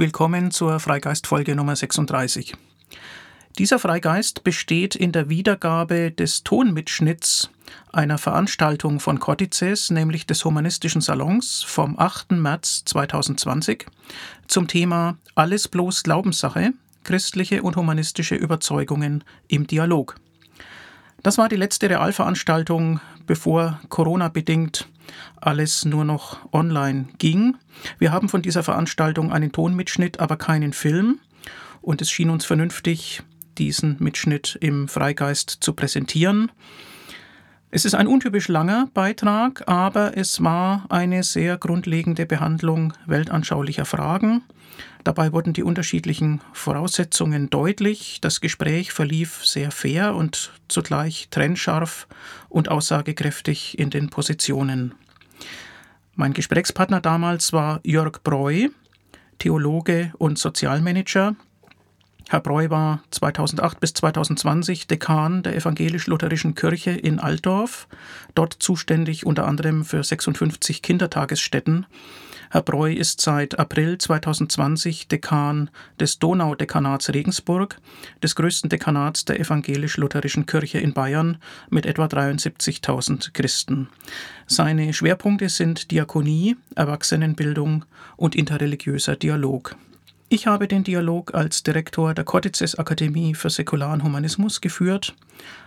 Willkommen zur Freigeist-Folge Nummer 36. Dieser Freigeist besteht in der Wiedergabe des Tonmitschnitts einer Veranstaltung von Cortices, nämlich des Humanistischen Salons vom 8. März 2020 zum Thema Alles bloß Glaubenssache, christliche und humanistische Überzeugungen im Dialog. Das war die letzte Realveranstaltung, bevor Corona bedingt alles nur noch online ging. Wir haben von dieser Veranstaltung einen Tonmitschnitt, aber keinen Film. Und es schien uns vernünftig, diesen Mitschnitt im Freigeist zu präsentieren. Es ist ein untypisch langer Beitrag, aber es war eine sehr grundlegende Behandlung weltanschaulicher Fragen. Dabei wurden die unterschiedlichen Voraussetzungen deutlich. Das Gespräch verlief sehr fair und zugleich trennscharf und aussagekräftig in den Positionen. Mein Gesprächspartner damals war Jörg Breu, Theologe und Sozialmanager. Herr Breu war 2008 bis 2020 Dekan der evangelisch-lutherischen Kirche in Altdorf, dort zuständig unter anderem für 56 Kindertagesstätten Herr Breu ist seit April 2020 Dekan des Donaudekanats Regensburg, des größten Dekanats der evangelisch-lutherischen Kirche in Bayern mit etwa 73.000 Christen. Seine Schwerpunkte sind Diakonie, Erwachsenenbildung und interreligiöser Dialog. Ich habe den Dialog als Direktor der Cortices Akademie für säkularen Humanismus geführt.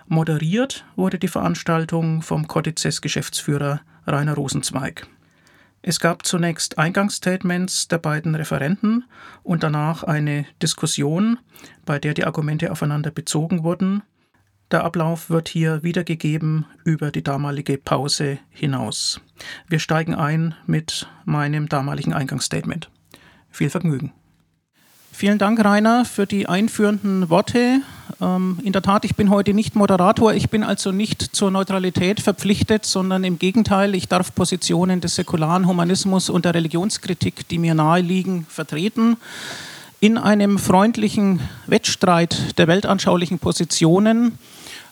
Moderiert wurde die Veranstaltung vom Cortices Geschäftsführer Rainer Rosenzweig. Es gab zunächst Eingangsstatements der beiden Referenten und danach eine Diskussion, bei der die Argumente aufeinander bezogen wurden. Der Ablauf wird hier wiedergegeben über die damalige Pause hinaus. Wir steigen ein mit meinem damaligen Eingangsstatement. Viel Vergnügen. Vielen Dank, Rainer, für die einführenden Worte. Ähm, in der Tat, ich bin heute nicht Moderator. Ich bin also nicht zur Neutralität verpflichtet, sondern im Gegenteil, ich darf Positionen des säkularen Humanismus und der Religionskritik, die mir nahe liegen, vertreten. In einem freundlichen Wettstreit der weltanschaulichen Positionen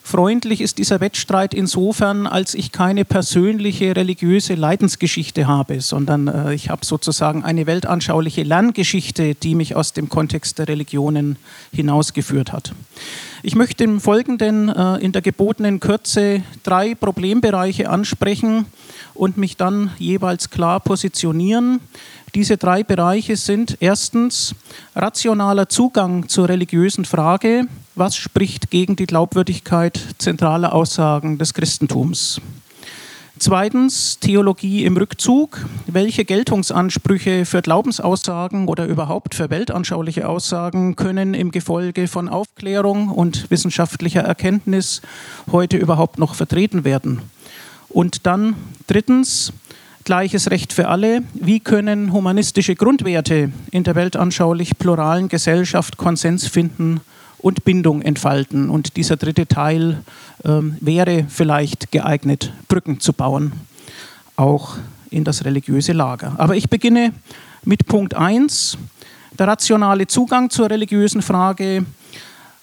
Freundlich ist dieser Wettstreit insofern, als ich keine persönliche religiöse Leidensgeschichte habe, sondern äh, ich habe sozusagen eine weltanschauliche Lerngeschichte, die mich aus dem Kontext der Religionen hinausgeführt hat. Ich möchte im Folgenden äh, in der gebotenen Kürze drei Problembereiche ansprechen und mich dann jeweils klar positionieren. Diese drei Bereiche sind erstens rationaler Zugang zur religiösen Frage, was spricht gegen die Glaubwürdigkeit zentraler Aussagen des Christentums. Zweitens Theologie im Rückzug. Welche Geltungsansprüche für Glaubensaussagen oder überhaupt für weltanschauliche Aussagen können im Gefolge von Aufklärung und wissenschaftlicher Erkenntnis heute überhaupt noch vertreten werden? Und dann drittens gleiches Recht für alle. Wie können humanistische Grundwerte in der weltanschaulich pluralen Gesellschaft Konsens finden und Bindung entfalten? Und dieser dritte Teil ähm, wäre vielleicht geeignet, Brücken zu bauen, auch in das religiöse Lager. Aber ich beginne mit Punkt 1, der rationale Zugang zur religiösen Frage.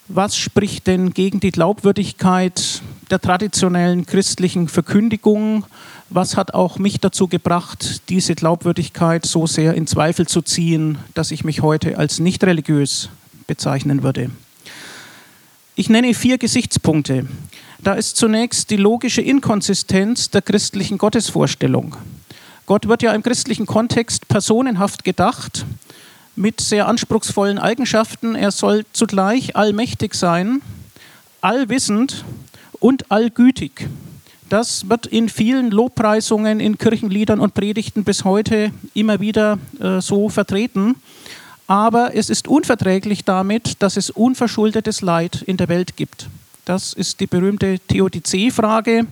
Was spricht denn gegen die Glaubwürdigkeit der traditionellen christlichen Verkündigung was hat auch mich dazu gebracht, diese Glaubwürdigkeit so sehr in Zweifel zu ziehen, dass ich mich heute als nicht religiös bezeichnen würde? Ich nenne vier Gesichtspunkte. Da ist zunächst die logische Inkonsistenz der christlichen Gottesvorstellung. Gott wird ja im christlichen Kontext personenhaft gedacht, mit sehr anspruchsvollen Eigenschaften. Er soll zugleich allmächtig sein, allwissend und allgütig. Das wird in vielen Lobpreisungen, in Kirchenliedern und Predigten bis heute immer wieder äh, so vertreten. Aber es ist unverträglich damit, dass es unverschuldetes Leid in der Welt gibt. Das ist die berühmte Theodizee-Frage,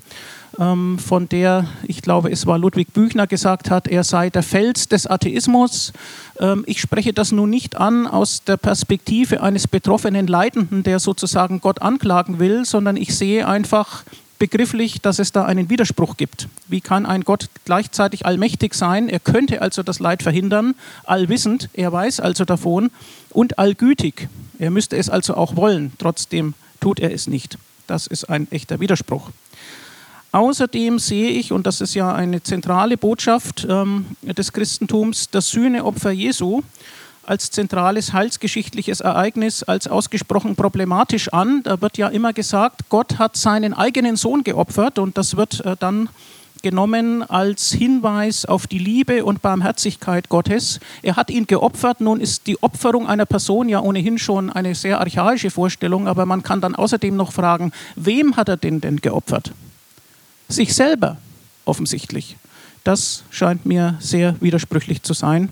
von der ich glaube, es war Ludwig Büchner gesagt hat, er sei der Fels des Atheismus. Ähm, ich spreche das nun nicht an aus der Perspektive eines betroffenen Leidenden, der sozusagen Gott anklagen will, sondern ich sehe einfach begrifflich, dass es da einen Widerspruch gibt. Wie kann ein Gott gleichzeitig allmächtig sein? Er könnte also das Leid verhindern, allwissend, er weiß also davon, und allgütig. Er müsste es also auch wollen, trotzdem tut er es nicht. Das ist ein echter Widerspruch. Außerdem sehe ich, und das ist ja eine zentrale Botschaft ähm, des Christentums, das Sühneopfer Jesu als zentrales heilsgeschichtliches Ereignis als ausgesprochen problematisch an. Da wird ja immer gesagt, Gott hat seinen eigenen Sohn geopfert und das wird äh, dann genommen als Hinweis auf die Liebe und Barmherzigkeit Gottes. Er hat ihn geopfert. Nun ist die Opferung einer Person ja ohnehin schon eine sehr archaische Vorstellung, aber man kann dann außerdem noch fragen, wem hat er denn denn geopfert? Sich selber offensichtlich. Das scheint mir sehr widersprüchlich zu sein.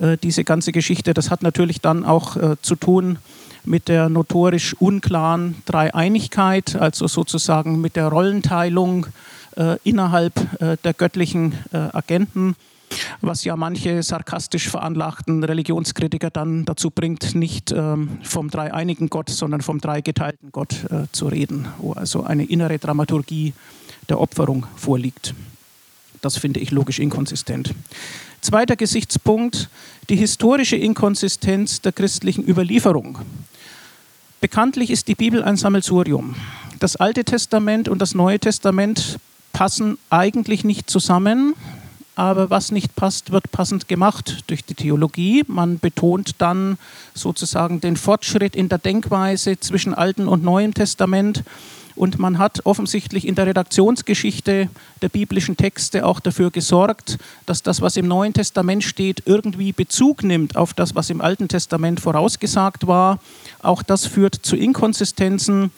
Äh, diese ganze Geschichte, das hat natürlich dann auch äh, zu tun mit der notorisch unklaren Dreieinigkeit, also sozusagen mit der Rollenteilung äh, innerhalb äh, der göttlichen äh, Agenten, was ja manche sarkastisch veranlagten Religionskritiker dann dazu bringt, nicht ähm, vom dreieinigen Gott, sondern vom dreigeteilten Gott äh, zu reden, wo also eine innere Dramaturgie der Opferung vorliegt. Das finde ich logisch inkonsistent. Zweiter Gesichtspunkt, die historische Inkonsistenz der christlichen Überlieferung. Bekanntlich ist die Bibel ein Sammelsurium. Das Alte Testament und das Neue Testament passen eigentlich nicht zusammen, aber was nicht passt, wird passend gemacht durch die Theologie. Man betont dann sozusagen den Fortschritt in der Denkweise zwischen Alten und Neuem Testament. Und man hat offensichtlich in der Redaktionsgeschichte der biblischen Texte auch dafür gesorgt, dass das, was im Neuen Testament steht, irgendwie Bezug nimmt auf das, was im Alten Testament vorausgesagt war. Auch das führt zu Inkonsistenzen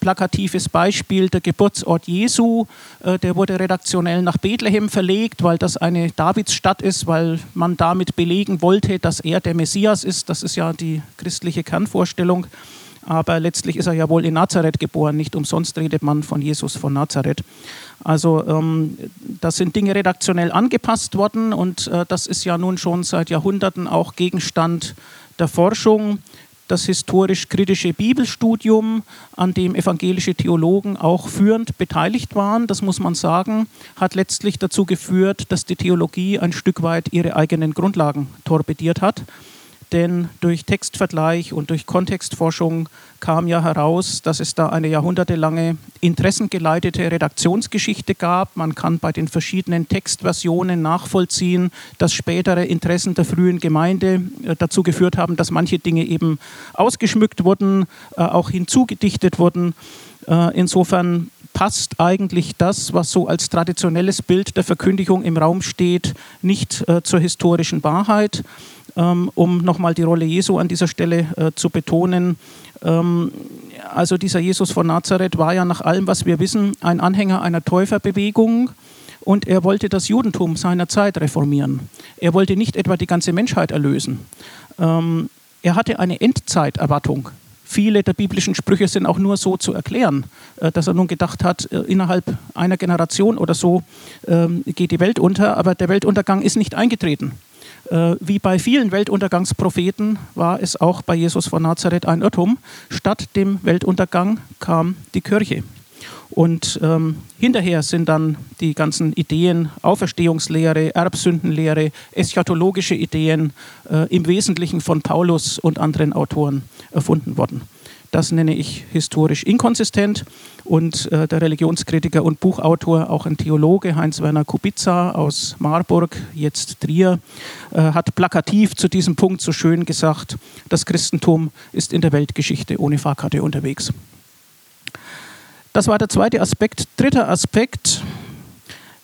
plakatives Beispiel, der Geburtsort Jesu, äh, der wurde redaktionell nach Bethlehem verlegt, weil das eine Davidsstadt ist, weil man damit belegen wollte, dass er der Messias ist. Das ist ja die christliche Kernvorstellung. Aber letztlich ist er ja wohl in Nazareth geboren. Nicht umsonst redet man von Jesus von Nazareth. Also ähm, das sind Dinge redaktionell angepasst worden und äh, das ist ja nun schon seit Jahrhunderten auch Gegenstand der Forschung das historisch-kritische Bibelstudium, an dem evangelische Theologen auch führend beteiligt waren, das muss man sagen, hat letztlich dazu geführt, dass die Theologie ein Stück weit ihre eigenen Grundlagen torpediert hat denn durch Textvergleich und durch Kontextforschung kam ja heraus, dass es da eine jahrhundertelange interessengeleitete Redaktionsgeschichte gab. Man kann bei den verschiedenen Textversionen nachvollziehen, dass spätere Interessen der frühen Gemeinde äh, dazu geführt haben, dass manche Dinge eben ausgeschmückt wurden, äh, auch hinzugedichtet wurden. Äh, insofern passt eigentlich das, was so als traditionelles Bild der Verkündigung im Raum steht, nicht zur historischen Wahrheit. Ähm, um nochmal die Rolle Jesu an dieser Stelle äh, zu betonen. Ähm, also dieser Jesus von Nazareth war ja nach allem, was wir wissen, ein Anhänger einer Täuferbewegung und er wollte das Judentum seiner Zeit reformieren. Er wollte nicht etwa die ganze Menschheit erlösen. Ähm, er hatte eine Endzeiterwartung. Viele der biblischen Sprüche sind auch nur so zu erklären, äh, dass er nun gedacht hat, äh, innerhalb einer Generation oder so geht die Welt unter, aber der Weltuntergang ist nicht eingetreten. Äh, wie bei vielen Weltuntergangspropheten war es auch bei Jesus von Nazareth ein Irrtum. Statt dem Weltuntergang kam die Kirche. Und ähm, hinterher sind dann die ganzen Ideen, Auferstehungslehre, Erbsündenlehre, eschatologische Ideen äh, im Wesentlichen von Paulus und anderen Autoren erfunden worden. Das nenne ich historisch inkonsistent. Und äh, der Religionskritiker und Buchautor, auch ein Theologe, Heinz-Werner Kubica aus Marburg, jetzt Trier, äh, hat plakativ zu diesem Punkt so schön gesagt, das Christentum ist in der Weltgeschichte ohne Fahrkarte unterwegs. Das war der zweite Aspekt. Dritter Aspekt,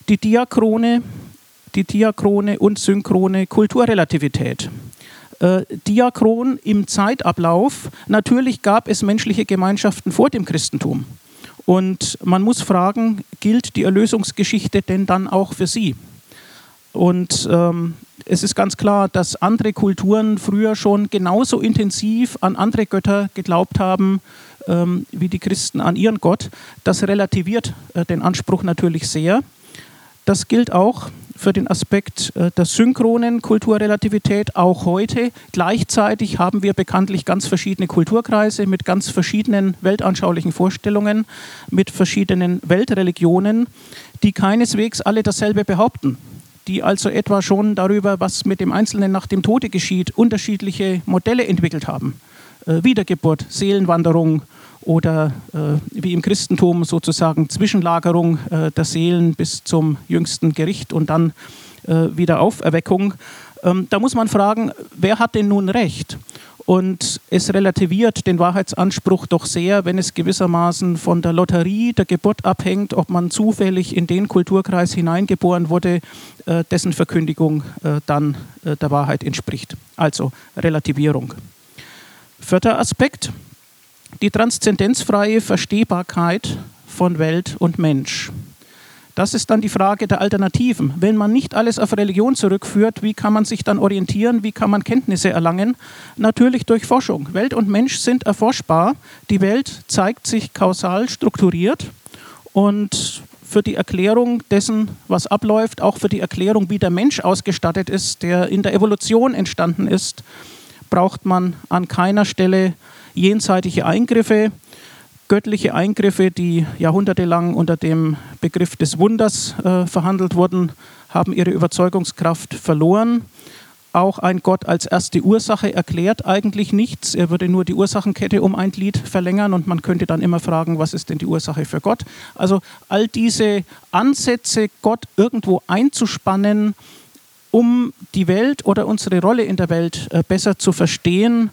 die Diachrone, die Diachrone und synchrone Kulturrelativität äh, diachron im Zeitablauf. Natürlich gab es menschliche Gemeinschaften vor dem Christentum. Und man muss fragen, gilt die Erlösungsgeschichte denn dann auch für sie? Und ähm, es ist ganz klar, dass andere Kulturen früher schon genauso intensiv an andere Götter geglaubt haben, ähm, wie die Christen an ihren Gott. Das relativiert äh, den Anspruch natürlich sehr. Das gilt auch für den Aspekt äh, der synchronen Kulturrelativität auch heute. Gleichzeitig haben wir bekanntlich ganz verschiedene Kulturkreise mit ganz verschiedenen weltanschaulichen Vorstellungen, mit verschiedenen Weltreligionen, die keineswegs alle dasselbe behaupten die also etwa schon darüber, was mit dem Einzelnen nach dem Tode geschieht, unterschiedliche Modelle entwickelt haben. Äh, Wiedergeburt, Seelenwanderung, oder äh, wie im Christentum sozusagen Zwischenlagerung äh, der Seelen bis zum jüngsten Gericht und dann äh, Wiederauferweckung. Ähm, da muss man fragen, wer hat denn nun recht? Und es relativiert den Wahrheitsanspruch doch sehr, wenn es gewissermaßen von der Lotterie der Geburt abhängt, ob man zufällig in den Kulturkreis hineingeboren wurde, äh, dessen Verkündigung äh, dann äh, der Wahrheit entspricht. Also Relativierung. Vierter Aspekt, die transzendenzfreie Verstehbarkeit von Welt und Mensch. Das ist dann die Frage der Alternativen. Wenn man nicht alles auf Religion zurückführt, wie kann man sich dann orientieren, wie kann man Kenntnisse erlangen? Natürlich durch Forschung. Welt und Mensch sind erforschbar. Die Welt zeigt sich kausal strukturiert und für die Erklärung dessen, was abläuft, auch für die Erklärung, wie der Mensch ausgestattet ist, der in der Evolution entstanden ist, braucht man an keiner Stelle jenseitige Eingriffe göttliche Eingriffe, die jahrhundertelang unter dem Begriff des Wunders äh, verhandelt wurden, haben ihre Überzeugungskraft verloren. Auch ein Gott als erste Ursache erklärt eigentlich nichts. Er würde nur die Ursachenkette um ein Glied verlängern und man könnte dann immer fragen, was ist denn die Ursache für Gott? Also all diese Ansätze, Gott irgendwo einzuspannen, um die Welt oder unsere Rolle in der Welt äh, besser zu verstehen,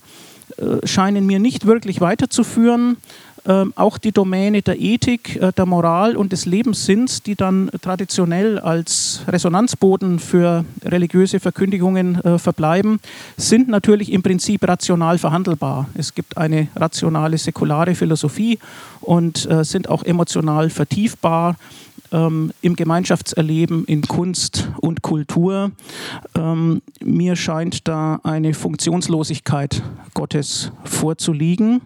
scheinen mir nicht wirklich weiterzuführen. Ähm, auch die Domäne der Ethik, äh, der Moral und des Lebenssinns, die dann traditionell als Resonanzboden für religiöse Verkündigungen äh, verbleiben, sind natürlich im Prinzip rational verhandelbar. Es gibt eine rationale säkulare Philosophie und äh, sind auch emotional vertiefbar ähm, im Gemeinschaftserleben in Kunst und Kultur. Ähm, mir scheint da eine Funktionslosigkeit Gottes vorzuliegen,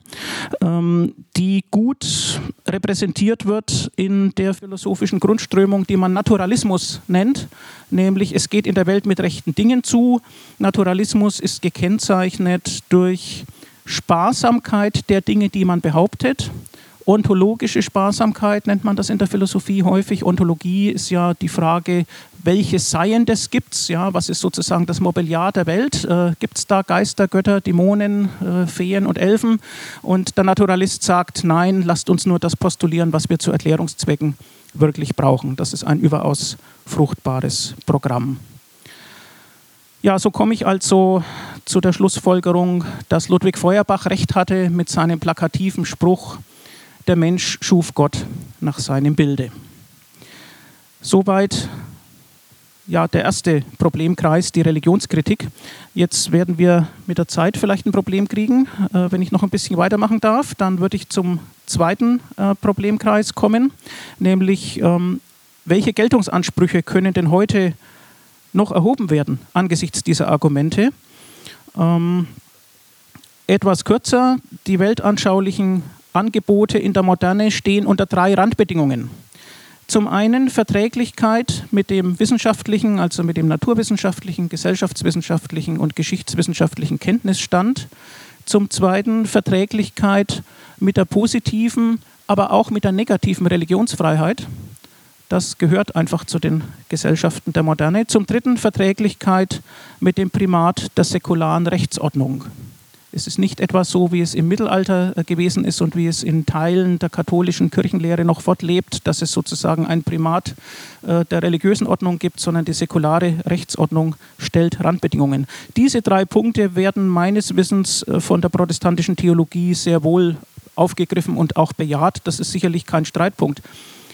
ähm, die gut repräsentiert wird in der philosophischen Grundströmung, die man Naturalismus nennt, nämlich es geht in der Welt mit rechten Dingen zu. Naturalismus ist gekennzeichnet durch Sparsamkeit der Dinge, die man behauptet. Ontologische Sparsamkeit nennt man das in der Philosophie häufig. Ontologie ist ja die Frage, welche Seiendes gibt es? Ja, was ist sozusagen das Mobiliar der Welt? Äh, gibt es da Geister, Götter, Dämonen, äh, Feen und Elfen? Und der Naturalist sagt, nein, lasst uns nur das postulieren, was wir zu Erklärungszwecken wirklich brauchen. Das ist ein überaus fruchtbares Programm. Ja, so komme ich also zu der Schlussfolgerung, dass Ludwig Feuerbach recht hatte mit seinem plakativen Spruch, der Mensch schuf Gott nach seinem Bilde. Soweit ja, der erste Problemkreis, die Religionskritik. Jetzt werden wir mit der Zeit vielleicht ein Problem kriegen. Äh, wenn ich noch ein bisschen weitermachen darf, dann würde ich zum zweiten äh, Problemkreis kommen, nämlich ähm, welche Geltungsansprüche können denn heute noch erhoben werden angesichts dieser Argumente? Ähm, etwas kürzer, die weltanschaulichen Angebote in der Moderne stehen unter drei Randbedingungen. Zum einen Verträglichkeit mit dem wissenschaftlichen, also mit dem naturwissenschaftlichen, gesellschaftswissenschaftlichen und geschichtswissenschaftlichen Kenntnisstand. Zum zweiten Verträglichkeit mit der positiven, aber auch mit der negativen Religionsfreiheit. Das gehört einfach zu den Gesellschaften der Moderne. Zum dritten Verträglichkeit mit dem Primat der säkularen Rechtsordnung. Es ist nicht etwa so, wie es im Mittelalter äh, gewesen ist und wie es in Teilen der katholischen Kirchenlehre noch fortlebt, dass es sozusagen ein Primat äh, der religiösen Ordnung gibt, sondern die säkulare Rechtsordnung stellt Randbedingungen. Diese drei Punkte werden meines Wissens äh, von der protestantischen Theologie sehr wohl aufgegriffen und auch bejaht. Das ist sicherlich kein Streitpunkt.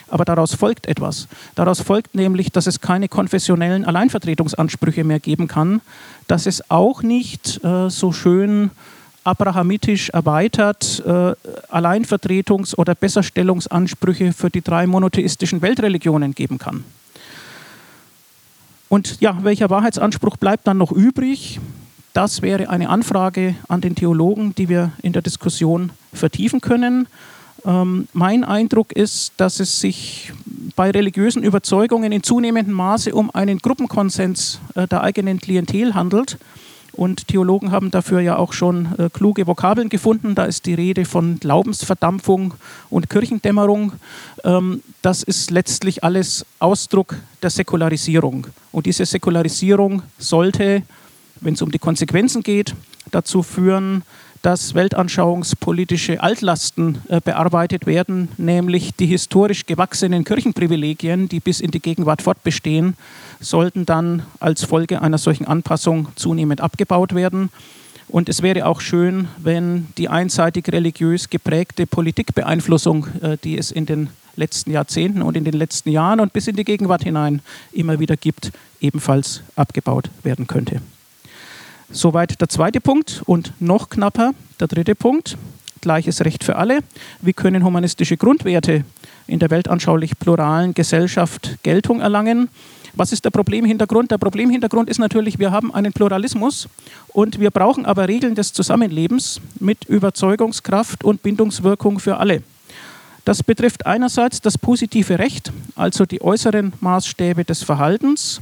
Aber daraus folgt etwas. Daraus folgt nämlich, dass es keine konfessionellen Alleinvertretungsansprüche mehr geben kann, dass es auch nicht äh, so schön abrahamitisch erweitert äh, Alleinvertretungs- oder Besserstellungsansprüche für die drei monotheistischen Weltreligionen geben kann. Und ja, welcher Wahrheitsanspruch bleibt dann noch übrig? Das wäre eine Anfrage an den Theologen, die wir in der Diskussion vertiefen können. Ähm, mein Eindruck ist, dass es sich bei religiösen Überzeugungen in zunehmendem Maße um einen Gruppenkonsens äh, der eigenen Klientel handelt. Und Theologen haben dafür ja auch schon äh, kluge Vokabeln gefunden. Da ist die Rede von Glaubensverdampfung und Kirchendämmerung. Ähm, das ist letztlich alles Ausdruck der Säkularisierung. Und diese Säkularisierung sollte, wenn es um die Konsequenzen geht, dazu führen, dass weltanschauungspolitische Altlasten äh, bearbeitet werden, nämlich die historisch gewachsenen Kirchenprivilegien, die bis in die Gegenwart fortbestehen, sollten dann als Folge einer solchen Anpassung zunehmend abgebaut werden. Und es wäre auch schön, wenn die einseitig religiös geprägte Politikbeeinflussung, äh, die es in den letzten Jahrzehnten und in den letzten Jahren und bis in die Gegenwart hinein immer wieder gibt, ebenfalls abgebaut werden könnte. Soweit der zweite Punkt und noch knapper der dritte Punkt. Gleiches Recht für alle. Wie können humanistische Grundwerte in der weltanschaulich pluralen Gesellschaft Geltung erlangen? Was ist der Problemhintergrund? Der Problemhintergrund ist natürlich, wir haben einen Pluralismus und wir brauchen aber Regeln des Zusammenlebens mit Überzeugungskraft und Bindungswirkung für alle. Das betrifft einerseits das positive Recht, also die äußeren Maßstäbe des Verhaltens.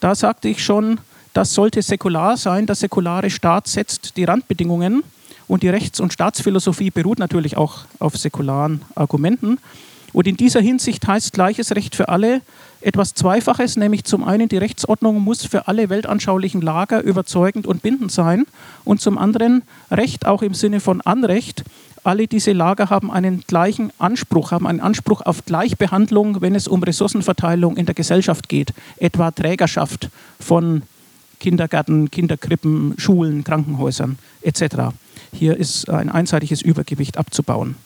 Da sagte ich schon, das sollte säkular sein. Der säkulare Staat setzt die Randbedingungen und die Rechts- und Staatsphilosophie beruht natürlich auch auf säkularen Argumenten. Und in dieser Hinsicht heißt gleiches Recht für alle etwas Zweifaches, nämlich zum einen die Rechtsordnung muss für alle weltanschaulichen Lager überzeugend und bindend sein und zum anderen Recht auch im Sinne von Anrecht. Alle diese Lager haben einen gleichen Anspruch, haben einen Anspruch auf Gleichbehandlung, wenn es um Ressourcenverteilung in der Gesellschaft geht, etwa Trägerschaft von Kindergärten, Kinderkrippen, Schulen, Krankenhäusern etc. Hier ist ein einseitiges Übergewicht abzubauen.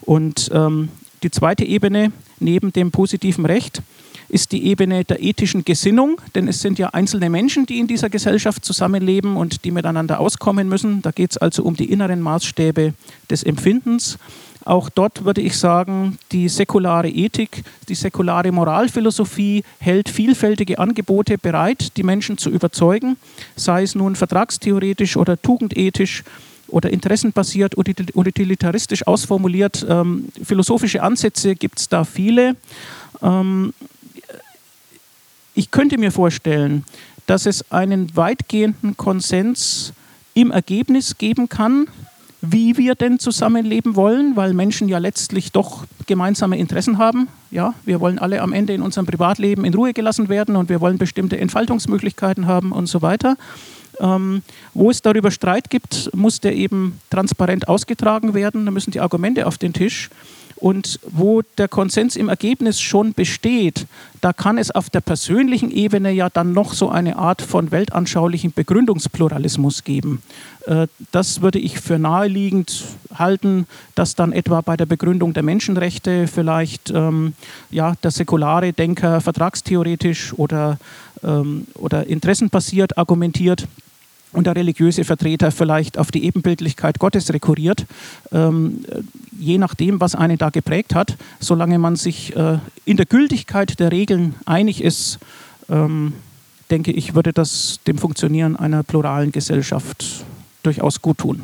Und ähm, die zweite Ebene neben dem positiven Recht ist die Ebene der ethischen Gesinnung, denn es sind ja einzelne Menschen, die in dieser Gesellschaft zusammenleben und die miteinander auskommen müssen. Da geht es also um die inneren Maßstäbe des Empfindens. Auch dort würde ich sagen, die säkulare Ethik, die säkulare Moralphilosophie hält vielfältige Angebote bereit, die Menschen zu überzeugen, sei es nun vertragstheoretisch oder tugendethisch oder interessenbasiert oder utilitaristisch ausformuliert. Ähm, philosophische Ansätze gibt es da viele. Ähm, ich könnte mir vorstellen, dass es einen weitgehenden Konsens im Ergebnis geben kann, wie wir denn zusammenleben wollen, weil Menschen ja letztlich doch gemeinsame Interessen haben. Ja, wir wollen alle am Ende in unserem Privatleben in Ruhe gelassen werden und wir wollen bestimmte Entfaltungsmöglichkeiten haben und so weiter. Ähm, wo es darüber Streit gibt, muss der eben transparent ausgetragen werden. Da müssen die Argumente auf den Tisch. Und wo der Konsens im Ergebnis schon besteht, da kann es auf der persönlichen Ebene ja dann noch so eine Art von weltanschaulichen Begründungspluralismus geben. Äh, das würde ich für naheliegend halten, dass dann etwa bei der Begründung der Menschenrechte vielleicht ähm, ja, der säkulare Denker vertragstheoretisch oder, ähm, oder interessenbasiert argumentiert und der religiöse Vertreter vielleicht auf die Ebenbildlichkeit Gottes rekurriert, ähm, je nachdem, was einen da geprägt hat, solange man sich äh, in der Gültigkeit der Regeln einig ist, ähm, denke ich, würde das dem Funktionieren einer pluralen Gesellschaft durchaus gut tun.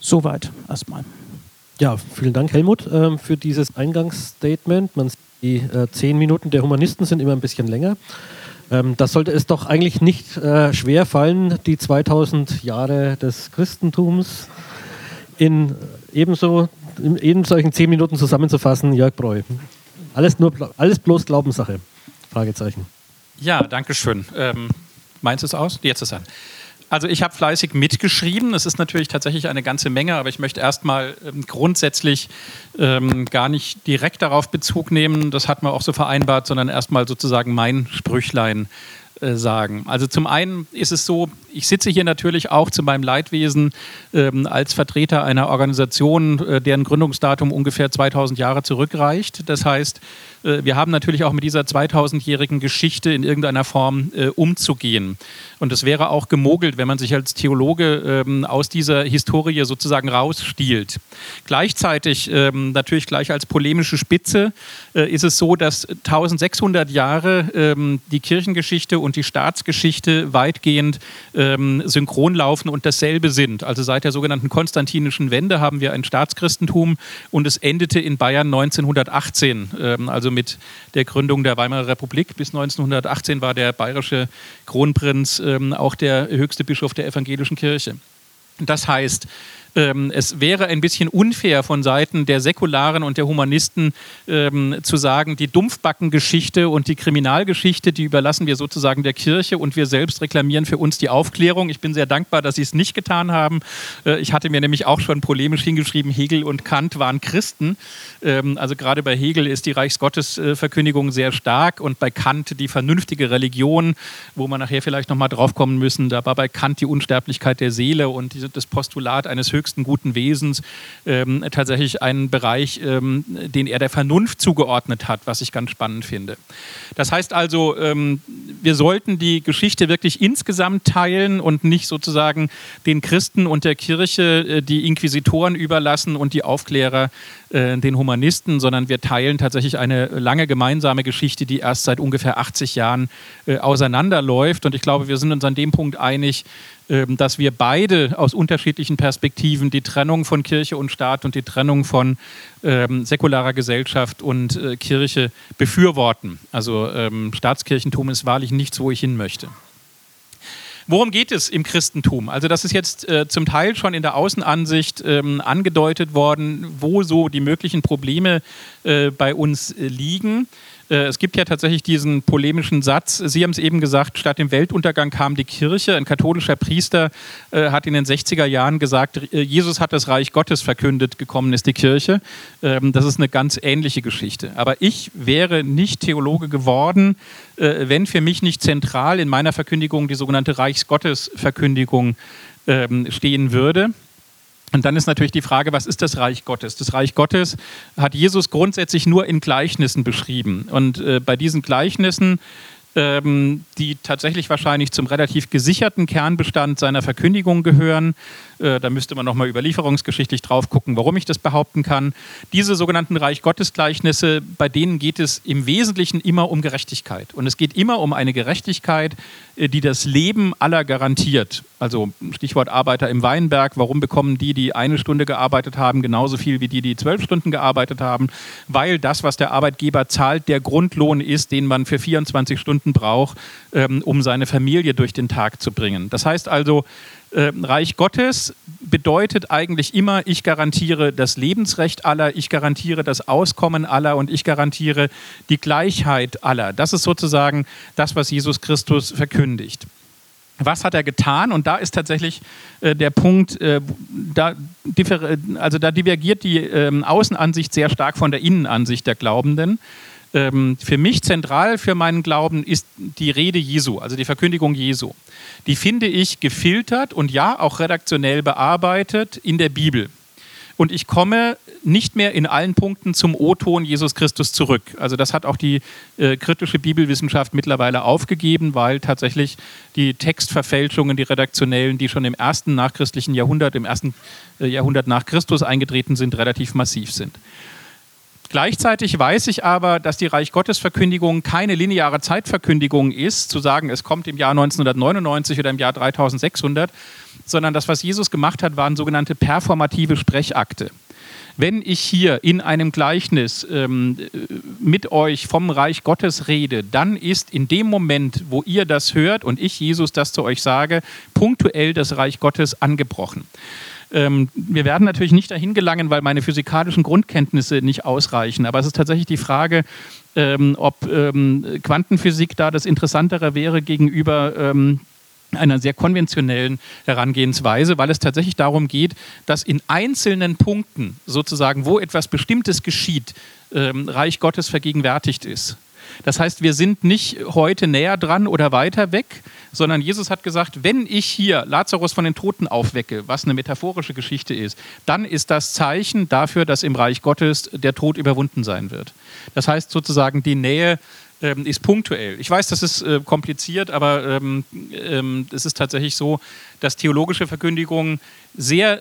Soweit erstmal. Ja, vielen Dank, Helmut, äh, für dieses Eingangsstatement. Man, die äh, zehn Minuten der Humanisten sind immer ein bisschen länger. Ähm, das sollte es doch eigentlich nicht äh, schwer fallen, die 2000 Jahre des Christentums in ebenso in eben solchen zehn Minuten zusammenzufassen. Jörg Breu. Alles, nur, alles bloß Glaubenssache. Fragezeichen. Ja, danke schön. Ähm, meins ist aus? Jetzt ist an. Also ich habe fleißig mitgeschrieben. Es ist natürlich tatsächlich eine ganze Menge, aber ich möchte erstmal ähm, grundsätzlich ähm, gar nicht direkt darauf Bezug nehmen. Das hat man auch so vereinbart, sondern erstmal sozusagen mein Sprüchlein äh, sagen. Also zum einen ist es so, ich sitze hier natürlich auch zu meinem Leidwesen ähm, als Vertreter einer Organisation, äh, deren Gründungsdatum ungefähr 2000 Jahre zurückreicht. Das heißt, äh, wir haben natürlich auch mit dieser 2000-jährigen Geschichte in irgendeiner Form äh, umzugehen. Und es wäre auch gemogelt, wenn man sich als Theologe ähm, aus dieser Historie sozusagen rausstiehlt. Gleichzeitig, ähm, natürlich gleich als polemische Spitze, äh, ist es so, dass 1600 Jahre ähm, die Kirchengeschichte und die Staatsgeschichte weitgehend ähm, synchron laufen und dasselbe sind. Also seit der sogenannten konstantinischen Wende haben wir ein Staatschristentum und es endete in Bayern 1918, ähm, also mit der Gründung der Weimarer Republik. Bis 1918 war der bayerische Kronprinz ähm, auch der höchste Bischof der evangelischen Kirche. Das heißt, Ähm, es wäre ein bisschen unfair von Seiten der Säkularen und der Humanisten ähm, zu sagen, die Dumpfbackengeschichte und die Kriminalgeschichte, die überlassen wir sozusagen der Kirche und wir selbst reklamieren für uns die Aufklärung. Ich bin sehr dankbar, dass Sie es nicht getan haben. Äh, ich hatte mir nämlich auch schon polemisch hingeschrieben, Hegel und Kant waren Christen. Ähm, also gerade bei Hegel ist die Reichsgottesverkündigung sehr stark und bei Kant die vernünftige Religion, wo man nachher vielleicht nochmal drauf kommen müssen. Da war bei Kant die Unsterblichkeit der Seele und das Postulat eines höchsten guten Wesens ähm, tatsächlich ein Bereich, ähm, den er der Vernunft zugeordnet hat, was ich ganz spannend finde. Das heißt also, ähm, wir sollten die Geschichte wirklich insgesamt teilen und nicht sozusagen den Christen und der Kirche äh, die Inquisitoren überlassen und die Aufklärer äh, den Humanisten, sondern wir teilen tatsächlich eine lange gemeinsame Geschichte, die erst seit ungefähr 80 Jahren äh, auseinanderläuft. Und ich glaube, wir sind uns an dem Punkt einig, dass wir beide aus unterschiedlichen Perspektiven die Trennung von Kirche und Staat und die Trennung von ähm, säkularer Gesellschaft und äh, Kirche befürworten. Also ähm, Staatskirchentum ist wahrlich nichts, wo ich hin möchte. Worum geht es im Christentum? Also das ist jetzt äh, zum Teil schon in der Außenansicht ähm, angedeutet worden, wo so die möglichen Probleme äh, bei uns äh, liegen. Äh, es gibt ja tatsächlich diesen polemischen Satz. Sie haben es eben gesagt, statt dem Weltuntergang kam die Kirche. Ein katholischer Priester äh, hat in den 60er Jahren gesagt, äh, Jesus hat das Reich Gottes verkündet, gekommen ist die Kirche. Ähm, das ist eine ganz ähnliche Geschichte. Aber ich wäre nicht Theologe geworden, wenn für mich nicht zentral in meiner Verkündigung die sogenannte Reichsgottesverkündigung ähm, stehen würde. Und dann ist natürlich die Frage, was ist das Reich Gottes? Das Reich Gottes hat Jesus grundsätzlich nur in Gleichnissen beschrieben. Und äh, bei diesen Gleichnissen ähm, die tatsächlich wahrscheinlich zum relativ gesicherten Kernbestand seiner Verkündigung gehören. Äh, da müsste man nochmal überlieferungsgeschichtlich drauf gucken, warum ich das behaupten kann. Diese sogenannten Reich Gottes Gleichnisse, bei denen geht es im Wesentlichen immer um Gerechtigkeit. Und es geht immer um eine Gerechtigkeit, äh, die das Leben aller garantiert. Also Stichwort Arbeiter im Weinberg. Warum bekommen die, die eine Stunde gearbeitet haben, genauso viel wie die, die zwölf Stunden gearbeitet haben? Weil das, was der Arbeitgeber zahlt, der Grundlohn ist, den man für 24 Stunden braucht, ähm, um seine Familie durch den Tag zu bringen. Das heißt also, äh, Reich Gottes bedeutet eigentlich immer, ich garantiere das Lebensrecht aller, ich garantiere das Auskommen aller und ich garantiere die Gleichheit aller. Das ist sozusagen das, was Jesus Christus verkündigt. Was hat er getan? Und da ist tatsächlich äh, der Punkt, äh, da, also da divergiert die ähm, Außenansicht sehr stark von der Innenansicht der Glaubenden ähm, für mich zentral für meinen Glauben ist die Rede Jesu, also die Verkündigung Jesu. Die finde ich gefiltert und ja auch redaktionell bearbeitet in der Bibel. Und ich komme nicht mehr in allen Punkten zum O-Ton Jesus Christus zurück. Also das hat auch die äh, kritische Bibelwissenschaft mittlerweile aufgegeben, weil tatsächlich die Textverfälschungen, die redaktionellen, die schon im ersten nachchristlichen Jahrhundert, im ersten äh, Jahrhundert nach Christus eingetreten sind, relativ massiv sind. Gleichzeitig weiß ich aber, dass die Reich Gottes Verkündigung keine lineare Zeitverkündigung ist, zu sagen, es kommt im Jahr 1999 oder im Jahr 3600, sondern das, was Jesus gemacht hat, waren sogenannte performative Sprechakte. Wenn ich hier in einem Gleichnis ähm, mit euch vom Reich Gottes rede, dann ist in dem Moment, wo ihr das hört und ich, Jesus, das zu euch sage, punktuell das Reich Gottes angebrochen. Ähm, wir werden natürlich nicht dahin gelangen, weil meine physikalischen Grundkenntnisse nicht ausreichen. Aber es ist tatsächlich die Frage, ähm, ob ähm, Quantenphysik da das Interessantere wäre gegenüber ähm, einer sehr konventionellen Herangehensweise, weil es tatsächlich darum geht, dass in einzelnen Punkten sozusagen, wo etwas Bestimmtes geschieht, ähm, Reich Gottes vergegenwärtigt ist. Das heißt, wir sind nicht heute näher dran oder weiter weg, sondern Jesus hat gesagt, wenn ich hier Lazarus von den Toten aufwecke, was eine metaphorische Geschichte ist, dann ist das Zeichen dafür, dass im Reich Gottes der Tod überwunden sein wird. Das heißt sozusagen, die Nähe ähm, ist punktuell. Ich weiß, das ist äh, kompliziert, aber ähm, ähm, es ist tatsächlich so, dass theologische Verkündigung sehr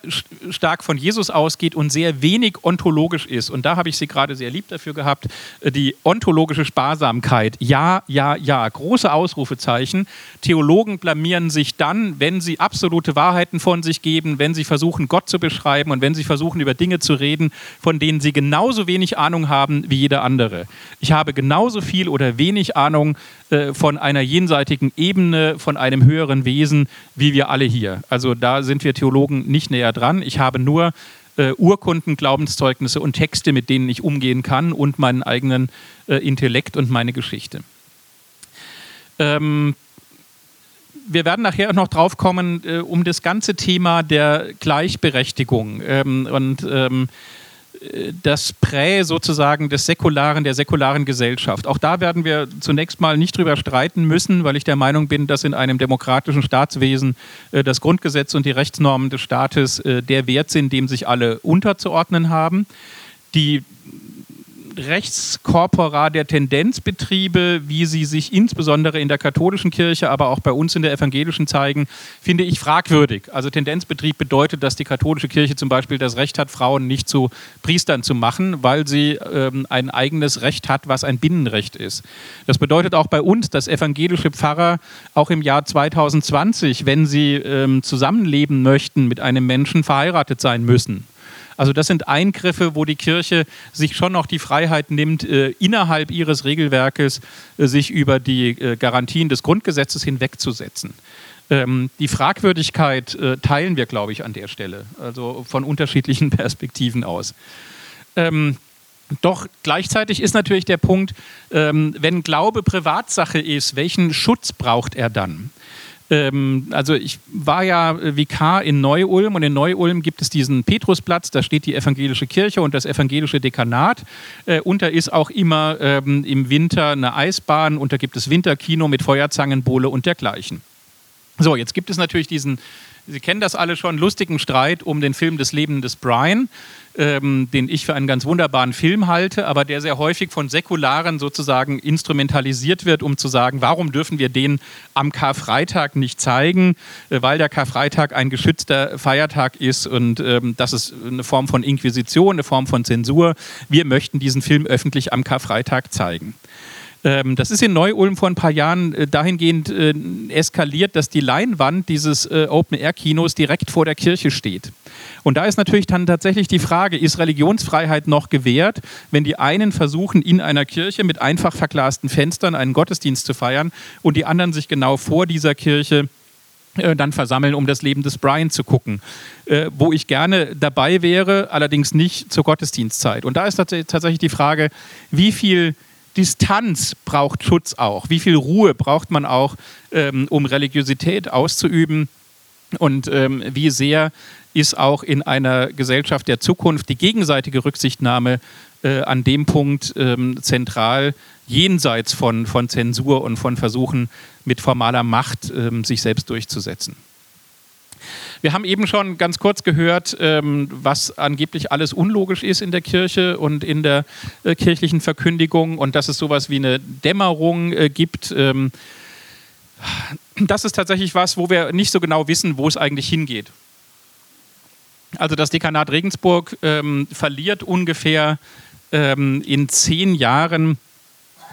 stark von Jesus ausgeht und sehr wenig ontologisch ist. Und da habe ich Sie gerade sehr lieb dafür gehabt. Äh, die ontologische Sparsamkeit. Ja, ja, ja. Große Ausrufezeichen. Theologen blamieren sich dann, wenn sie absolute Wahrheiten von sich geben, wenn sie versuchen, Gott zu beschreiben und wenn sie versuchen, über Dinge zu reden, von denen sie genauso wenig Ahnung haben wie jeder andere. Ich habe genauso viel oder wenig Ahnung äh, von einer jenseitigen Ebene, von einem höheren Wesen, wie wir alle hier. Also da sind wir Theologen nicht näher dran. Ich habe nur äh, Urkunden, Glaubenszeugnisse und Texte, mit denen ich umgehen kann und meinen eigenen äh, Intellekt und meine Geschichte. Ähm, wir werden nachher noch drauf kommen, äh, um das ganze Thema der Gleichberechtigung ähm, und ähm, das Prä sozusagen des säkularen, der säkularen Gesellschaft. Auch da werden wir zunächst mal nicht drüber streiten müssen, weil ich der Meinung bin, dass in einem demokratischen Staatswesen äh, das Grundgesetz und die Rechtsnormen des Staates äh, der Wert sind, dem sich alle unterzuordnen haben. Die Rechtskorpora der Tendenzbetriebe, wie sie sich insbesondere in der katholischen Kirche, aber auch bei uns in der evangelischen zeigen, finde ich fragwürdig. Also Tendenzbetrieb bedeutet, dass die katholische Kirche zum Beispiel das Recht hat, Frauen nicht zu Priestern zu machen, weil sie ähm, ein eigenes Recht hat, was ein Binnenrecht ist. Das bedeutet auch bei uns, dass evangelische Pfarrer auch im Jahr 2020, wenn sie ähm, zusammenleben möchten mit einem Menschen, verheiratet sein müssen. Also das sind Eingriffe, wo die Kirche sich schon noch die Freiheit nimmt, äh, innerhalb ihres Regelwerkes äh, sich über die äh, Garantien des Grundgesetzes hinwegzusetzen. Ähm, die Fragwürdigkeit teilen wir, glaube ich, an der Stelle, also von unterschiedlichen Perspektiven aus. Ähm, doch gleichzeitig ist natürlich der Punkt, ähm, wenn Glaube Privatsache ist, welchen Schutz braucht er dann? Ähm, also ich war ja Vikar in Neu-Ulm und in Neu-Ulm gibt es diesen Petrusplatz, da steht die evangelische Kirche und das evangelische Dekanat äh, und da ist auch immer ähm, im Winter eine Eisbahn und da gibt es Winterkino mit Feuerzangenbowle und dergleichen. So, jetzt gibt es natürlich diesen Sie kennen das alle schon, lustigen Streit um den Film Das Leben des Brian, ähm, den ich für einen ganz wunderbaren Film halte, aber der sehr häufig von Säkularen sozusagen instrumentalisiert wird, um zu sagen, warum dürfen wir den am Karfreitag nicht zeigen, äh, weil der Karfreitag ein geschützter Feiertag ist und ähm, das ist eine Form von Inquisition, eine Form von Zensur. Wir möchten diesen Film öffentlich am Karfreitag zeigen. Ähm, das ist in Neu-Ulm vor ein paar Jahren äh, dahingehend äh, eskaliert, dass die Leinwand dieses äh, Open-Air-Kinos direkt vor der Kirche steht. Und da ist natürlich dann tatsächlich die Frage, ist Religionsfreiheit noch gewährt, wenn die einen versuchen, in einer Kirche mit einfach verglasten Fenstern einen Gottesdienst zu feiern und die anderen sich genau vor dieser Kirche äh, dann versammeln, um das Leben des Brian zu gucken, äh, wo ich gerne dabei wäre, allerdings nicht zur Gottesdienstzeit. Und da ist tatsächlich die Frage, wie viel Distanz braucht Schutz auch. Wie viel Ruhe braucht man auch, ähm, um Religiosität auszuüben? Und ähm, wie sehr ist auch in einer Gesellschaft der Zukunft die gegenseitige Rücksichtnahme äh, an dem Punkt ähm, zentral, jenseits von, von Zensur und von Versuchen mit formaler Macht ähm, sich selbst durchzusetzen? Wir haben eben schon ganz kurz gehört, ähm, was angeblich alles unlogisch ist in der Kirche und in der äh, kirchlichen Verkündigung und dass es sowas wie eine Dämmerung äh, gibt. Ähm, das ist tatsächlich was, wo wir nicht so genau wissen, wo es eigentlich hingeht. Also das Dekanat Regensburg ähm, verliert ungefähr ähm, in zehn Jahren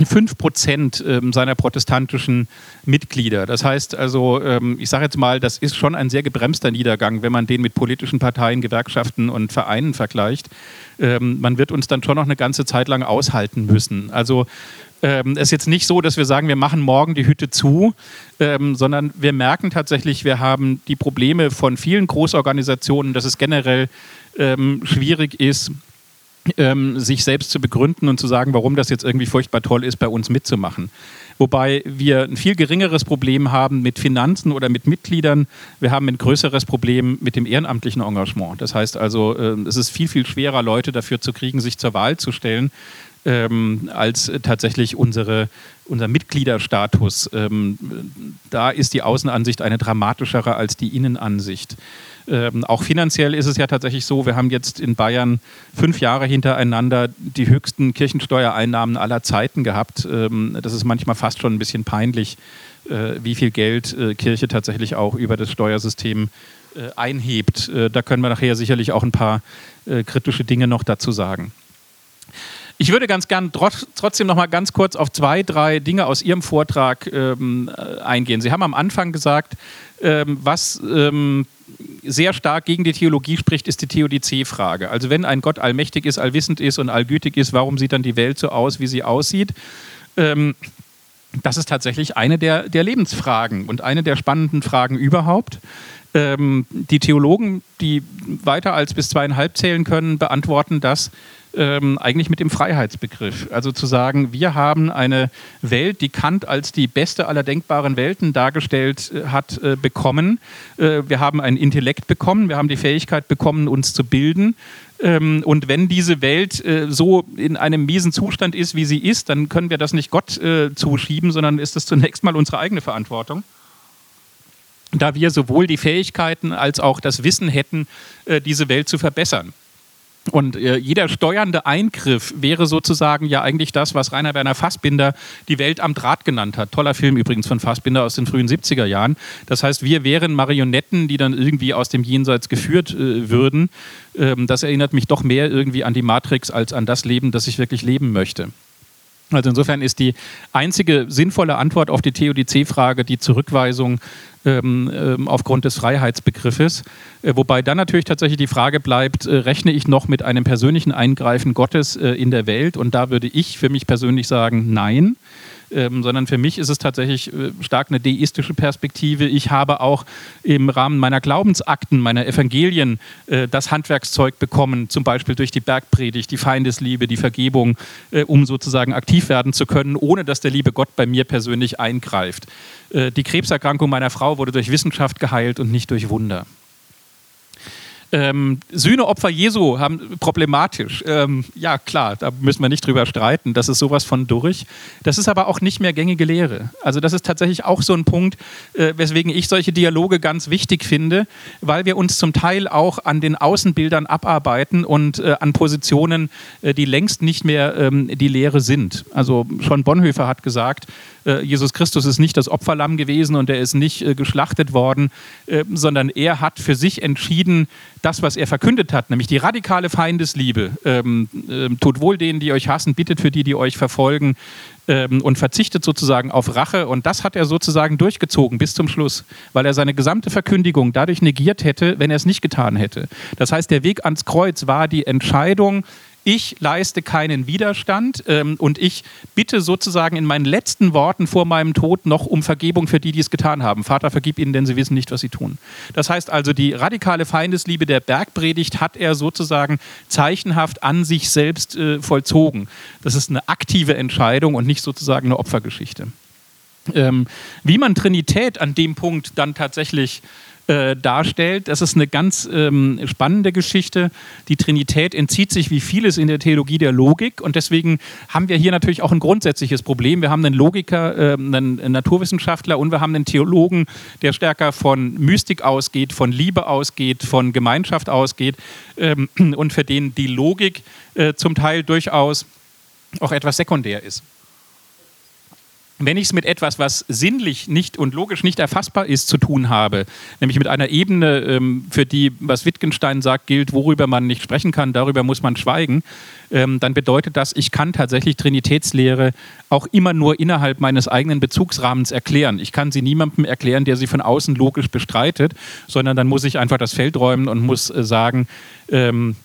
fünf Prozent ähm, seiner protestantischen Mitglieder. Das heißt also, ähm, ich sage jetzt mal, das ist schon ein sehr gebremster Niedergang, wenn man den mit politischen Parteien, Gewerkschaften und Vereinen vergleicht. Ähm, man wird uns dann schon noch eine ganze Zeit lang aushalten müssen. Also es ist jetzt nicht so, dass wir sagen, wir machen morgen die Hütte zu, sondern wir merken tatsächlich, wir haben die Probleme von vielen Großorganisationen, dass es generell schwierig ist, ähm, sich selbst zu begründen und zu sagen, warum das jetzt irgendwie furchtbar toll ist, bei uns mitzumachen. Wobei wir ein viel geringeres Problem haben mit Finanzen oder mit Mitgliedern. Wir haben ein größeres Problem mit dem ehrenamtlichen Engagement. Das heißt also, äh, es ist viel, viel schwerer, Leute dafür zu kriegen, sich zur Wahl zu stellen, ähm, als tatsächlich unsere, unser Mitgliederstatus. Ähm, da ist die Außenansicht eine dramatischere als die Innenansicht. Ähm, auch finanziell ist es ja tatsächlich so, wir haben jetzt in Bayern fünf Jahre hintereinander die höchsten Kirchensteuereinnahmen aller Zeiten gehabt. Ähm, das ist manchmal fast schon ein bisschen peinlich, äh, wie viel Geld äh, Kirche tatsächlich auch über das Steuersystem äh, einhebt. Äh, da können wir nachher sicherlich auch ein paar äh, kritische Dinge noch dazu sagen. Ich würde ganz gern trotzdem noch mal ganz kurz auf zwei, drei Dinge aus Ihrem Vortrag ähm, äh, eingehen. Sie haben am Anfang gesagt, ähm, was ähm, sehr stark gegen die Theologie spricht, ist die Theodizee-Frage. Also wenn ein Gott allmächtig ist, allwissend ist und allgütig ist, warum sieht dann die Welt so aus, wie sie aussieht? Ähm, das ist tatsächlich eine der, der Lebensfragen und eine der spannenden Fragen überhaupt. Ähm, die Theologen, die weiter als bis zweieinhalb zählen können, beantworten das ähm, eigentlich mit dem Freiheitsbegriff. Also zu sagen, wir haben eine Welt, die Kant als die beste aller denkbaren Welten dargestellt äh, hat, äh, bekommen. Äh, wir haben ein Intellekt bekommen, wir haben die Fähigkeit bekommen, uns zu bilden. Ähm, und wenn diese Welt äh, so in einem miesen Zustand ist, wie sie ist, dann können wir das nicht Gott äh, zuschieben, sondern ist das zunächst mal unsere eigene Verantwortung da wir sowohl die Fähigkeiten als auch das Wissen hätten, äh, diese Welt zu verbessern. Und äh, jeder steuernde Eingriff wäre sozusagen ja eigentlich das, was Rainer Werner Fassbinder die Welt am Draht genannt hat. Toller Film übrigens von Fassbinder aus den frühen 70er Jahren. Das heißt, wir wären Marionetten, die dann irgendwie aus dem Jenseits geführt äh, würden. Ähm, das erinnert mich doch mehr irgendwie an die Matrix als an das Leben, das ich wirklich leben möchte. Also insofern ist die einzige sinnvolle Antwort auf die Theodizee-Frage die Zurückweisung ähm, ähm, aufgrund des Freiheitsbegriffes. Äh, wobei dann natürlich tatsächlich die Frage bleibt, äh, rechne ich noch mit einem persönlichen Eingreifen Gottes äh, in der Welt? Und da würde ich für mich persönlich sagen, nein ähm, sondern für mich ist es tatsächlich äh, stark eine deistische Perspektive. Ich habe auch im Rahmen meiner Glaubensakten, meiner Evangelien äh, das Handwerkszeug bekommen, zum Beispiel durch die Bergpredigt, die Feindesliebe, die Vergebung, äh, um sozusagen aktiv werden zu können, ohne dass der liebe Gott bei mir persönlich eingreift. Äh, die Krebserkrankung meiner Frau wurde durch Wissenschaft geheilt und nicht durch Wunder. Ähm, Sühneopfer Jesu haben problematisch. Ähm, ja, klar, da müssen wir nicht drüber streiten. Das ist sowas von durch. Das ist aber auch nicht mehr gängige Lehre. Also, das ist tatsächlich auch so ein Punkt, äh, weswegen ich solche Dialoge ganz wichtig finde, weil wir uns zum Teil auch an den Außenbildern abarbeiten und äh, an Positionen, äh, die längst nicht mehr ähm, die Lehre sind. Also, schon Bonhoeffer hat gesagt, Jesus Christus ist nicht das Opferlamm gewesen und er ist nicht äh, geschlachtet worden, äh, sondern er hat für sich entschieden, das, was er verkündet hat, nämlich die radikale Feindesliebe, ähm, ähm, tut wohl denen, die euch hassen, bittet für die, die euch verfolgen ähm, und verzichtet sozusagen auf Rache. Und das hat er sozusagen durchgezogen bis zum Schluss, weil er seine gesamte Verkündigung dadurch negiert hätte, wenn er es nicht getan hätte. Das heißt, der Weg ans Kreuz war die Entscheidung, ich leiste keinen Widerstand ähm, und ich bitte sozusagen in meinen letzten Worten vor meinem Tod noch um Vergebung für die, die es getan haben. Vater, vergib ihnen, denn sie wissen nicht, was sie tun. Das heißt also, die radikale Feindesliebe der Bergpredigt hat er sozusagen zeichenhaft an sich selbst äh, vollzogen. Das ist eine aktive Entscheidung und nicht sozusagen eine Opfergeschichte. Ähm, wie man Trinität an dem Punkt dann tatsächlich äh, darstellt. Das ist eine ganz ähm, spannende Geschichte. Die Trinität entzieht sich wie vieles in der Theologie der Logik und deswegen haben wir hier natürlich auch ein grundsätzliches Problem. Wir haben einen Logiker, äh, einen Naturwissenschaftler und wir haben einen Theologen, der stärker von Mystik ausgeht, von Liebe ausgeht, von Gemeinschaft ausgeht ähm, und für den die Logik äh, zum Teil durchaus auch etwas sekundär ist wenn ich es mit etwas, was sinnlich nicht und logisch nicht erfassbar ist, zu tun habe, nämlich mit einer Ebene, ähm, für die, was Wittgenstein sagt, gilt, worüber man nicht sprechen kann, darüber muss man schweigen, ähm, dann bedeutet das, ich kann tatsächlich Trinitätslehre auch immer nur innerhalb meines eigenen Bezugsrahmens erklären. Ich kann sie niemandem erklären, der sie von außen logisch bestreitet, sondern dann muss ich einfach das Feld räumen und muss äh, sagen, ähm,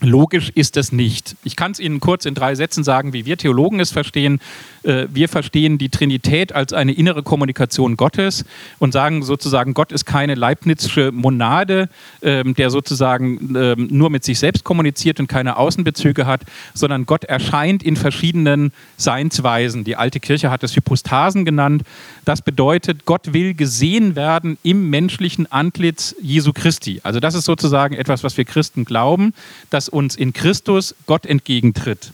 Logisch ist es nicht. Ich kann es Ihnen kurz in drei Sätzen sagen, wie wir Theologen es verstehen. Äh, wir verstehen die Trinität als eine innere Kommunikation Gottes und sagen sozusagen, Gott ist keine Leibnizsche Monade, ähm, der sozusagen ähm, nur mit sich selbst kommuniziert und keine Außenbezüge hat, sondern Gott erscheint in verschiedenen Seinsweisen. Die alte Kirche hat es Hypostasen genannt. Das bedeutet, Gott will gesehen werden im menschlichen Antlitz Jesu Christi. Also das ist sozusagen etwas, was wir Christen glauben, dass uns in Christus Gott entgegentritt.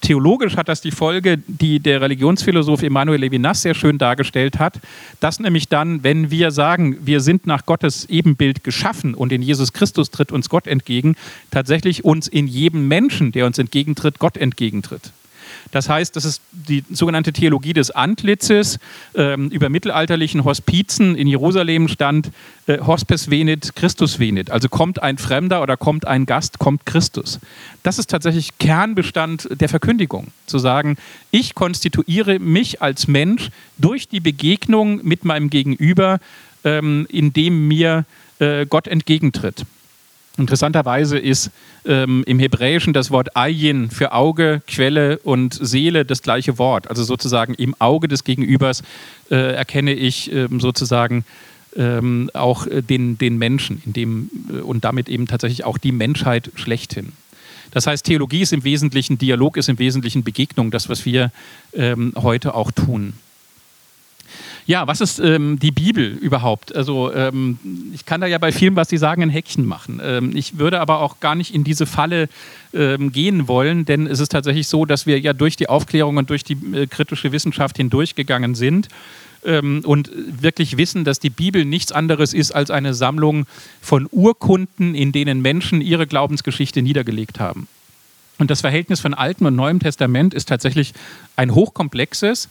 Theologisch hat das die Folge, die der Religionsphilosoph Emmanuel Levinas sehr schön dargestellt hat, dass nämlich dann, wenn wir sagen, wir sind nach Gottes Ebenbild geschaffen und in Jesus Christus tritt uns Gott entgegen, tatsächlich uns in jedem Menschen, der uns entgegentritt, Gott entgegentritt. Das heißt, das ist die sogenannte Theologie des Antlitzes. Ähm, über mittelalterlichen Hospizen in Jerusalem stand äh, Hospes venit, Christus venit. Also kommt ein Fremder oder kommt ein Gast, kommt Christus. Das ist tatsächlich Kernbestand der Verkündigung. Zu sagen, ich konstituiere mich als Mensch durch die Begegnung mit meinem Gegenüber, ähm, indem mir äh, Gott entgegentritt. Interessanterweise ist ähm, im Hebräischen das Wort Ayin für Auge, Quelle und Seele das gleiche Wort. Also sozusagen im Auge des Gegenübers äh, erkenne ich ähm, sozusagen ähm, auch äh, den, den Menschen in dem, äh, und damit eben tatsächlich auch die Menschheit schlechthin. Das heißt, Theologie ist im Wesentlichen, Dialog ist im Wesentlichen Begegnung, das, was wir ähm, heute auch tun. Ja, was ist ähm, die Bibel überhaupt? Also ähm, ich kann da ja bei vielen, was Sie sagen, ein Häkchen machen. Ähm, ich würde aber auch gar nicht in diese Falle ähm, gehen wollen, denn es ist tatsächlich so, dass wir ja durch die Aufklärung und durch die äh, kritische Wissenschaft hindurchgegangen sind ähm, und wirklich wissen, dass die Bibel nichts anderes ist als eine Sammlung von Urkunden, in denen Menschen ihre Glaubensgeschichte niedergelegt haben. Und das Verhältnis von Altem und Neuem Testament ist tatsächlich ein hochkomplexes.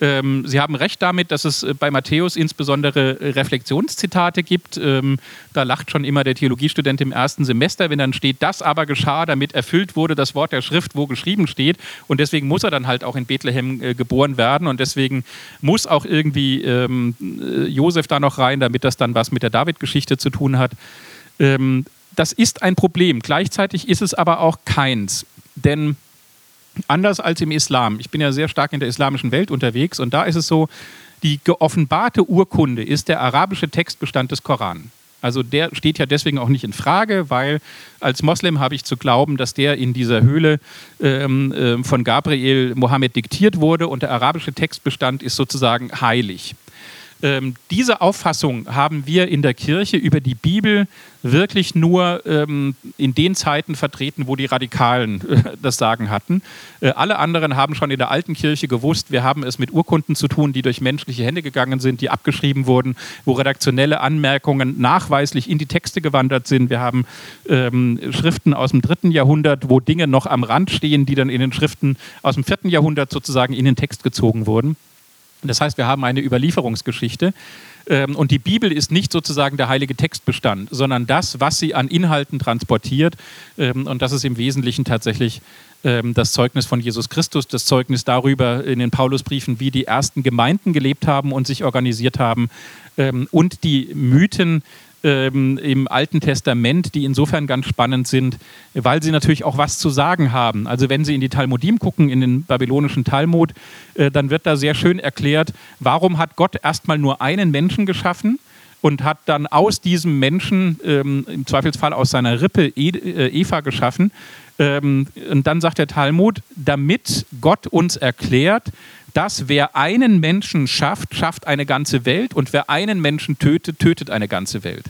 Ähm, Sie haben recht damit, dass es äh, bei Matthäus insbesondere äh, Reflexionszitate gibt. Ähm, da lacht schon immer der Theologiestudent im ersten Semester, wenn dann steht, das aber geschah, damit erfüllt wurde das Wort der Schrift, wo geschrieben steht. Und deswegen muss er dann halt auch in Bethlehem äh, geboren werden. Und deswegen muss auch irgendwie ähm, äh, Josef da noch rein, damit das dann was mit der David-Geschichte zu tun hat. Ähm, das ist ein Problem. Gleichzeitig ist es aber auch keins. Denn anders als im Islam. Ich bin ja sehr stark in der islamischen Welt unterwegs und da ist es so, die geoffenbarte Urkunde ist der arabische Textbestand des Koran. Also der steht ja deswegen auch nicht in Frage, weil als Moslem habe ich zu glauben, dass der in dieser Höhle ähm, äh, von Gabriel Mohammed diktiert wurde und der arabische Textbestand ist sozusagen heilig. Ähm, diese Auffassung haben wir in der Kirche über die Bibel wirklich nur ähm, in den Zeiten vertreten, wo die Radikalen äh, das Sagen hatten. Äh, alle anderen haben schon in der alten Kirche gewusst, wir haben es mit Urkunden zu tun, die durch menschliche Hände gegangen sind, die abgeschrieben wurden, wo redaktionelle Anmerkungen nachweislich in die Texte gewandert sind. Wir haben ähm, Schriften aus dem dritten Jahrhundert, wo Dinge noch am Rand stehen, die dann in den Schriften aus dem vierten Jahrhundert sozusagen in den Text gezogen wurden. Das heißt, wir haben eine Überlieferungsgeschichte. Ähm, und die Bibel ist nicht sozusagen der heilige Textbestand, sondern das, was sie an Inhalten transportiert. Ähm, und das ist im Wesentlichen tatsächlich ähm, das Zeugnis von Jesus Christus, das Zeugnis darüber in den Paulusbriefen, wie die ersten Gemeinden gelebt haben und sich organisiert haben und die Mythen, ähm, im Alten Testament, die insofern ganz spannend sind, weil sie natürlich auch was zu sagen haben. Also wenn Sie in die Talmudim gucken, in den babylonischen Talmud, äh, dann wird da sehr schön erklärt, warum hat Gott erstmal nur einen Menschen geschaffen und hat dann aus diesem Menschen, ähm, im Zweifelsfall aus seiner Rippe, e äh, Eva geschaffen. Ähm, und dann sagt der Talmud, damit Gott uns erklärt, dass wer einen Menschen schafft, schafft eine ganze Welt und wer einen Menschen tötet, tötet eine ganze Welt.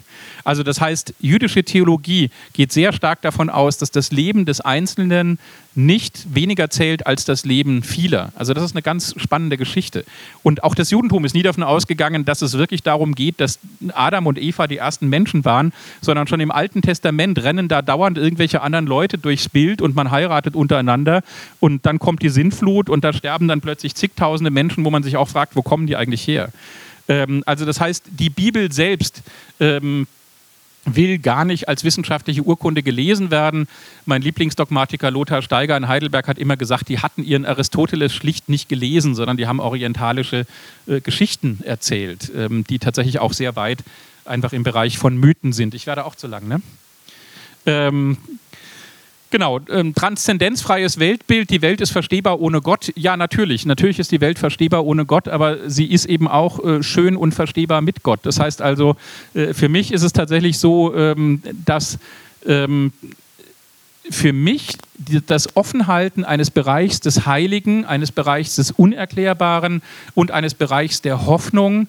Also das heißt, jüdische Theologie geht sehr stark davon aus, dass das Leben des Einzelnen nicht weniger zählt als das Leben vieler. Also das ist eine ganz spannende Geschichte. Und auch das Judentum ist nie davon ausgegangen, dass es wirklich darum geht, dass Adam und Eva die ersten Menschen waren, sondern schon im Alten Testament rennen da dauernd irgendwelche anderen Leute durchs Bild und man heiratet untereinander und dann kommt die Sintflut und da sterben dann plötzlich zigtausende Menschen, wo man sich auch fragt, wo kommen die eigentlich her? Ähm, also das heißt, die Bibel selbst ähm, will gar nicht als wissenschaftliche Urkunde gelesen werden. Mein Lieblingsdogmatiker Lothar Steiger in Heidelberg hat immer gesagt, die hatten ihren Aristoteles schlicht nicht gelesen, sondern die haben orientalische äh, Geschichten erzählt, ähm, die tatsächlich auch sehr weit einfach im Bereich von Mythen sind. Ich werde auch zu lang, ne? Ähm, Genau, ähm, transzendenzfreies Weltbild, die Welt ist verstehbar ohne Gott. Ja, natürlich, natürlich ist die Welt verstehbar ohne Gott, aber sie ist eben auch äh, schön und verstehbar mit Gott. Das heißt also, äh, für mich ist es tatsächlich so, ähm, dass ähm, für mich das Offenhalten eines Bereichs des Heiligen, eines Bereichs des Unerklärbaren und eines Bereichs der Hoffnung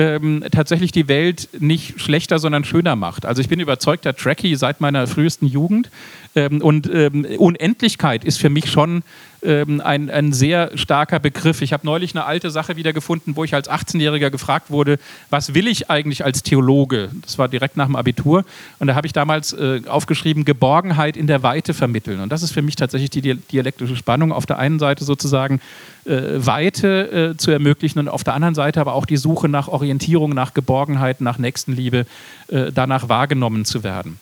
ähm, tatsächlich die Welt nicht schlechter, sondern schöner macht. Also ich bin überzeugter Trekkie seit meiner frühesten Jugend ähm, und ähm, Unendlichkeit ist für mich schon ähm, ein, ein sehr starker Begriff. Ich habe neulich eine alte Sache wiedergefunden, wo ich als 18-Jähriger gefragt wurde, was will ich eigentlich als Theologe? Das war direkt nach dem Abitur. Und da habe ich damals äh, aufgeschrieben, Geborgenheit in der Weite vermitteln. Und das ist für mich tatsächlich die dialektische Spannung. Auf der einen Seite sozusagen äh, Weite äh, zu ermöglichen und auf der anderen Seite aber auch die Suche nach Orientierung, nach Geborgenheit, nach Nächstenliebe, äh, danach wahrgenommen zu werden.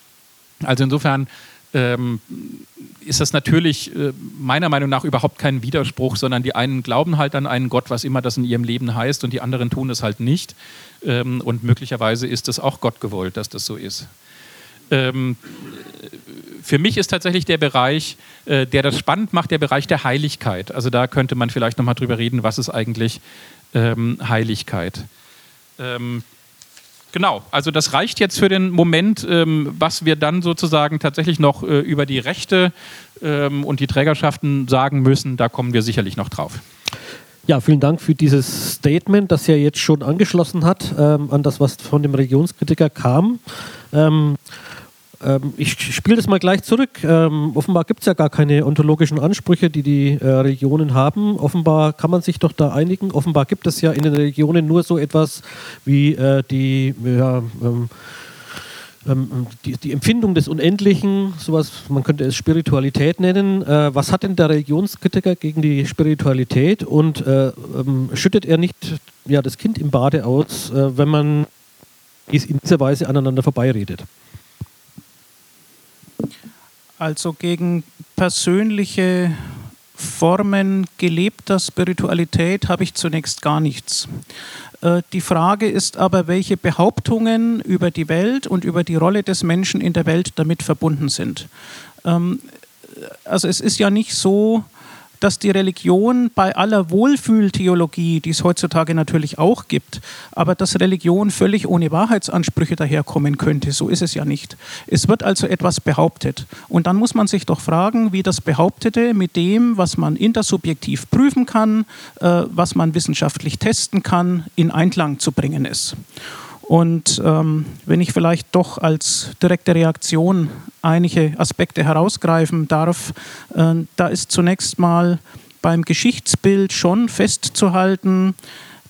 Also insofern ähm, ist das natürlich äh, meiner Meinung nach überhaupt kein Widerspruch, sondern die einen glauben halt an einen Gott, was immer das in ihrem Leben heißt, und die anderen tun es halt nicht. Ähm, und möglicherweise ist es auch Gott gewollt, dass das so ist. Ähm, für mich ist tatsächlich der Bereich, äh, der das spannend macht, der Bereich der Heiligkeit. Also da könnte man vielleicht nochmal drüber reden, was ist eigentlich ähm, Heiligkeit. Ähm, genau, also das reicht jetzt für den Moment, ähm, was wir dann sozusagen tatsächlich noch äh, über die Rechte ähm, und die Trägerschaften sagen müssen, da kommen wir sicherlich noch drauf. Ja, vielen Dank für dieses Statement, das ja jetzt schon angeschlossen hat ähm, an das, was von dem Religionskritiker kam. Ähm, ich spiele das mal gleich zurück. Ähm, offenbar gibt es ja gar keine ontologischen Ansprüche, die die äh, Religionen haben. Offenbar kann man sich doch da einigen. Offenbar gibt es ja in den Religionen nur so etwas wie äh, die, ja, ähm, ähm die, die, Empfindung des Unendlichen, sowas, man könnte es Spiritualität nennen. Äh, was hat denn der Religionskritiker gegen die Spiritualität und äh, ähm, schüttet er nicht ja, das Kind im Bade aus, äh, wenn man in dieser Weise aneinander vorbeiredet? Also gegen persönliche Formen gelebter Spiritualität habe ich zunächst gar nichts. Äh, die Frage ist aber, welche Behauptungen über die Welt und über die Rolle des Menschen in der Welt damit verbunden sind. Ähm, also es ist ja nicht so, dass die Religion bei aller Wohlfühltheologie, die es heutzutage natürlich auch gibt, aber dass Religion völlig ohne Wahrheitsansprüche daherkommen könnte. So ist es ja nicht. Es wird also etwas behauptet. Und dann muss man sich doch fragen, wie das Behauptete mit dem, was man intersubjektiv prüfen kann, äh, was man wissenschaftlich testen kann, in Einklang zu bringen ist. Und ähm, wenn ich vielleicht doch als direkte Reaktion einige Aspekte herausgreifen darf, äh, da ist zunächst mal beim Geschichtsbild schon festzuhalten,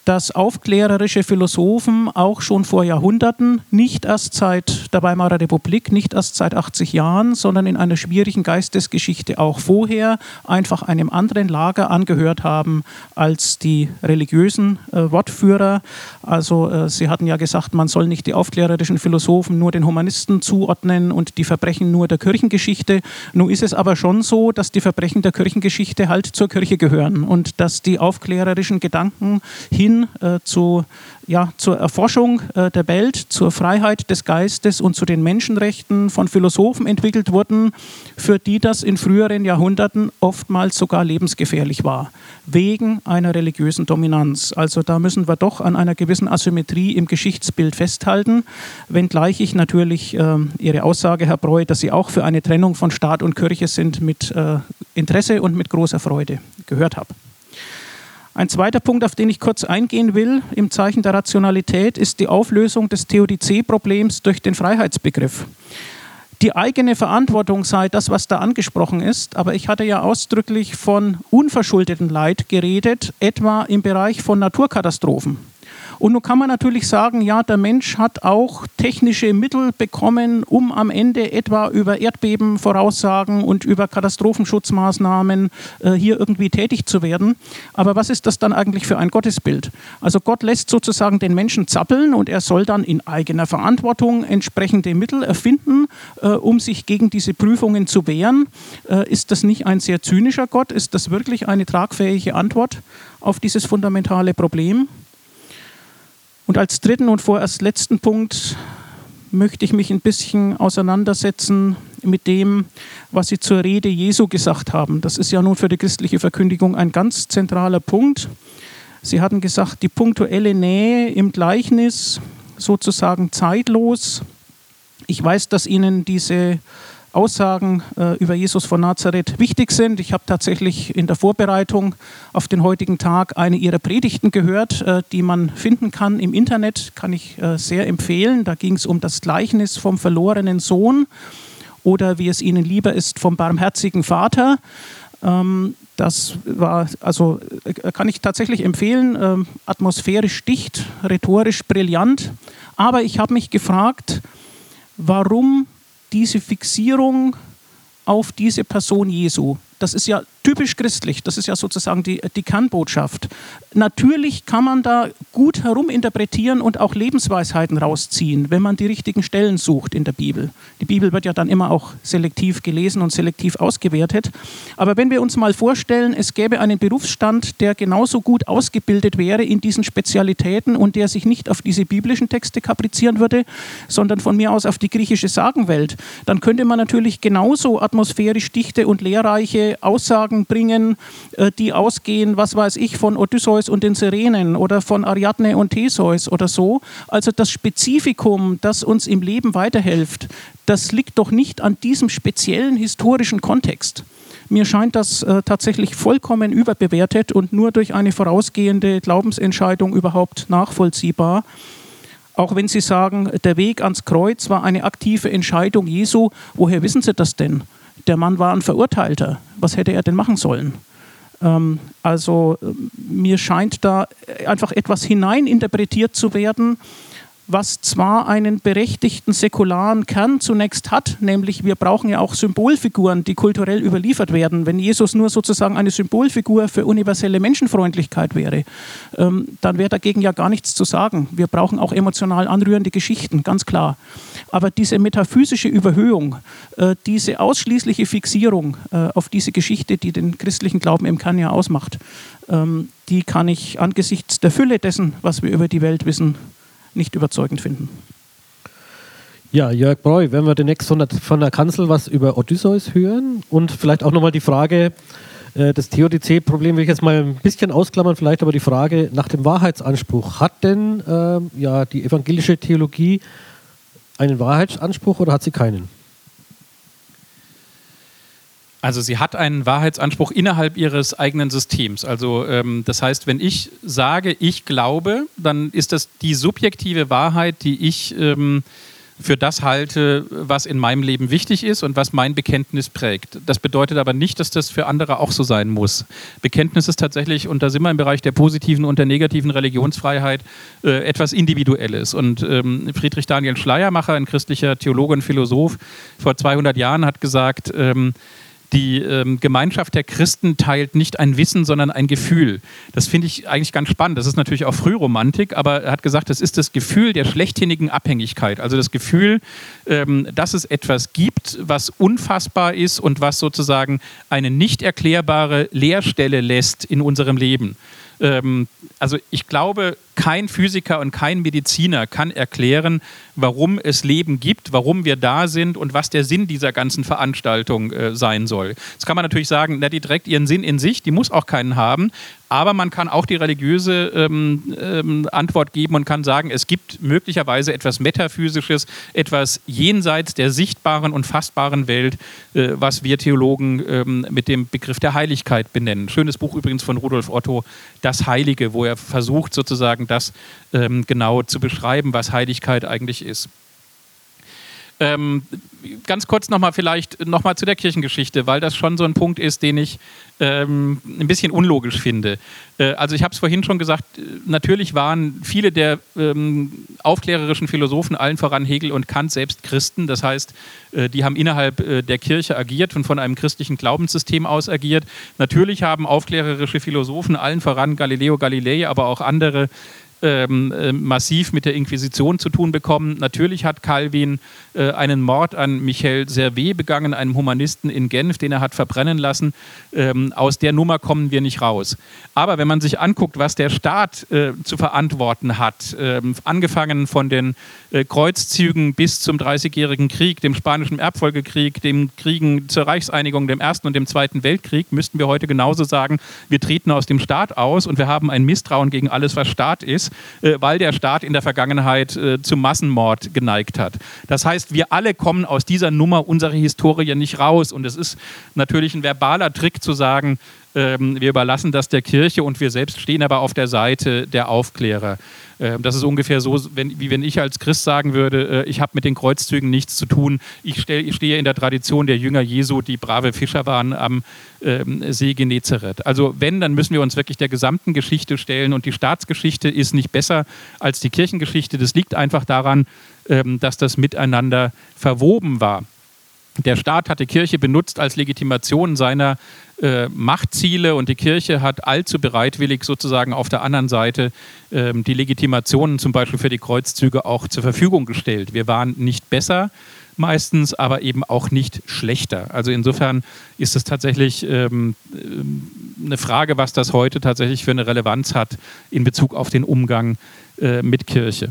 dass aufklärerische Philosophen auch schon vor Jahrhunderten, nicht erst seit der Weimarer Republik, nicht erst seit 80 Jahren, sondern in einer schwierigen Geistesgeschichte auch vorher einfach einem anderen Lager angehört haben als die religiösen äh, Wortführer. Also äh, sie hatten ja gesagt, man soll nicht die aufklärerischen Philosophen nur den Humanisten zuordnen und die Verbrechen nur der Kirchengeschichte. Nun ist es aber schon so, dass die Verbrechen der Kirchengeschichte halt zur Kirche gehören und dass die aufklärerischen Gedanken hin äh, zu, ja, zur Erforschung äh, der Welt, zur Freiheit des Geistes und zu den Menschenrechten von Philosophen entwickelt wurden, für die das in früheren Jahrhunderten oftmals sogar lebensgefährlich war, wegen einer religiösen Dominanz. Also da müssen wir doch an einer gewissen Asymmetrie im Geschichtsbild festhalten, wenngleich ich natürlich äh, Ihre Aussage, Herr Breu, dass Sie auch für eine Trennung von Staat und Kirche sind, mit äh, Interesse und mit großer Freude gehört habe. Ein zweiter Punkt, auf den ich kurz eingehen will, im Zeichen der Rationalität, ist die Auflösung des Theodizee-Problems durch den Freiheitsbegriff. Die eigene Verantwortung sei das, was da angesprochen ist, aber ich hatte ja ausdrücklich von unverschuldeten Leid geredet, etwa im Bereich von Naturkatastrophen. Und nun kann man natürlich sagen, ja, der Mensch hat auch technische Mittel bekommen, um am Ende etwa über Erdbebenvoraussagen und über Katastrophenschutzmaßnahmen äh, hier irgendwie tätig zu werden. Aber was ist das dann eigentlich für ein Gottesbild? Also Gott lässt sozusagen den Menschen zappeln und er soll dann in eigener Verantwortung entsprechende Mittel erfinden, äh, um sich gegen diese Prüfungen zu wehren. Äh, ist das nicht ein sehr zynischer Gott? Ist das wirklich eine tragfähige Antwort auf dieses fundamentale Problem? Und als dritten und vorerst letzten Punkt möchte ich mich ein bisschen auseinandersetzen mit dem, was Sie zur Rede Jesu gesagt haben. Das ist ja nun für die christliche Verkündigung ein ganz zentraler Punkt. Sie hatten gesagt, die punktuelle Nähe im Gleichnis sozusagen zeitlos. Ich weiß, dass Ihnen diese Aussagen äh, über Jesus von Nazareth wichtig sind. Ich habe tatsächlich in der Vorbereitung auf den heutigen Tag eine ihrer Predigten gehört, äh, die man finden kann im Internet, kann ich äh, sehr empfehlen. Da ging es um das Gleichnis vom verlorenen Sohn oder wie es Ihnen lieber ist, vom barmherzigen Vater. Ähm, das war, also äh, kann ich tatsächlich empfehlen, ähm, atmosphärisch dicht, rhetorisch brillant. Aber ich habe mich gefragt, warum diese Fixierung auf diese Person Jesu. Das ist ja typisch christlich. Das ist ja sozusagen die, die Kernbotschaft. Natürlich kann man da gut heruminterpretieren und auch Lebensweisheiten rausziehen, wenn man die richtigen Stellen sucht in der Bibel. Die Bibel wird ja dann immer auch selektiv gelesen und selektiv ausgewertet. Aber wenn wir uns mal vorstellen, es gäbe einen Berufsstand, der genauso gut ausgebildet wäre in diesen Spezialitäten und der sich nicht auf diese biblischen Texte kaprizieren würde, sondern von mir aus auf die griechische Sagenwelt, dann könnte man natürlich genauso atmosphärisch dichte und lehrreiche Aussagen bringen, äh, die ausgehen, was weiß ich, von Odysseus und den Sirenen oder von Ariadne und Theseus oder so. Also das Spezifikum, das uns im Leben weiterhilft, das liegt doch nicht an diesem speziellen historischen Kontext. Mir scheint das äh, tatsächlich vollkommen überbewertet und nur durch eine vorausgehende Glaubensentscheidung überhaupt nachvollziehbar. Auch wenn Sie sagen, der Weg ans Kreuz war eine aktive Entscheidung Jesu, woher wissen Sie das denn? Der Mann war ein Verurteilter. Was hätte er denn machen sollen? Ähm, also äh, mir scheint da einfach etwas hineininterpretiert zu werden, was zwar einen berechtigten säkularen Kern zunächst hat, nämlich wir brauchen ja auch Symbolfiguren, die kulturell überliefert werden. Wenn Jesus nur sozusagen eine Symbolfigur für universelle Menschenfreundlichkeit wäre, ähm, dann wäre dagegen ja gar nichts zu sagen. Wir brauchen auch emotional anrührende Geschichten, ganz klar. Aber diese metaphysische Überhöhung, äh, diese ausschließliche Fixierung äh, auf diese Geschichte, die den christlichen Glauben im Kern ja ausmacht, ähm, die kann ich angesichts der Fülle dessen, was wir über die Welt wissen, nicht überzeugend finden. Ja, Jörg Breu, wenn wir demnächst von der, Kanzel was über Odysseus hören und vielleicht auch nochmal die Frage, äh, das Theodizee-Problem will ich jetzt mal ein bisschen ausklammern, vielleicht aber die Frage nach dem Wahrheitsanspruch. Hat denn äh, ja, die evangelische Theologie einen Wahrheitsanspruch oder hat sie keinen? Also sie hat einen Wahrheitsanspruch innerhalb ihres eigenen Systems. Also ähm, das heißt, wenn ich sage, ich glaube, dann ist das die subjektive Wahrheit, die ich ähm, für das halte, was in meinem Leben wichtig ist und was mein Bekenntnis prägt. Das bedeutet aber nicht, dass das für andere auch so sein muss. Bekenntnis ist tatsächlich, und da sind wir im Bereich der positiven und der negativen Religionsfreiheit, äh, etwas Individuelles. Und ähm, Friedrich Daniel Schleiermacher, ein christlicher Theologe und Philosoph, vor 200 Jahren hat gesagt, ähm, die ähm, Gemeinschaft der Christen teilt nicht ein Wissen, sondern ein Gefühl. Das finde ich eigentlich ganz spannend. Das ist natürlich auch Frühromantik, aber er hat gesagt, das ist das Gefühl der schlechthinigen Abhängigkeit. Also das Gefühl, ähm, dass es etwas gibt, was unfassbar ist und was sozusagen eine nicht erklärbare Leerstelle lässt in unserem Leben. Ähm, also ich glaube, kein Physiker und kein Mediziner kann erklären, warum es Leben gibt, warum wir da sind und was der Sinn dieser ganzen Veranstaltung äh, sein soll. Jetzt kann man natürlich sagen, na, die trägt ihren Sinn in sich, die muss auch keinen haben, aber man kann auch die religiöse ähm, ähm, Antwort geben und kann sagen, es gibt möglicherweise etwas Metaphysisches, etwas jenseits der sichtbaren und fassbaren Welt, äh, was wir Theologen ähm, mit dem Begriff der Heiligkeit benennen. Schönes Buch übrigens von Rudolf Otto, Das Heilige, wo er versucht sozusagen das ähm, genau zu beschreiben, was Heiligkeit eigentlich ist. Ähm, ganz kurz nochmal vielleicht nochmal zu der Kirchengeschichte, weil das schon so ein Punkt ist, den ich ähm, ein bisschen unlogisch finde. Äh, also ich habe es vorhin schon gesagt, natürlich waren viele der ähm, aufklärerischen Philosophen, allen voran Hegel und Kant, selbst Christen. Das heißt, äh, die haben innerhalb äh, der Kirche agiert und von einem christlichen Glaubenssystem aus agiert. Natürlich haben aufklärerische Philosophen, allen voran Galileo Galilei, aber auch andere, ähm, äh, massiv mit der Inquisition zu tun bekommen. Natürlich hat Calvin äh, einen Mord an Michel Servet begangen, einem Humanisten in Genf, den er hat verbrennen lassen. Ähm, aus der Nummer kommen wir nicht raus. Aber wenn man sich anguckt, was der Staat äh, zu verantworten hat, ähm, angefangen von den äh, Kreuzzügen bis zum Dreißigjährigen Krieg, dem Spanischen Erbfolgekrieg, dem Kriegen zur Reichseinigung, dem Ersten und dem Zweiten Weltkrieg, müssten wir heute genauso sagen, wir treten aus dem Staat aus und wir haben ein Misstrauen gegen alles, was Staat ist, äh, weil der Staat in der Vergangenheit äh, zum Massenmord geneigt hat. Das heißt, wir alle kommen aus dieser Nummer unserer Historie nicht raus und es ist natürlich ein verbaler Trick zu sagen, ähm, wir überlassen das der Kirche und wir selbst stehen aber auf der Seite der Aufklärer. Ähm, das ist ungefähr so, wenn, wie wenn ich als Christ sagen würde, äh, ich habe mit den Kreuzzügen nichts zu tun. Ich, stell, ich, stehe in der Tradition der Jünger Jesu, die brave Fischer waren am ähm, See Genezareth. Also wenn, dann müssen wir uns wirklich der gesamten Geschichte stellen und die Staatsgeschichte ist nicht besser als die Kirchengeschichte. Das liegt einfach daran, ähm, dass das miteinander verwoben war. Der Staat hat die Kirche benutzt als Legitimation seiner äh, Machtziele und die Kirche hat allzu bereitwillig sozusagen auf der anderen Seite äh, die Legitimationen zum Beispiel für die Kreuzzüge auch zur Verfügung gestellt. Wir waren nicht besser meistens, aber eben auch nicht schlechter. Also insofern ist es tatsächlich ähm, ähm eine Frage, was das heute tatsächlich für eine Relevanz hat in Bezug auf den Umgang äh, mit Kirche.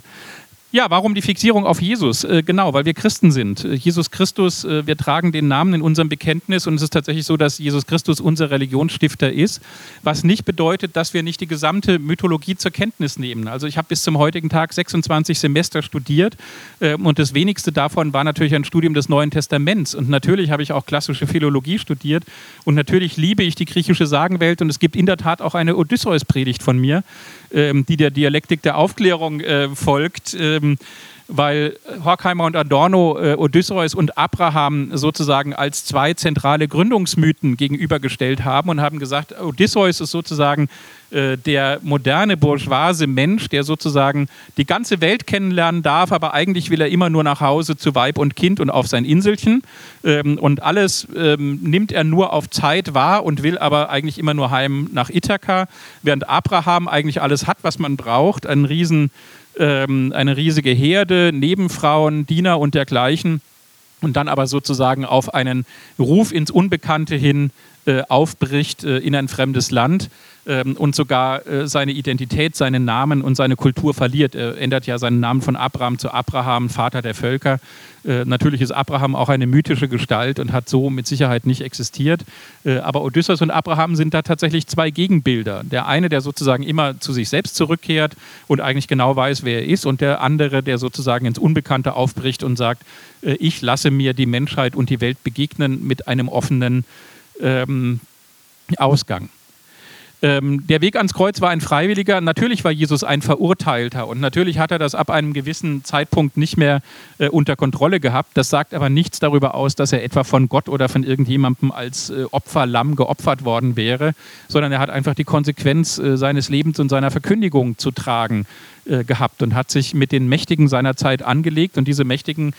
Ja, warum die Fixierung auf Jesus? Äh, genau, weil wir Christen sind. Äh, Jesus Christus, äh, wir tragen den Namen in unserem Bekenntnis und es ist tatsächlich so, dass Jesus Christus unser Religionsstifter ist, was nicht bedeutet, dass wir nicht die gesamte Mythologie zur Kenntnis nehmen. Also ich habe bis zum heutigen Tag 26 Semester studiert und das wenigste davon war natürlich ein Studium des Neuen Testaments und natürlich habe ich auch klassische Philologie studiert und natürlich liebe ich die griechische Sagenwelt und es gibt in der Tat auch eine Odysseus-Predigt von mir, ähm, die der Dialektik der Aufklärung folgt ähm, weil Horkheimer und Adorno äh, Odysseus und Abraham sozusagen als zwei zentrale Gründungsmythen gegenübergestellt haben und haben gesagt, Odysseus ist sozusagen äh, der moderne bourgeoise Mensch, der sozusagen die ganze Welt kennenlernen darf, aber eigentlich will er immer nur nach Hause zu Weib und Kind und auf sein Inselchen. Ähm, und alles ähm, nimmt er nur auf Zeit wahr und will aber eigentlich immer nur heim nach Ithaka, während Abraham eigentlich alles hat, was man braucht, einen riesen ähm, eine riesige Herde, Nebenfrauen, Diener und dergleichen und dann aber sozusagen auf einen Ruf ins Unbekannte hin äh, aufbricht äh, in ein fremdes Land ähm, und sogar äh, seine Identität, seinen Namen und seine Kultur verliert. Er ändert ja seinen Namen von Abraham zu Abraham, Vater der Völker. Äh, natürlich ist Abraham auch eine mythische Gestalt und hat so mit Sicherheit nicht existiert. Äh, aber Odysseus und Abraham sind da tatsächlich zwei Gegenbilder. Der eine, der sozusagen immer zu sich selbst zurückkehrt und eigentlich genau weiß, wer er ist, und der andere, der sozusagen ins Unbekannte aufbricht und sagt, äh, ich lasse mir die Menschheit und die Welt begegnen mit einem offenen ähm, Ausgang. Ähm, der Weg ans Kreuz war ein freiwilliger. Natürlich war Jesus ein Verurteilter und natürlich hat er das ab einem gewissen Zeitpunkt nicht mehr äh, unter Kontrolle gehabt. Das sagt aber nichts darüber aus, dass er etwa von Gott oder von irgendjemandem als äh, Opferlamm geopfert worden wäre, sondern er hat einfach die Konsequenz äh, seines Lebens und seiner Verkündigung zu tragen äh, gehabt und hat sich mit den Mächtigen seiner Zeit angelegt und diese Mächtigen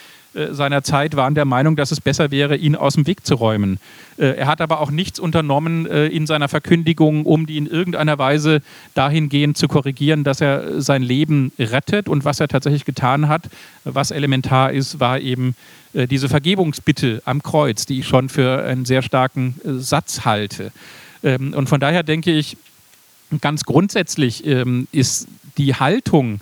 seiner Zeit waren der Meinung, dass es besser wäre, ihn aus dem Weg zu räumen. Äh, er hat aber auch nichts unternommen in seiner Verkündigung, um die in irgendeiner Weise dahingehend zu korrigieren, dass er sein Leben rettet. Und was er tatsächlich getan hat, was elementar ist, war eben diese Vergebungsbitte am Kreuz, die ich schon für einen sehr starken Satz halte. Ähm, und von daher denke ich, ganz grundsätzlich ähm, ist die Haltung, äh,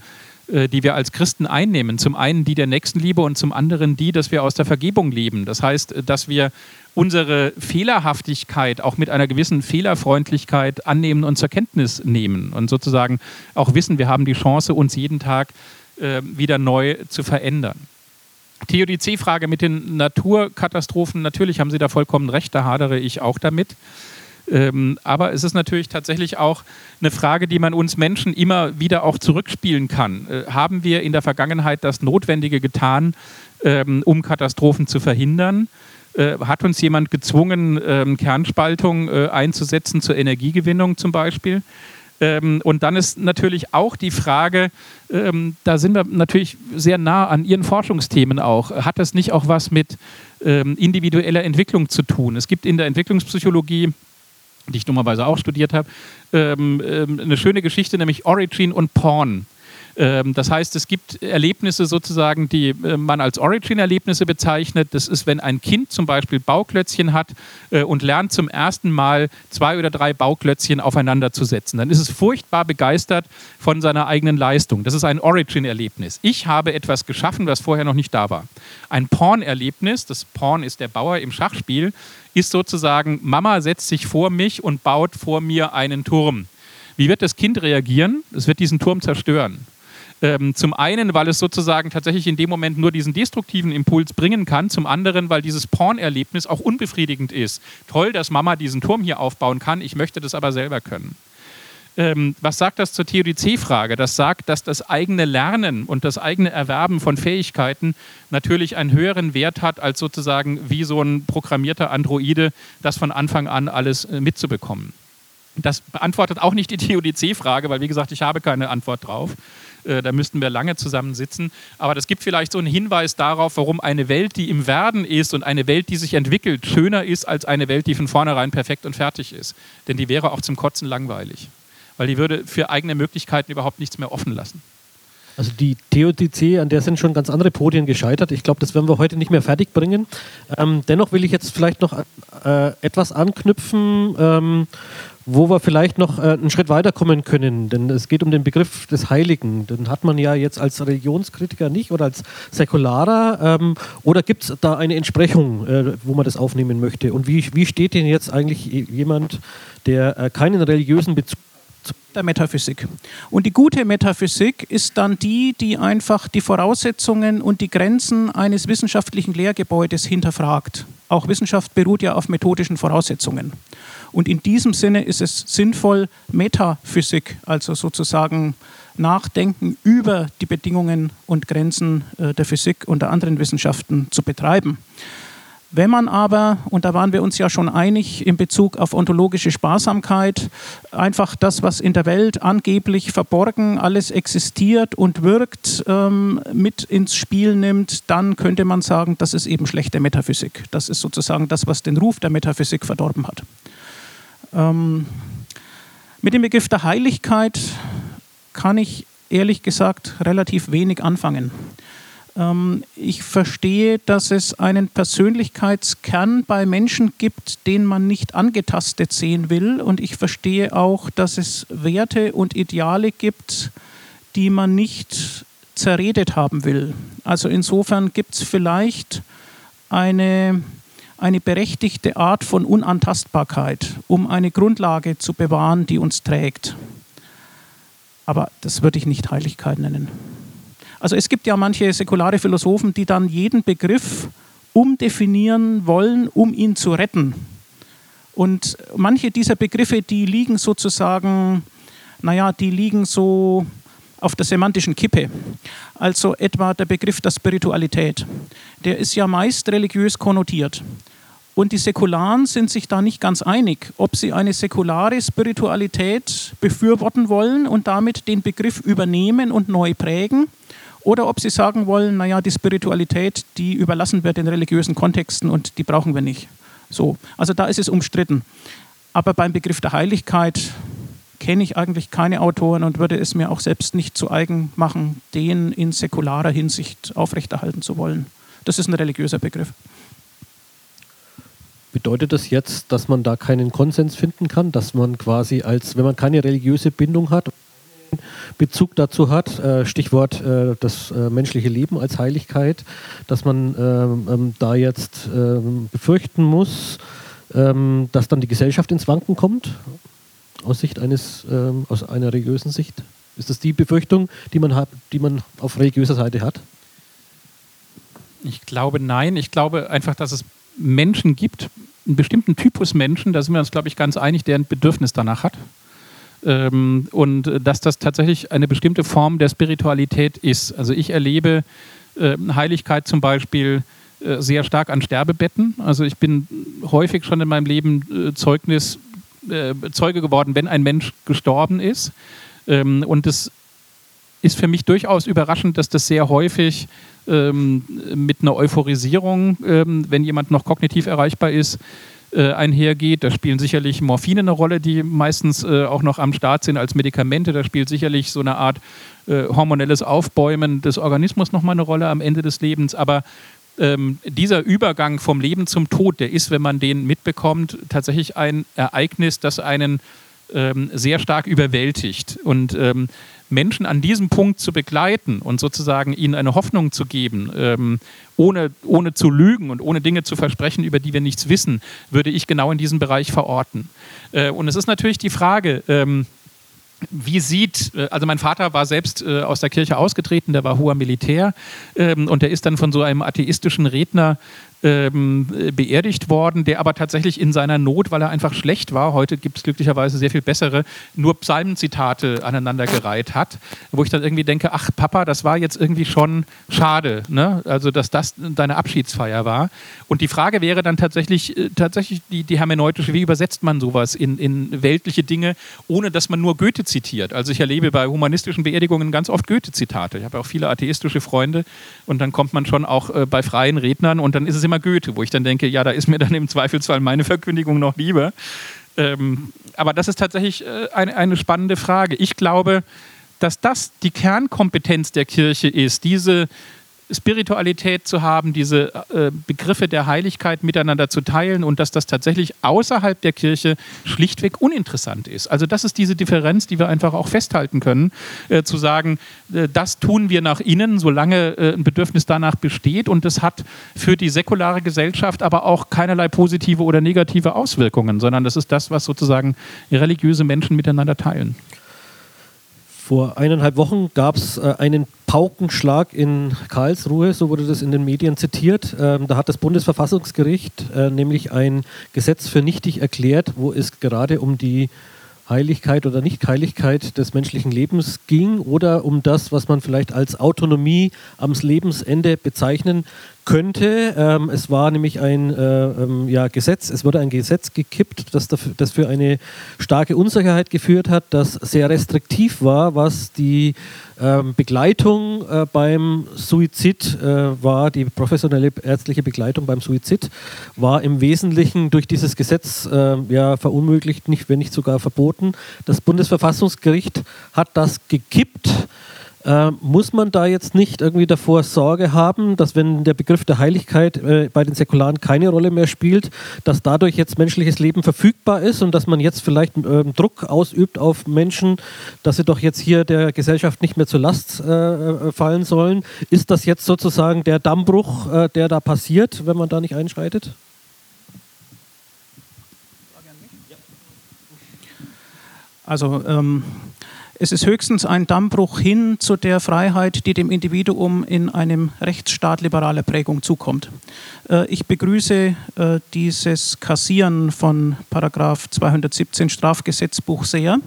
die wir als Christen einnehmen. Zum einen die der Nächstenliebe und zum anderen die, dass wir aus der Vergebung leben. Das heißt, dass wir unsere Fehlerhaftigkeit auch mit einer gewissen Fehlerfreundlichkeit annehmen und zur Kenntnis nehmen und sozusagen auch wissen, wir haben die Chance, uns jeden Tag äh, wieder neu zu verändern. Theodizee-Frage mit den Naturkatastrophen, natürlich haben Sie da vollkommen recht, da hadere ich auch damit. Ähm, aber es ist natürlich tatsächlich auch eine Frage, die man uns Menschen immer wieder auch zurückspielen kann. Äh, haben wir in der Vergangenheit das Notwendige getan, ähm, um Katastrophen zu verhindern? Äh, hat uns jemand gezwungen, ähm, Kernspaltung äh, einzusetzen zur Energiegewinnung zum Beispiel? Ähm, und dann ist natürlich auch die Frage, ähm, da sind wir natürlich sehr nah an Ihren Forschungsthemen auch. Hat das nicht auch was mit ähm, individueller Entwicklung zu tun? Es gibt in der Entwicklungspsychologie die ich dummerweise auch studiert habe, ähm, ähm, eine schöne Geschichte, nämlich Origin und Porn. Ähm, das heißt, es gibt Erlebnisse sozusagen, die äh, man als Origin-Erlebnisse bezeichnet. Das ist, wenn ein Kind zum Beispiel Bauklötzchen hat äh, und lernt zum ersten Mal zwei oder drei Bauklötzchen aufeinander zu setzen. Dann ist es furchtbar begeistert von seiner eigenen Leistung. Das ist ein Origin-Erlebnis. Ich habe etwas geschaffen, was vorher noch nicht da war. Ein Porn-Erlebnis, das Porn ist der Bauer im Schachspiel, ist sozusagen, Mama setzt sich vor mich und baut vor mir einen Turm. Wie wird das Kind reagieren? Es wird diesen Turm zerstören. Ähm, zum einen, weil es sozusagen tatsächlich in dem Moment nur diesen destruktiven Impuls bringen kann. Zum anderen, weil dieses Pornerlebnis auch unbefriedigend ist. Toll, dass Mama diesen Turm hier aufbauen kann. Ich möchte das aber selber können. Ähm, was sagt das zur Theodizee-Frage? Das sagt, dass das eigene Lernen und das eigene Erwerben von Fähigkeiten natürlich einen höheren Wert hat, als sozusagen wie so ein programmierter Androide das von Anfang an alles äh, mitzubekommen. Das beantwortet auch nicht die Theodizee-Frage, weil wie gesagt, ich habe keine Antwort drauf. Äh, da müssten wir lange zusammensitzen. Aber das gibt vielleicht so einen Hinweis darauf, warum eine Welt, die im Werden ist und eine Welt, die sich entwickelt, schöner ist als eine Welt, die von vornherein perfekt und fertig ist. Denn die wäre auch zum Kotzen langweilig. Weil die würde für eigene Möglichkeiten überhaupt nichts mehr offen lassen. Also die Theodizee, an der sind schon ganz andere Podien gescheitert. Ich glaube, das werden wir heute nicht mehr fertig bringen. Ähm, dennoch will ich jetzt vielleicht noch äh, etwas anknüpfen, ähm, wo wir vielleicht noch äh, einen Schritt weiterkommen können. Denn es geht um den Begriff des Heiligen. Den hat man ja jetzt als Religionskritiker nicht oder als Säkularer. Ähm, oder gibt es da eine Entsprechung, äh, wo man das aufnehmen möchte? Und wie, wie steht denn jetzt eigentlich jemand, der äh, keinen religiösen Bezug der Metaphysik. Und die gute Metaphysik ist dann die, die einfach die Voraussetzungen und die Grenzen eines wissenschaftlichen Lehrgebäudes hinterfragt. Auch Wissenschaft beruht ja auf methodischen Voraussetzungen. Und in diesem Sinne ist es sinnvoll, Metaphysik, also sozusagen Nachdenken über die Bedingungen und Grenzen äh, der Physik und der anderen Wissenschaften zu betreiben. Wenn man aber, und da waren wir uns ja schon einig in Bezug auf ontologische Sparsamkeit, einfach das, was in der Welt angeblich verborgen alles existiert und wirkt, ähm, mit ins Spiel nimmt, dann könnte man sagen, das ist eben schlechte Metaphysik. Das ist sozusagen das, was den Ruf der Metaphysik verdorben hat. Ähm, mit dem Begriff der Heiligkeit kann ich ehrlich gesagt relativ wenig anfangen. Ähm, ich verstehe, dass es einen Persönlichkeitskern bei Menschen gibt, den man nicht angetastet sehen will. Und ich verstehe auch, dass es Werte und Ideale gibt, die man nicht zerredet haben will. Also insofern gibt es vielleicht eine, eine berechtigte Art von Unantastbarkeit, um eine Grundlage zu bewahren, die uns trägt. Aber das würde ich nicht Heiligkeit nennen. Also es gibt ja manche säkulare Philosophen, die dann jeden Begriff umdefinieren wollen, um ihn zu retten. Und manche dieser Begriffe, die liegen sozusagen, naja, die liegen so auf der semantischen Kippe. Also etwa der Begriff der Spiritualität. Der ist ja meist religiös konnotiert. Und die Säkularen sind sich da nicht ganz einig, ob sie eine säkulare Spiritualität befürworten wollen und damit den Begriff übernehmen und neu prägen oder ob sie sagen wollen, naja, die Spiritualität, die überlassen wir den religiösen Kontexten und die brauchen wir nicht. So, also da ist es umstritten. Aber beim Begriff der Heiligkeit kenne ich eigentlich keine Autoren und würde es mir auch selbst nicht zu eigen machen, den in säkularer Hinsicht aufrechterhalten zu wollen. Das ist ein religiöser Begriff. Bedeutet das jetzt, dass man da keinen Konsens finden kann, dass man quasi als, wenn man keine religiöse Bindung hat, Bezug dazu hat, äh, Stichwort äh, das äh, menschliche Leben als Heiligkeit, dass man ähm, ähm, da jetzt ähm, befürchten muss, dass dann die Gesellschaft ins Wanken kommt, aus Sicht eines, aus einer religiösen Sicht? Ist das die Befürchtung, die man, hat, die man auf religiöser Seite hat? Ich glaube nein. Ich glaube einfach, dass es Menschen gibt, einen bestimmten Typus Menschen, da sind wir uns, glaube ich, ganz einig, der ein Bedürfnis danach hat. Ähm, und dass das tatsächlich eine bestimmte Form der Spiritualität ist. Also ich erlebe äh, Heiligkeit zum Beispiel äh, sehr stark an Sterbebetten. Also ich bin häufig schon in meinem Leben äh, Zeugnis, äh, Zeuge geworden, wenn ein Mensch gestorben ist. Ähm, und es ist für mich durchaus überraschend, dass das sehr häufig ähm, mit einer Euphorisierung, ähm, wenn jemand noch kognitiv erreichbar ist, äh, einhergeht. Da spielen sicherlich Morphine eine Rolle, die meistens äh, auch noch am Start sind als Medikamente. Da spielt sicherlich so eine Art äh, hormonelles Aufbäumen des Organismus nochmal eine Rolle am Ende des Lebens. Aber ähm, dieser Übergang vom Leben zum Tod, der ist, wenn man den mitbekommt, tatsächlich ein Ereignis, das einen ähm, sehr stark überwältigt. Und ähm, Menschen an diesem Punkt zu begleiten und sozusagen ihnen eine Hoffnung zu geben, ähm, ohne, ohne zu lügen und ohne Dinge zu versprechen, über die wir nichts wissen, würde ich genau in diesem Bereich verorten. Äh, und es ist natürlich die Frage, ähm, wie sieht, äh, also mein Vater war selbst äh, aus der Kirche ausgetreten, der war hoher Militär ähm, und der ist dann von so einem atheistischen Redner ähm, beerdigt worden, der aber tatsächlich in seiner Not, weil er einfach schlecht war, heute gibt es glücklicherweise sehr viel bessere, nur Psalmenzitate aneinandergereiht hat, wo ich dann irgendwie denke, ach Papa, das war jetzt irgendwie schon schade, ne? also dass das deine Abschiedsfeier war. Und die Frage wäre dann tatsächlich, äh, tatsächlich die, die hermeneutische, wie übersetzt man sowas in, in weltliche Dinge, ohne dass man nur Goethe zitiert. Also ich erlebe bei humanistischen Beerdigungen ganz oft Goethe-Zitate. Ich habe auch viele atheistische Freunde und dann kommt man schon auch äh, bei freien Rednern und dann ist es immer Goethe, wo ich dann denke, ja, da ist mir dann im Zweifelsfall meine Verkündigung noch lieber. Ähm, aber das ist tatsächlich äh, eine, eine spannende Frage. Ich glaube, dass das die Kernkompetenz der Kirche ist, diese Spiritualität zu haben, diese äh, Begriffe der Heiligkeit miteinander zu teilen und dass das tatsächlich außerhalb der Kirche schlichtweg uninteressant ist. Also das ist diese Differenz, die wir einfach auch festhalten können, äh, zu sagen, äh, das tun wir nach innen, solange äh, ein Bedürfnis danach besteht und das hat für die säkulare Gesellschaft aber auch keinerlei positive oder negative Auswirkungen, sondern das ist das, was sozusagen religiöse Menschen miteinander teilen. Vor eineinhalb Wochen gab es äh, einen Paukenschlag in Karlsruhe, so wurde das in den Medien zitiert. Ähm, da hat das Bundesverfassungsgericht äh, nämlich ein Gesetz für nichtig erklärt, wo es gerade um die Heiligkeit oder Nicht-Heiligkeit des menschlichen Lebens ging oder um das, was man vielleicht als Autonomie am Lebensende bezeichnen könnte. Ähm, es war nämlich ein äh, ähm, ja, Gesetz, es wurde ein Gesetz gekippt, das, dafür, das für eine starke Unsicherheit geführt hat, das sehr restriktiv war, was die ähm, Begleitung äh, beim Suizid äh, war, die professionelle ärztliche Begleitung beim Suizid, war im Wesentlichen durch dieses Gesetz äh, ja, verunmöglicht, nicht, wenn nicht sogar verboten. Das Bundesverfassungsgericht hat das gekippt äh, muss man da jetzt nicht irgendwie davor Sorge haben, dass wenn der Begriff der Heiligkeit äh, bei den Säkularen keine Rolle mehr spielt, dass dadurch jetzt menschliches Leben verfügbar ist und dass man jetzt vielleicht äh, Druck ausübt auf Menschen, dass sie doch jetzt hier der Gesellschaft nicht mehr zur Last äh, äh, fallen sollen? Ist das jetzt sozusagen der Dammbruch, äh, der da passiert, wenn man da nicht einschreitet? Also ähm, es ist höchstens ein Dammbruch hin zu der Freiheit, die dem Individuum in einem Rechtsstaat liberaler Prägung zukommt. Äh, ich begrüße äh, dieses Kassieren von Paragraph 217 Strafgesetzbuch sehr,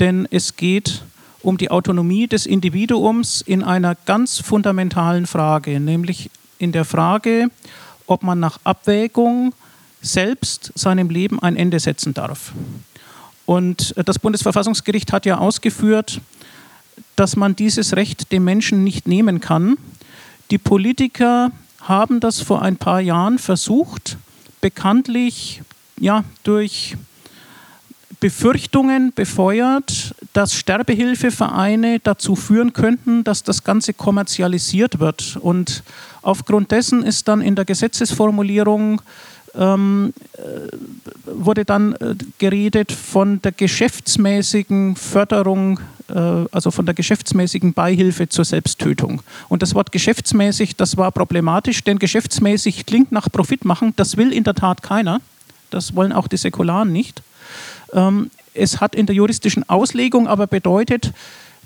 denn es geht um die Autonomie des Individuums in einer ganz fundamentalen Frage, nämlich in der Frage, ob man nach Abwägung selbst seinem Leben ein Ende setzen darf. Und das Bundesverfassungsgericht hat ja ausgeführt, dass man dieses Recht dem Menschen nicht nehmen kann. Die Politiker haben das vor ein paar Jahren versucht, bekanntlich ja, durch Befürchtungen befeuert, dass Sterbehilfevereine dazu führen könnten, dass das Ganze kommerzialisiert wird. Und aufgrund dessen ist dann in der Gesetzesformulierung ähm, äh, wurde dann äh, geredet von der geschäftsmäßigen Förderung, äh, also von der geschäftsmäßigen Beihilfe zur Selbsttötung. Und das Wort geschäftsmäßig, das war problematisch, denn geschäftsmäßig klingt nach Profit machen, das will in der Tat keiner. Das wollen auch die Säkularen nicht. Ähm, es hat in der juristischen Auslegung aber bedeutet,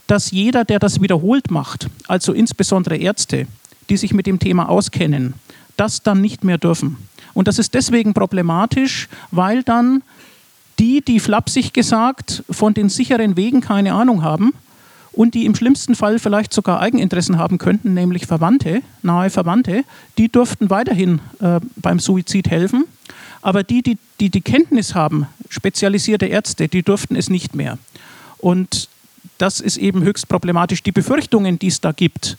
dass jeder, der das wiederholt macht, also insbesondere Ärzte, die sich mit dem Thema auskennen, das dann nicht mehr dürfen. Und das ist deswegen problematisch, weil dann die, die flapsig gesagt von den sicheren Wegen keine Ahnung haben und die im schlimmsten Fall vielleicht sogar Eigeninteressen haben könnten, nämlich Verwandte, nahe Verwandte, die dürften weiterhin äh, beim Suizid helfen. Aber die, die, die die Kenntnis haben, spezialisierte Ärzte, die dürften es nicht mehr. Und das ist eben höchst problematisch. Die Befürchtungen, die es da gibt,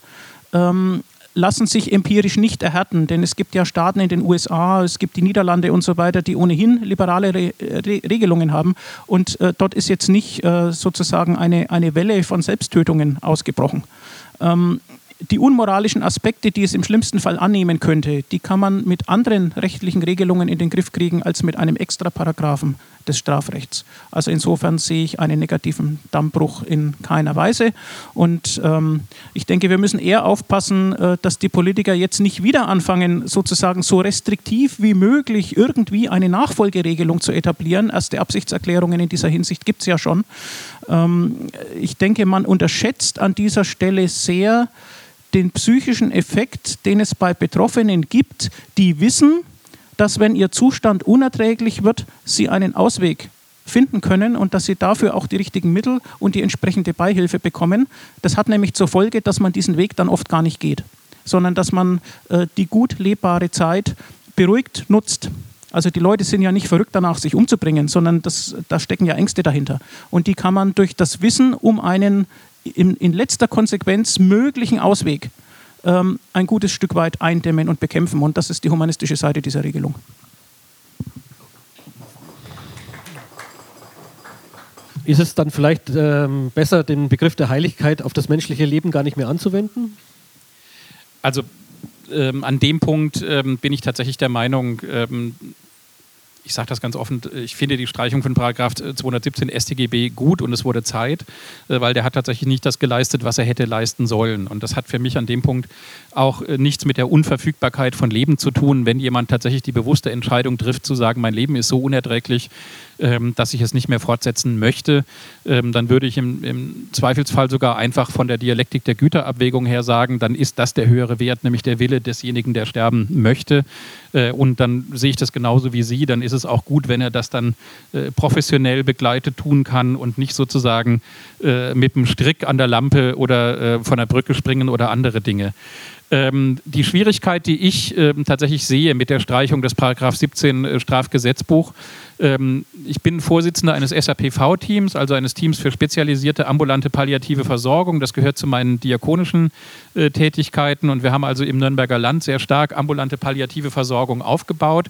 ähm, lassen sich empirisch nicht erhärten, denn es gibt ja Staaten in den USA, es gibt die Niederlande und so weiter, die ohnehin liberale Re Re Regelungen haben und äh, dort ist jetzt nicht äh, sozusagen eine, eine Welle von Selbsttötungen ausgebrochen. Ähm, die unmoralischen Aspekte, die es im schlimmsten Fall annehmen könnte, die kann man mit anderen rechtlichen Regelungen in den Griff kriegen als mit einem extra Paragraphen des Strafrechts. Also insofern sehe ich einen negativen Dammbruch in keiner Weise. Und ähm, ich denke, wir müssen eher aufpassen, äh, dass die Politiker jetzt nicht wieder anfangen, sozusagen so restriktiv wie möglich irgendwie eine Nachfolgeregelung zu etablieren. Erste Absichtserklärungen in dieser Hinsicht gibt es ja schon. Ähm, ich denke, man unterschätzt an dieser Stelle sehr, den psychischen Effekt, den es bei Betroffenen gibt, die wissen, dass wenn ihr Zustand unerträglich wird, sie einen Ausweg finden können und dass sie dafür auch die richtigen Mittel und die entsprechende Beihilfe bekommen. Das hat nämlich zur Folge, dass man diesen Weg dann oft gar nicht geht, sondern dass man äh, die gut lebbare Zeit beruhigt nutzt. Also die Leute sind ja nicht verrückt danach, sich umzubringen, sondern das, da stecken ja Ängste dahinter. Und die kann man durch das Wissen um einen in, in letzter Konsequenz möglichen Ausweg ähm, ein gutes Stück weit eindämmen und bekämpfen. Und das ist die humanistische Seite dieser Regelung. Ist es dann vielleicht ähm, besser, den Begriff der Heiligkeit auf das menschliche Leben gar nicht mehr anzuwenden? Also ähm, an dem Punkt ähm, bin ich tatsächlich der Meinung, ähm, ich sage das ganz offen, ich finde die Streichung von Paragraph 217 StGB gut und es wurde Zeit, äh, weil der hat tatsächlich nicht das geleistet, was er hätte leisten sollen. Und das hat für mich an dem Punkt auch äh, nichts mit der Unverfügbarkeit von Leben zu tun, wenn jemand tatsächlich die bewusste Entscheidung trifft, zu sagen, mein Leben ist so unerträglich, ähm, dass ich es nicht mehr fortsetzen möchte, ähm, dann würde ich im, im, Zweifelsfall sogar einfach von der Dialektik der Güterabwägung her sagen, dann ist das der höhere Wert, nämlich der Wille desjenigen, der sterben möchte. Äh, und dann sehe ich das genauso wie Sie. Dann ist es auch gut, wenn er das dann äh, professionell begleitet tun kann und nicht sozusagen äh, mit einem Strick an der Lampe oder äh, von der Brücke springen oder andere Dinge. Ähm, die Schwierigkeit, die ich äh, tatsächlich sehe mit der Streichung des Paragraph 17 äh, Strafgesetzbuch, ähm, ich bin Vorsitzender eines SAPV-Teams, also eines Teams für spezialisierte ambulante palliative Versorgung. Das gehört zu meinen diakonischen äh, Tätigkeiten und wir haben also im Nürnberger Land sehr stark ambulante palliative Versorgung aufgebaut,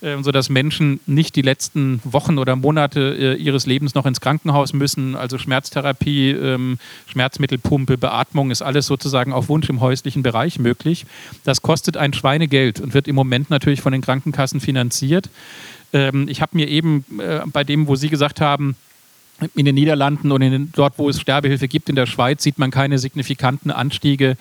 äh, sodass Menschen nicht die letzten Wochen oder Monate äh, ihres Lebens noch ins Krankenhaus müssen. Also Schmerztherapie, ähm, Schmerzmittelpumpe, Beatmung ist alles sozusagen auf Wunsch im häuslichen Bereich möglich. Das kostet ein Schweinegeld und wird im Moment natürlich von den Krankenkassen finanziert. Ähm, ich habe mir eben äh, bei dem, wo Sie gesagt haben, in den Niederlanden und den, dort, wo es Sterbehilfe gibt, in der Schweiz, sieht man keine signifikanten Anstiege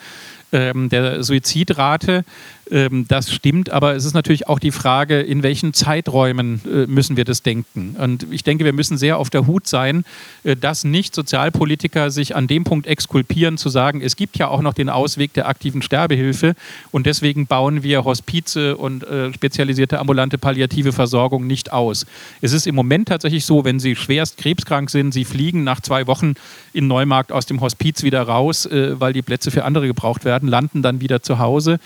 ähm, der Suizidrate. Ähm, das stimmt, aber es ist natürlich auch die Frage, in welchen Zeiträumen äh, müssen wir das denken. Und ich denke, wir müssen sehr auf der Hut sein, äh, dass nicht Sozialpolitiker sich an dem Punkt exkulpieren, zu sagen, es gibt ja auch noch den Ausweg der aktiven Sterbehilfe und deswegen bauen wir Hospize und äh, spezialisierte ambulante palliative Versorgung nicht aus. Es ist im Moment tatsächlich so, wenn Sie schwerst krebskrank sind, Sie fliegen nach zwei Wochen in Neumarkt aus dem Hospiz wieder raus, weil die Plätze für andere gebraucht werden, landen dann wieder zu Hause.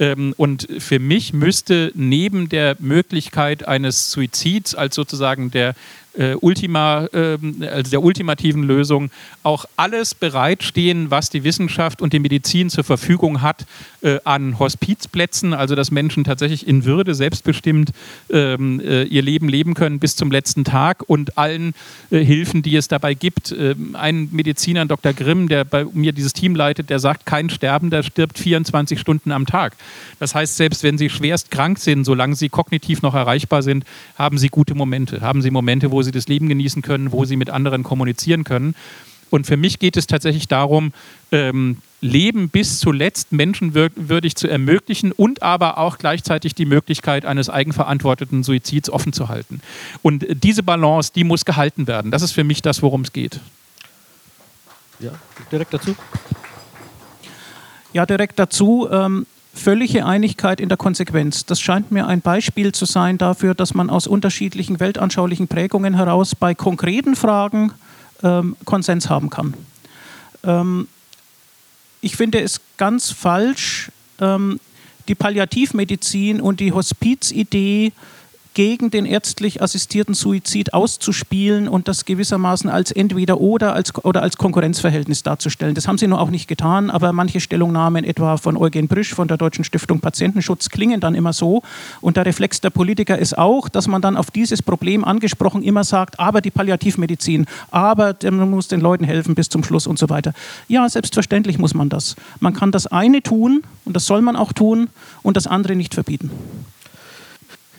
Ähm, und für mich müsste neben der Möglichkeit eines Suizids als sozusagen der äh, Ultima, äh, also der ultimativen Lösung auch alles bereitstehen, was die Wissenschaft und die Medizin zur Verfügung hat äh, an Hospizplätzen, also dass Menschen tatsächlich in Würde selbstbestimmt ähm, äh, ihr Leben leben können bis zum letzten Tag und allen äh, Hilfen, die es dabei gibt. Ähm, ein Mediziner, Dr. Grimm, der bei mir dieses Team leitet, der sagt, kein Sterbender stirbt 24 Stunden am Tag. Das heißt, selbst wenn sie schwerst krank sind, solange sie kognitiv noch erreichbar sind, haben sie gute Momente, haben sie Momente, wo wo sie das Leben genießen können, wo sie mit anderen kommunizieren können. Und für mich geht es tatsächlich darum, ähm, Leben bis zuletzt menschenwürdig zu ermöglichen und aber auch gleichzeitig die Möglichkeit eines eigenverantworteten Suizids offen zu halten. Und diese Balance, die muss gehalten werden. Das ist für mich das, worum es geht. Ja, direkt dazu. Ja, direkt dazu. Ähm, völlige Einigkeit in der Konsequenz. Das scheint mir ein Beispiel zu sein dafür, dass man aus unterschiedlichen weltanschaulichen Prägungen heraus bei konkreten Fragen ähm, Konsens haben kann. Ähm, ich finde es ganz falsch, ähm, die Palliativmedizin und die Hospizidee gegen den ärztlich assistierten Suizid auszuspielen und das gewissermaßen als entweder oder als, oder als Konkurrenzverhältnis darzustellen. Das haben sie nur auch nicht getan, aber manche Stellungnahmen etwa von Eugen Brüsch von der Deutschen Stiftung Patientenschutz klingen dann immer so. Und der Reflex der Politiker ist auch, dass man dann auf dieses Problem angesprochen immer sagt, aber die Palliativmedizin, aber man muss den Leuten helfen bis zum Schluss und so weiter. Ja, selbstverständlich muss man das. Man kann das eine tun und das soll man auch tun und das andere nicht verbieten.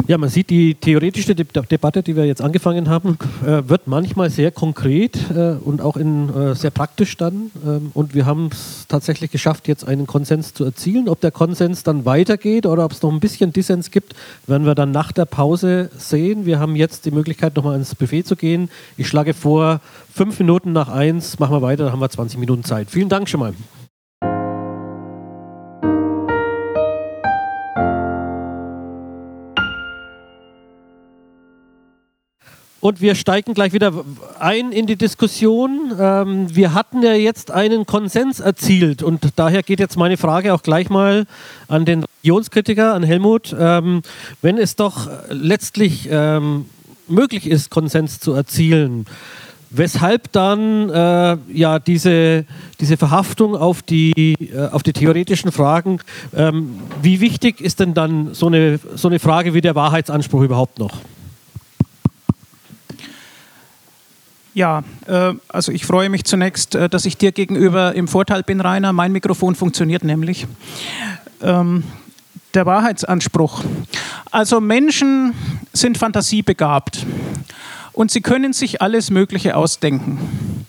Ja, man sieht, die theoretische De Debatte, die wir jetzt angefangen haben, äh, wird manchmal sehr konkret äh, und auch in, äh, sehr praktisch dann. Ähm, und wir haben es tatsächlich geschafft, jetzt einen Konsens zu erzielen. Ob der Konsens dann weitergeht oder ob es noch ein bisschen Dissens gibt, werden wir dann nach der Pause sehen. Wir haben jetzt die Möglichkeit, nochmal ins Buffet zu gehen. Ich schlage vor, fünf Minuten nach eins machen wir weiter, dann haben wir 20 Minuten Zeit. Vielen Dank schon mal. Und wir steigen gleich wieder ein in die Diskussion. Ähm, wir hatten ja jetzt einen Konsens erzielt und daher geht jetzt meine Frage auch gleich mal an den Religionskritiker, an Helmut. Ähm, wenn es doch letztlich ähm, möglich ist, Konsens zu erzielen, weshalb dann äh, ja diese, diese Verhaftung auf die, äh, auf die theoretischen Fragen, ähm, wie wichtig ist denn dann so eine, so eine Frage wie der Wahrheitsanspruch überhaupt noch? Ja, äh, also ich freue mich zunächst, äh, dass ich dir gegenüber im Vorteil bin, Rainer. Mein Mikrofon funktioniert nämlich. Ähm, der Wahrheitsanspruch. Also Menschen sind fantasiebegabt und sie können sich alles Mögliche ausdenken.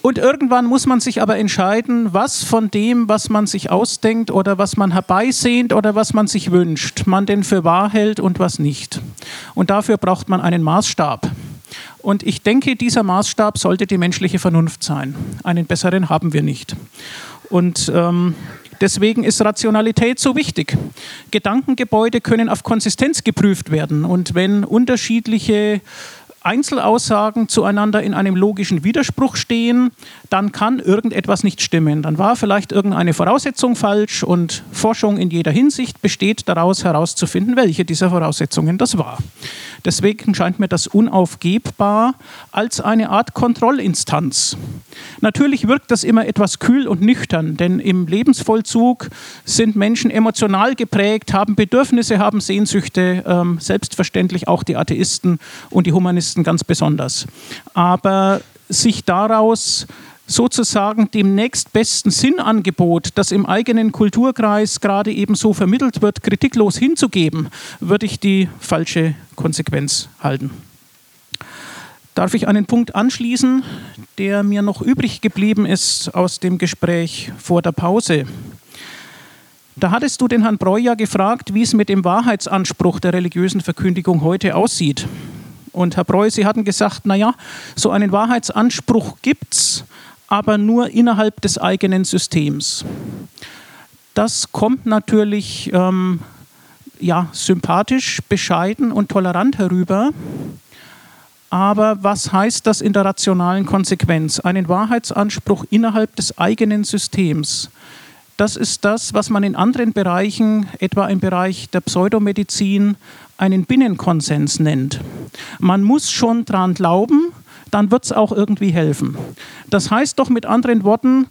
Und irgendwann muss man sich aber entscheiden, was von dem, was man sich ausdenkt oder was man herbeisehnt oder was man sich wünscht, man denn für wahr hält und was nicht. Und dafür braucht man einen Maßstab. Und ich denke, dieser Maßstab sollte die menschliche Vernunft sein. Einen besseren haben wir nicht. Und ähm, deswegen ist Rationalität so wichtig. Gedankengebäude können auf Konsistenz geprüft werden. Und wenn unterschiedliche Einzelaussagen zueinander in einem logischen Widerspruch stehen, dann kann irgendetwas nicht stimmen. Dann war vielleicht irgendeine Voraussetzung falsch und Forschung in jeder Hinsicht besteht daraus herauszufinden, welche dieser Voraussetzungen das war. Deswegen scheint mir das unaufgebbar als eine Art Kontrollinstanz. Natürlich wirkt das immer etwas kühl und nüchtern, denn im Lebensvollzug sind Menschen emotional geprägt, haben Bedürfnisse, haben Sehnsüchte, ähm, selbstverständlich auch die Atheisten und die Humanisten ganz besonders. Aber sich daraus sozusagen dem nächstbesten Sinnangebot, das im eigenen Kulturkreis gerade eben so vermittelt wird, kritiklos hinzugeben, würde ich die falsche Konsequenz halten. Darf ich einen Punkt anschließen, der mir noch übrig geblieben ist aus dem Gespräch vor der Pause? Da hattest du den Herrn Breuer gefragt, wie es mit dem Wahrheitsanspruch der religiösen Verkündigung heute aussieht. Und Herr Breu, Sie hatten gesagt, naja, so einen Wahrheitsanspruch gibt es, aber nur innerhalb des eigenen Systems. Das kommt natürlich ähm, ja, sympathisch, bescheiden und tolerant herüber. Aber was heißt das in der rationalen Konsequenz? Einen Wahrheitsanspruch innerhalb des eigenen Systems. Das ist das, was man in anderen Bereichen, etwa im Bereich der Pseudomedizin, einen Binnenkonsens nennt. Man muss schon dran glauben, dann wird es auch irgendwie helfen. Das heißt doch mit anderen Worten,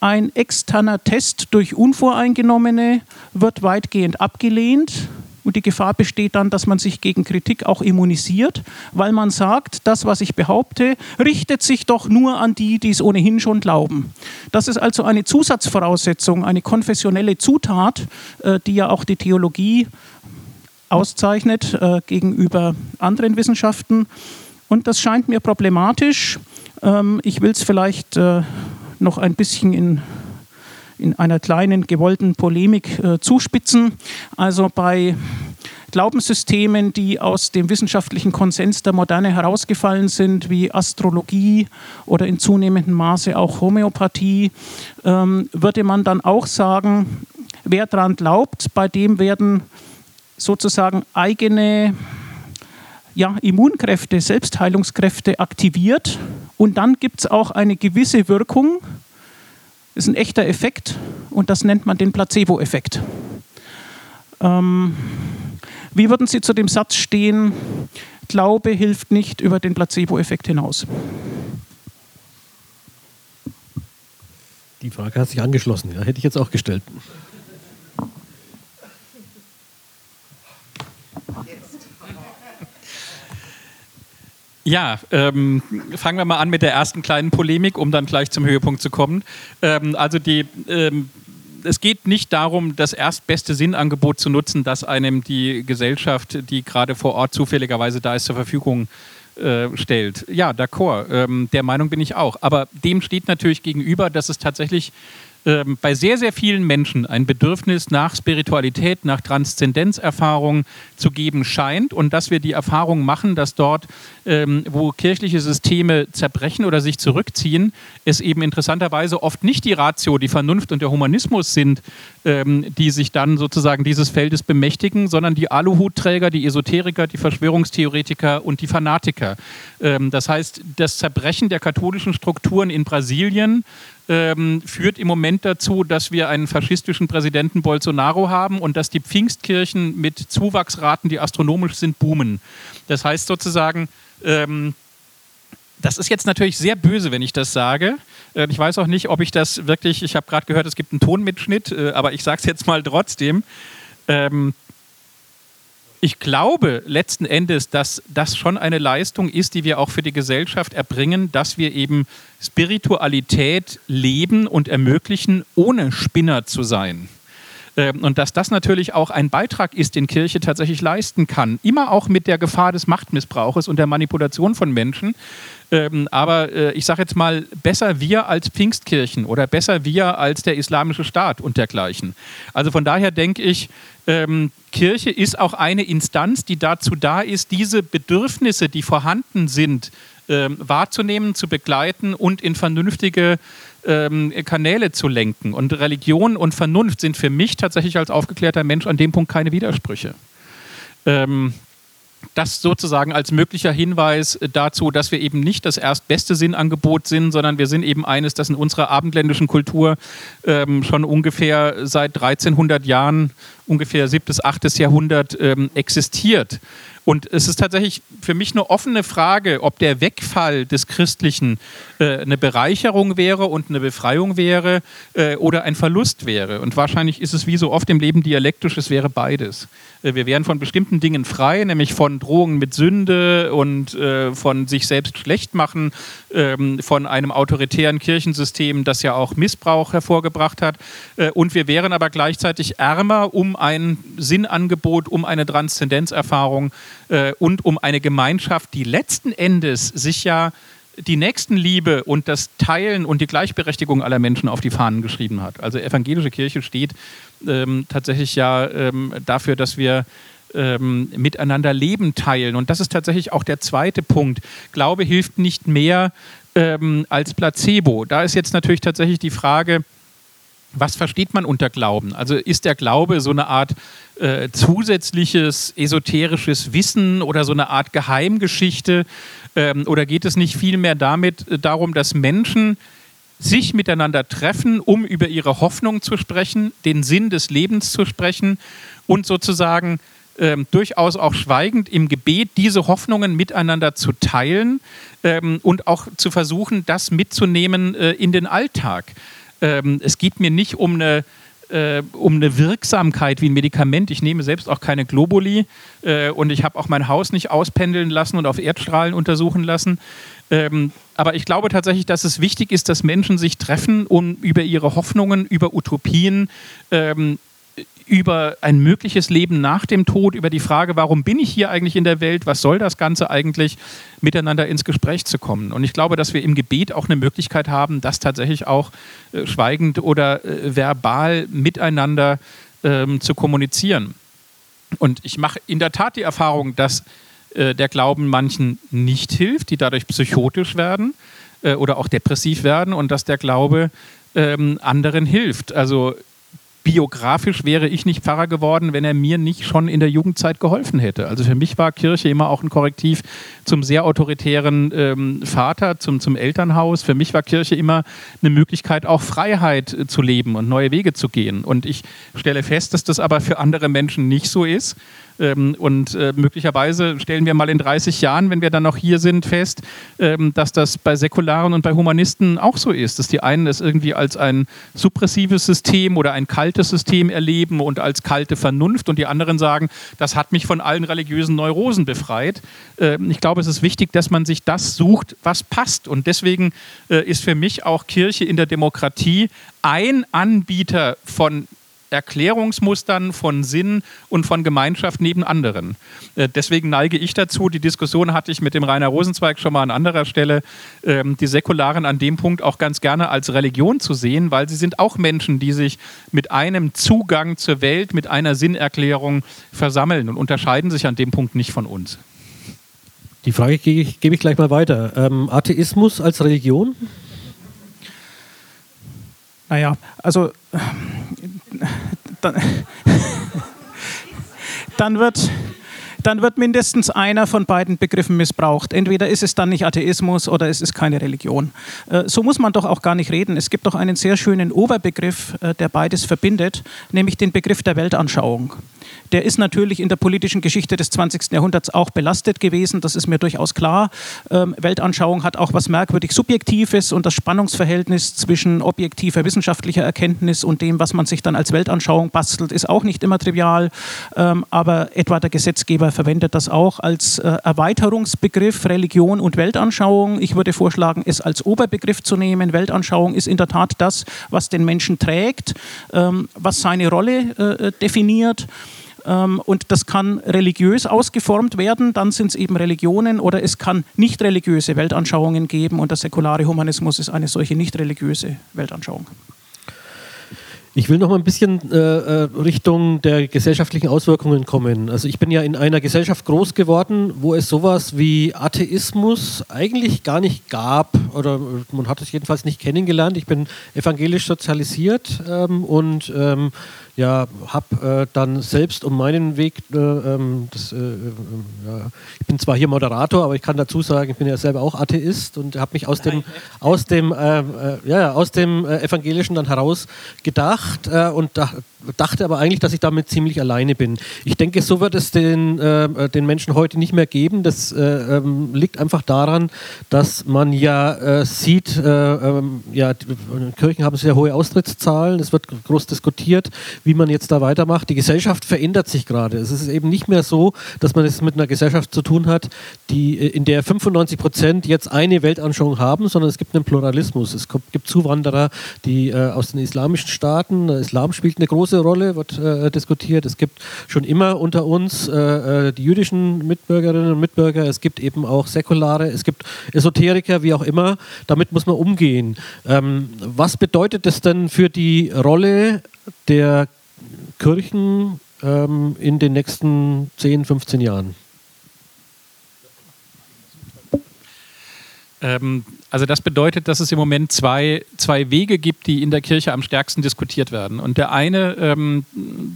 ein externer Test durch Unvoreingenommene wird weitgehend abgelehnt. Und die Gefahr besteht dann, dass man sich gegen Kritik auch immunisiert, weil man sagt, das, was ich behaupte, richtet sich doch nur an die, die es ohnehin schon glauben. Das ist also eine Zusatzvoraussetzung, eine konfessionelle Zutat, äh, die ja auch die Theologie auszeichnet äh, gegenüber anderen Wissenschaften. Und das scheint mir problematisch. Ähm, ich will es vielleicht äh, noch ein bisschen in, in einer kleinen gewollten Polemik äh, zuspitzen. Also bei Glaubenssystemen, die aus dem wissenschaftlichen Konsens der Moderne herausgefallen sind, wie Astrologie oder in zunehmendem Maße auch Homöopathie, ähm, würde man dann auch sagen, wer daran glaubt, bei dem werden sozusagen eigene ja, Immunkräfte, Selbstheilungskräfte aktiviert und dann gibt es auch eine gewisse Wirkung. Ist ein echter Effekt und das nennt man den Placebo-Effekt. Ähm, wie würden Sie zu dem Satz stehen, Glaube hilft nicht über den Placebo-Effekt hinaus? Die Frage hat sich angeschlossen, ja, hätte ich jetzt auch gestellt. Ja, ähm, fangen wir mal an mit der ersten kleinen Polemik, um dann gleich zum Höhepunkt zu kommen. Ähm, also die, ähm, es geht nicht darum, das erstbeste Sinnangebot zu nutzen, das einem die Gesellschaft, die gerade vor Ort zufälligerweise da ist, zur Verfügung äh, stellt. Ja, d'accord, ähm, der Meinung bin ich auch. Aber dem steht natürlich gegenüber, dass es tatsächlich ähm, bei sehr, sehr vielen Menschen ein Bedürfnis nach Spiritualität, nach Transzendenzerfahrung zu geben scheint und dass wir die Erfahrung machen, dass dort, ähm, wo kirchliche Systeme zerbrechen oder sich zurückziehen, es eben interessanterweise oft nicht die Ratio, die Vernunft und der Humanismus sind, ähm, die sich dann sozusagen dieses Feldes bemächtigen, sondern die Aluhutträger, die Esoteriker, die Verschwörungstheoretiker und die Fanatiker. Ähm, das heißt, das Zerbrechen der katholischen Strukturen in Brasilien ähm, führt im Moment dazu, dass wir einen faschistischen Präsidenten Bolsonaro haben und dass die Pfingstkirchen mit Zuwachsraten, die astronomisch sind, boomen. Das heißt sozusagen, ähm, das ist jetzt natürlich sehr böse, wenn ich das sage. Äh, ich weiß auch nicht, ob ich das wirklich, ich habe gerade gehört, es gibt einen Tonmitschnitt, äh, aber ich sage es jetzt mal trotzdem. Ähm, ich glaube letzten Endes, dass das schon eine Leistung ist, die wir auch für die Gesellschaft erbringen, dass wir eben Spiritualität leben und ermöglichen, ohne Spinner zu sein. Ähm, und dass das natürlich auch ein Beitrag ist, den Kirche tatsächlich leisten kann. Immer auch mit der Gefahr des Machtmissbrauches und der Manipulation von Menschen. Ähm, aber äh, ich sage jetzt mal, besser wir als Pfingstkirchen oder besser wir als der Islamische Staat und dergleichen. Also von daher denke ich, ähm, Kirche ist auch eine Instanz, die dazu da ist, diese Bedürfnisse, die vorhanden sind, ähm, wahrzunehmen, zu begleiten und in vernünftige ähm, Kanäle zu lenken. Und Religion und Vernunft sind für mich tatsächlich als aufgeklärter Mensch an dem Punkt keine Widersprüche. Ähm, das sozusagen als möglicher Hinweis dazu, dass wir eben nicht das erstbeste Sinnangebot sind, sondern wir sind eben eines, das in unserer abendländischen Kultur ähm, schon ungefähr seit 1300 Jahren, ungefähr 7. bis 8. Jahrhundert ähm, existiert. Und es ist tatsächlich für mich eine offene Frage, ob der Wegfall des Christlichen äh, eine Bereicherung wäre und eine Befreiung wäre äh, oder ein Verlust wäre. Und wahrscheinlich ist es wie so oft im Leben dialektisch, es wäre beides. Äh, wir wären von bestimmten Dingen frei, nämlich von Drohungen mit Sünde und äh, von sich selbst schlecht machen, ähm, von einem autoritären Kirchensystem, das ja auch Missbrauch hervorgebracht hat. Äh, und wir wären aber gleichzeitig ärmer um ein Sinnangebot, um eine Transzendenzerfahrung äh, und um eine Gemeinschaft, die letzten Endes sich ja die Nächstenliebe und das Teilen und die Gleichberechtigung aller Menschen auf die Fahnen geschrieben hat. Also evangelische Kirche steht ähm, tatsächlich ja ähm, dafür, dass wir ähm, miteinander Leben teilen. Und das ist tatsächlich auch der zweite Punkt. Glaube hilft nicht mehr ähm, als Placebo. Da ist jetzt natürlich tatsächlich die Frage, was versteht man unter Glauben? Also ist der Glaube so eine Art äh, zusätzliches esoterisches Wissen oder so eine Art Geheimgeschichte? Ähm, oder geht es nicht vielmehr damit äh, darum, dass Menschen sich miteinander treffen, um über ihre Hoffnung zu sprechen, den Sinn des Lebens zu sprechen und sozusagen ähm, durchaus auch schweigend im Gebet diese Hoffnungen miteinander zu teilen ähm, und auch zu versuchen, das mitzunehmen äh, in den Alltag ähm, es geht mir nicht um eine äh, um eine Wirksamkeit wie ein Medikament. Ich nehme selbst auch keine Globuli äh, und ich habe auch mein Haus nicht auspendeln lassen und auf Erdstrahlen untersuchen lassen. Ähm, aber ich glaube tatsächlich, dass es wichtig ist, dass Menschen sich treffen, um über ihre Hoffnungen, über Utopien ähm, über ein mögliches Leben nach dem Tod, über die Frage, warum bin ich hier eigentlich in der Welt, was soll das Ganze eigentlich, miteinander ins Gespräch zu kommen. Und ich glaube, dass wir im Gebet auch eine Möglichkeit haben, das tatsächlich auch äh, schweigend oder äh, verbal miteinander ähm, zu kommunizieren. Und ich mache in der Tat die Erfahrung, dass äh, der Glauben manchen nicht hilft, die dadurch psychotisch werden äh, oder auch depressiv werden und dass der Glaube ähm, anderen hilft. Also biografisch wäre ich nicht Pfarrer geworden, wenn er mir nicht schon in der Jugendzeit geholfen hätte. Also für mich war Kirche immer auch ein Korrektiv zum sehr autoritären ähm, Vater, zum, zum Elternhaus. Für mich war Kirche immer eine Möglichkeit, auch Freiheit äh, zu leben und neue Wege zu gehen. Und ich stelle fest, dass das aber für andere Menschen nicht so ist. Ähm, und äh, möglicherweise stellen wir mal in 30 Jahren, wenn wir dann noch hier sind, fest, ähm, dass das bei Säkularen und bei Humanisten auch so ist, dass die einen es irgendwie als ein suppressives System oder ein kaltes System erleben und als kalte Vernunft und die anderen sagen, das hat mich von allen religiösen Neurosen befreit. Ähm, ich glaube, es ist wichtig, dass man sich das sucht, was passt. Und deswegen äh, ist für mich auch Kirche in der Demokratie ein Anbieter von Erklärungsmustern von Sinn und von Gemeinschaft neben anderen. Äh, deswegen neige ich dazu, die Diskussion hatte ich mit dem Rainer Rosenzweig schon mal an anderer Stelle, ähm, die Säkularen an dem Punkt auch ganz gerne als Religion zu sehen, weil sie sind auch Menschen, die sich mit einem Zugang zur Welt, mit einer Sinnerklärung versammeln und unterscheiden sich an dem Punkt nicht von uns. Die Frage gebe ich, gleich mal weiter. Ähm, Atheismus als Religion? Naja, also dann, dann wird dann wird mindestens einer von beiden Begriffen missbraucht. Entweder ist es dann nicht Atheismus oder es ist keine Religion. Äh, so muss man doch auch gar nicht reden. Es gibt doch einen sehr schönen Oberbegriff, äh, der beides verbindet, nämlich den Begriff der Weltanschauung der ist natürlich in der politischen Geschichte des 20. Jahrhunderts auch belastet gewesen, das ist mir durchaus klar. Ähm, Weltanschauung hat auch was merkwürdig Subjektives und das Spannungsverhältnis zwischen objektiver wissenschaftlicher Erkenntnis und dem, was man sich dann als Weltanschauung bastelt, ist auch nicht immer trivial. Ähm, aber etwa der Gesetzgeber verwendet das auch als äh, Erweiterungsbegriff Religion und Weltanschauung. Ich würde vorschlagen, es als Oberbegriff zu nehmen. Weltanschauung ist in der Tat das, was den Menschen trägt, ähm, was seine Rolle äh, definiert. Ähm, und das kann religiös ausgeformt werden, dann sind es eben Religionen oder es kann nicht religiöse Weltanschauungen geben und der säkulare Humanismus ist eine solche nicht religiöse Weltanschauung. Ich will noch mal ein bisschen äh, äh, Richtung der gesellschaftlichen Auswirkungen kommen. Also ich bin ja in einer Gesellschaft groß geworden, wo es sowas wie Atheismus eigentlich gar nicht gab oder man hat es jedenfalls nicht kennengelernt. Ich bin evangelisch sozialisiert ähm, und ähm, ja, habe äh, dann selbst um meinen Weg, äh, ähm, das, äh, äh, ja, ich bin zwar hier Moderator, aber ich kann dazu sagen, ich bin ja selber auch Atheist und habe mich aus dem, aus dem, äh, äh, ja, aus dem Evangelischen dann heraus gedacht und da, dachte aber eigentlich, dass ich damit ziemlich alleine bin. Ich denke, so wird es den, den Menschen heute nicht mehr geben. Das äh, ähm, liegt einfach daran, dass man ja sieht, äh, ähm, ja, Kirchen haben sehr hohe Austrittszahlen. Es wird groß diskutiert, wie man jetzt da weitermacht. Die Gesellschaft verändert sich gerade. Es ist eben nicht mehr so, dass man es mit einer Gesellschaft zu tun hat, die, äh, in der 95 Prozent jetzt eine Weltanschauung haben, sondern es gibt einen Pluralismus. Es gibt Zuwanderer, die äh, aus den islamischen Staaten, Islam spielt eine große große Rolle, wird äh, diskutiert. Es gibt schon immer unter uns äh, äh, die jüdischen Mitbürgerinnen und Mitbürger, es gibt eben auch Säkulare, es gibt Esoteriker, wie auch immer. Damit muss man umgehen. Ähm, was bedeutet das denn für die Rolle der Kirchen ähm, in den nächsten 10, 15 Jahren? Ähm, also das bedeutet, dass es im Moment zwei, zwei Wege gibt, die in der Kirche am stärksten diskutiert werden. Und der eine, ähm,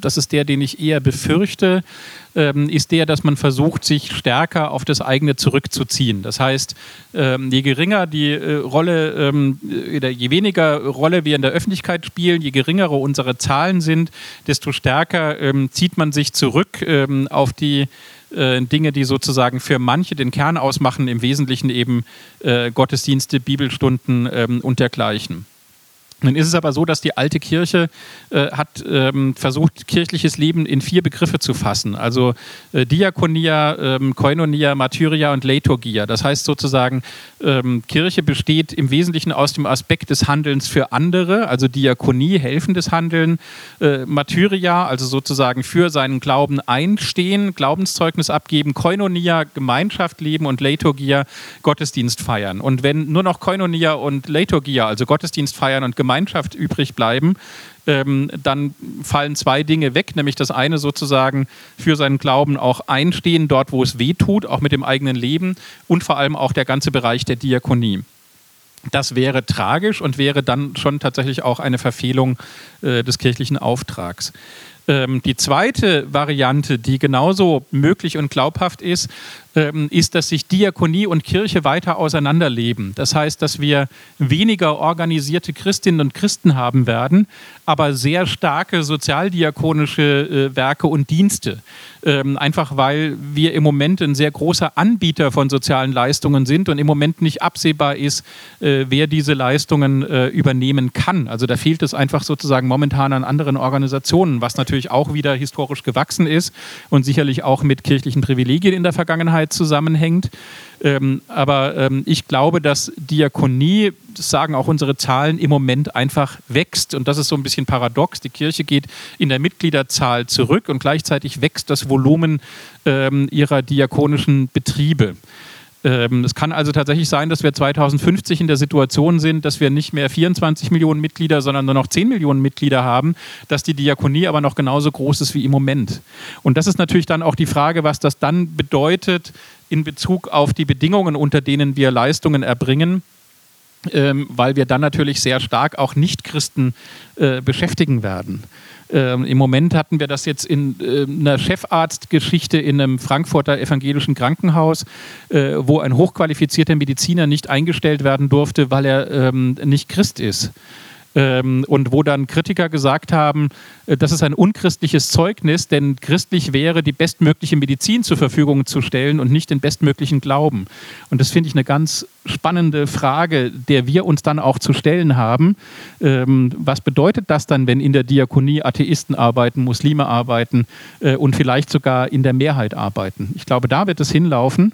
das ist der, den ich eher befürchte, ähm, ist der, dass man versucht, sich stärker auf das eigene zurückzuziehen. Das heißt, ähm, je geringer die äh, Rolle ähm, oder je weniger Rolle wir in der Öffentlichkeit spielen, je geringere unsere Zahlen sind, desto stärker ähm, zieht man sich zurück auf die äh, Dinge, die sozusagen für manche den Kern ausmachen, im Wesentlichen eben äh, Gottesdienste, Bibelstunden ähm, und dergleichen. Nun ist es aber so, dass die alte Kirche äh, hat ähm, versucht, kirchliches Leben in vier Begriffe zu fassen. Also äh, Diakonia, ähm, Koinonia, Martyria und Leiturgia. Das heißt sozusagen, ähm, Kirche besteht im Wesentlichen aus dem Aspekt des Handelns für andere, also Diakonie, helfendes Handeln, äh, Martyria, also sozusagen für seinen Glauben einstehen, Glaubenszeugnis abgeben, Koinonia, Gemeinschaft leben und Leiturgia, Gottesdienst feiern. Und wenn nur noch Koinonia und Leiturgia, also Gottesdienst feiern und Gemeinschaft Gemeinschaft übrig bleiben, ähm, dann fallen zwei Dinge weg, nämlich das eine sozusagen für seinen Glauben auch einstehen, dort wo es weh tut, auch mit dem eigenen Leben und vor allem auch der ganze Bereich der Diakonie. Das wäre tragisch und wäre dann schon tatsächlich auch eine Verfehlung äh, des kirchlichen Auftrags. Ähm, die zweite Variante, die genauso möglich und glaubhaft ist, ähm, ist, dass sich Diakonie und Kirche weiter auseinanderleben. Das heißt, dass wir weniger organisierte Christinnen und Christen haben werden, aber sehr starke sozialdiakonische äh, Werke und Dienste. Ähm, einfach weil wir im Moment ein sehr großer Anbieter von sozialen Leistungen sind und im Moment nicht absehbar ist, äh, wer diese Leistungen äh, übernehmen kann. Also da fehlt es einfach sozusagen momentan an anderen Organisationen, was natürlich natürlich auch wieder historisch gewachsen ist und sicherlich auch mit kirchlichen Privilegien in der Vergangenheit zusammenhängt. Ähm, aber ähm, ich glaube, dass Diakonie, das sagen auch unsere Zahlen, im Moment einfach wächst. Und das ist so ein bisschen paradox. Die Kirche geht in der Mitgliederzahl zurück und gleichzeitig wächst das Volumen ähm, ihrer diakonischen Betriebe. Ähm, es kann also tatsächlich sein, dass wir 2050 in der Situation sind, dass wir nicht mehr 24 Millionen Mitglieder, sondern nur noch 10 Millionen Mitglieder haben, dass die Diakonie aber noch genauso groß ist wie im Moment. Und das ist natürlich dann auch die Frage, was das dann bedeutet in Bezug auf die Bedingungen, unter denen wir Leistungen erbringen. Ähm, weil wir dann natürlich sehr stark auch Nichtchristen äh, beschäftigen werden. Ähm, Im Moment hatten wir das jetzt in äh, einer Chefarztgeschichte in einem Frankfurter evangelischen Krankenhaus, äh, wo ein hochqualifizierter Mediziner nicht eingestellt werden durfte, weil er ähm, nicht Christ ist ähm, und wo dann Kritiker gesagt haben, äh, das ist ein unchristliches Zeugnis, denn christlich wäre, die bestmögliche Medizin zur Verfügung zu stellen und nicht den bestmöglichen Glauben. Und das finde ich eine ganz spannende Frage, der wir uns dann auch zu stellen haben. Ähm, was bedeutet das dann, wenn in der Diakonie Atheisten arbeiten, Muslime arbeiten äh, und vielleicht sogar in der Mehrheit arbeiten? Ich glaube, da wird es hinlaufen.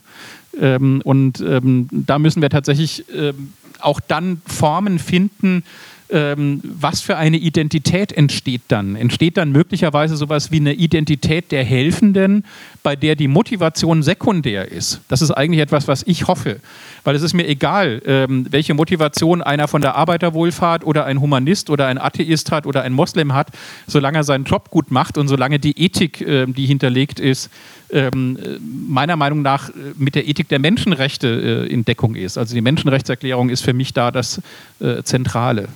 Ähm, und ähm, da müssen wir tatsächlich ähm, auch dann Formen finden, ähm, was für eine Identität entsteht dann? Entsteht dann möglicherweise sowas wie eine Identität der Helfenden, bei der die Motivation sekundär ist? Das ist eigentlich etwas, was ich hoffe. Weil es ist mir egal, ähm, welche Motivation einer von der Arbeiterwohlfahrt oder ein Humanist oder ein Atheist hat oder ein Moslem hat, solange er seinen Job gut macht und solange die Ethik, äh, die hinterlegt ist, ähm, meiner Meinung nach äh, mit der Ethik der Menschenrechte äh, in Deckung ist. Also die Menschenrechtserklärung ist für mich da das äh, Zentrale.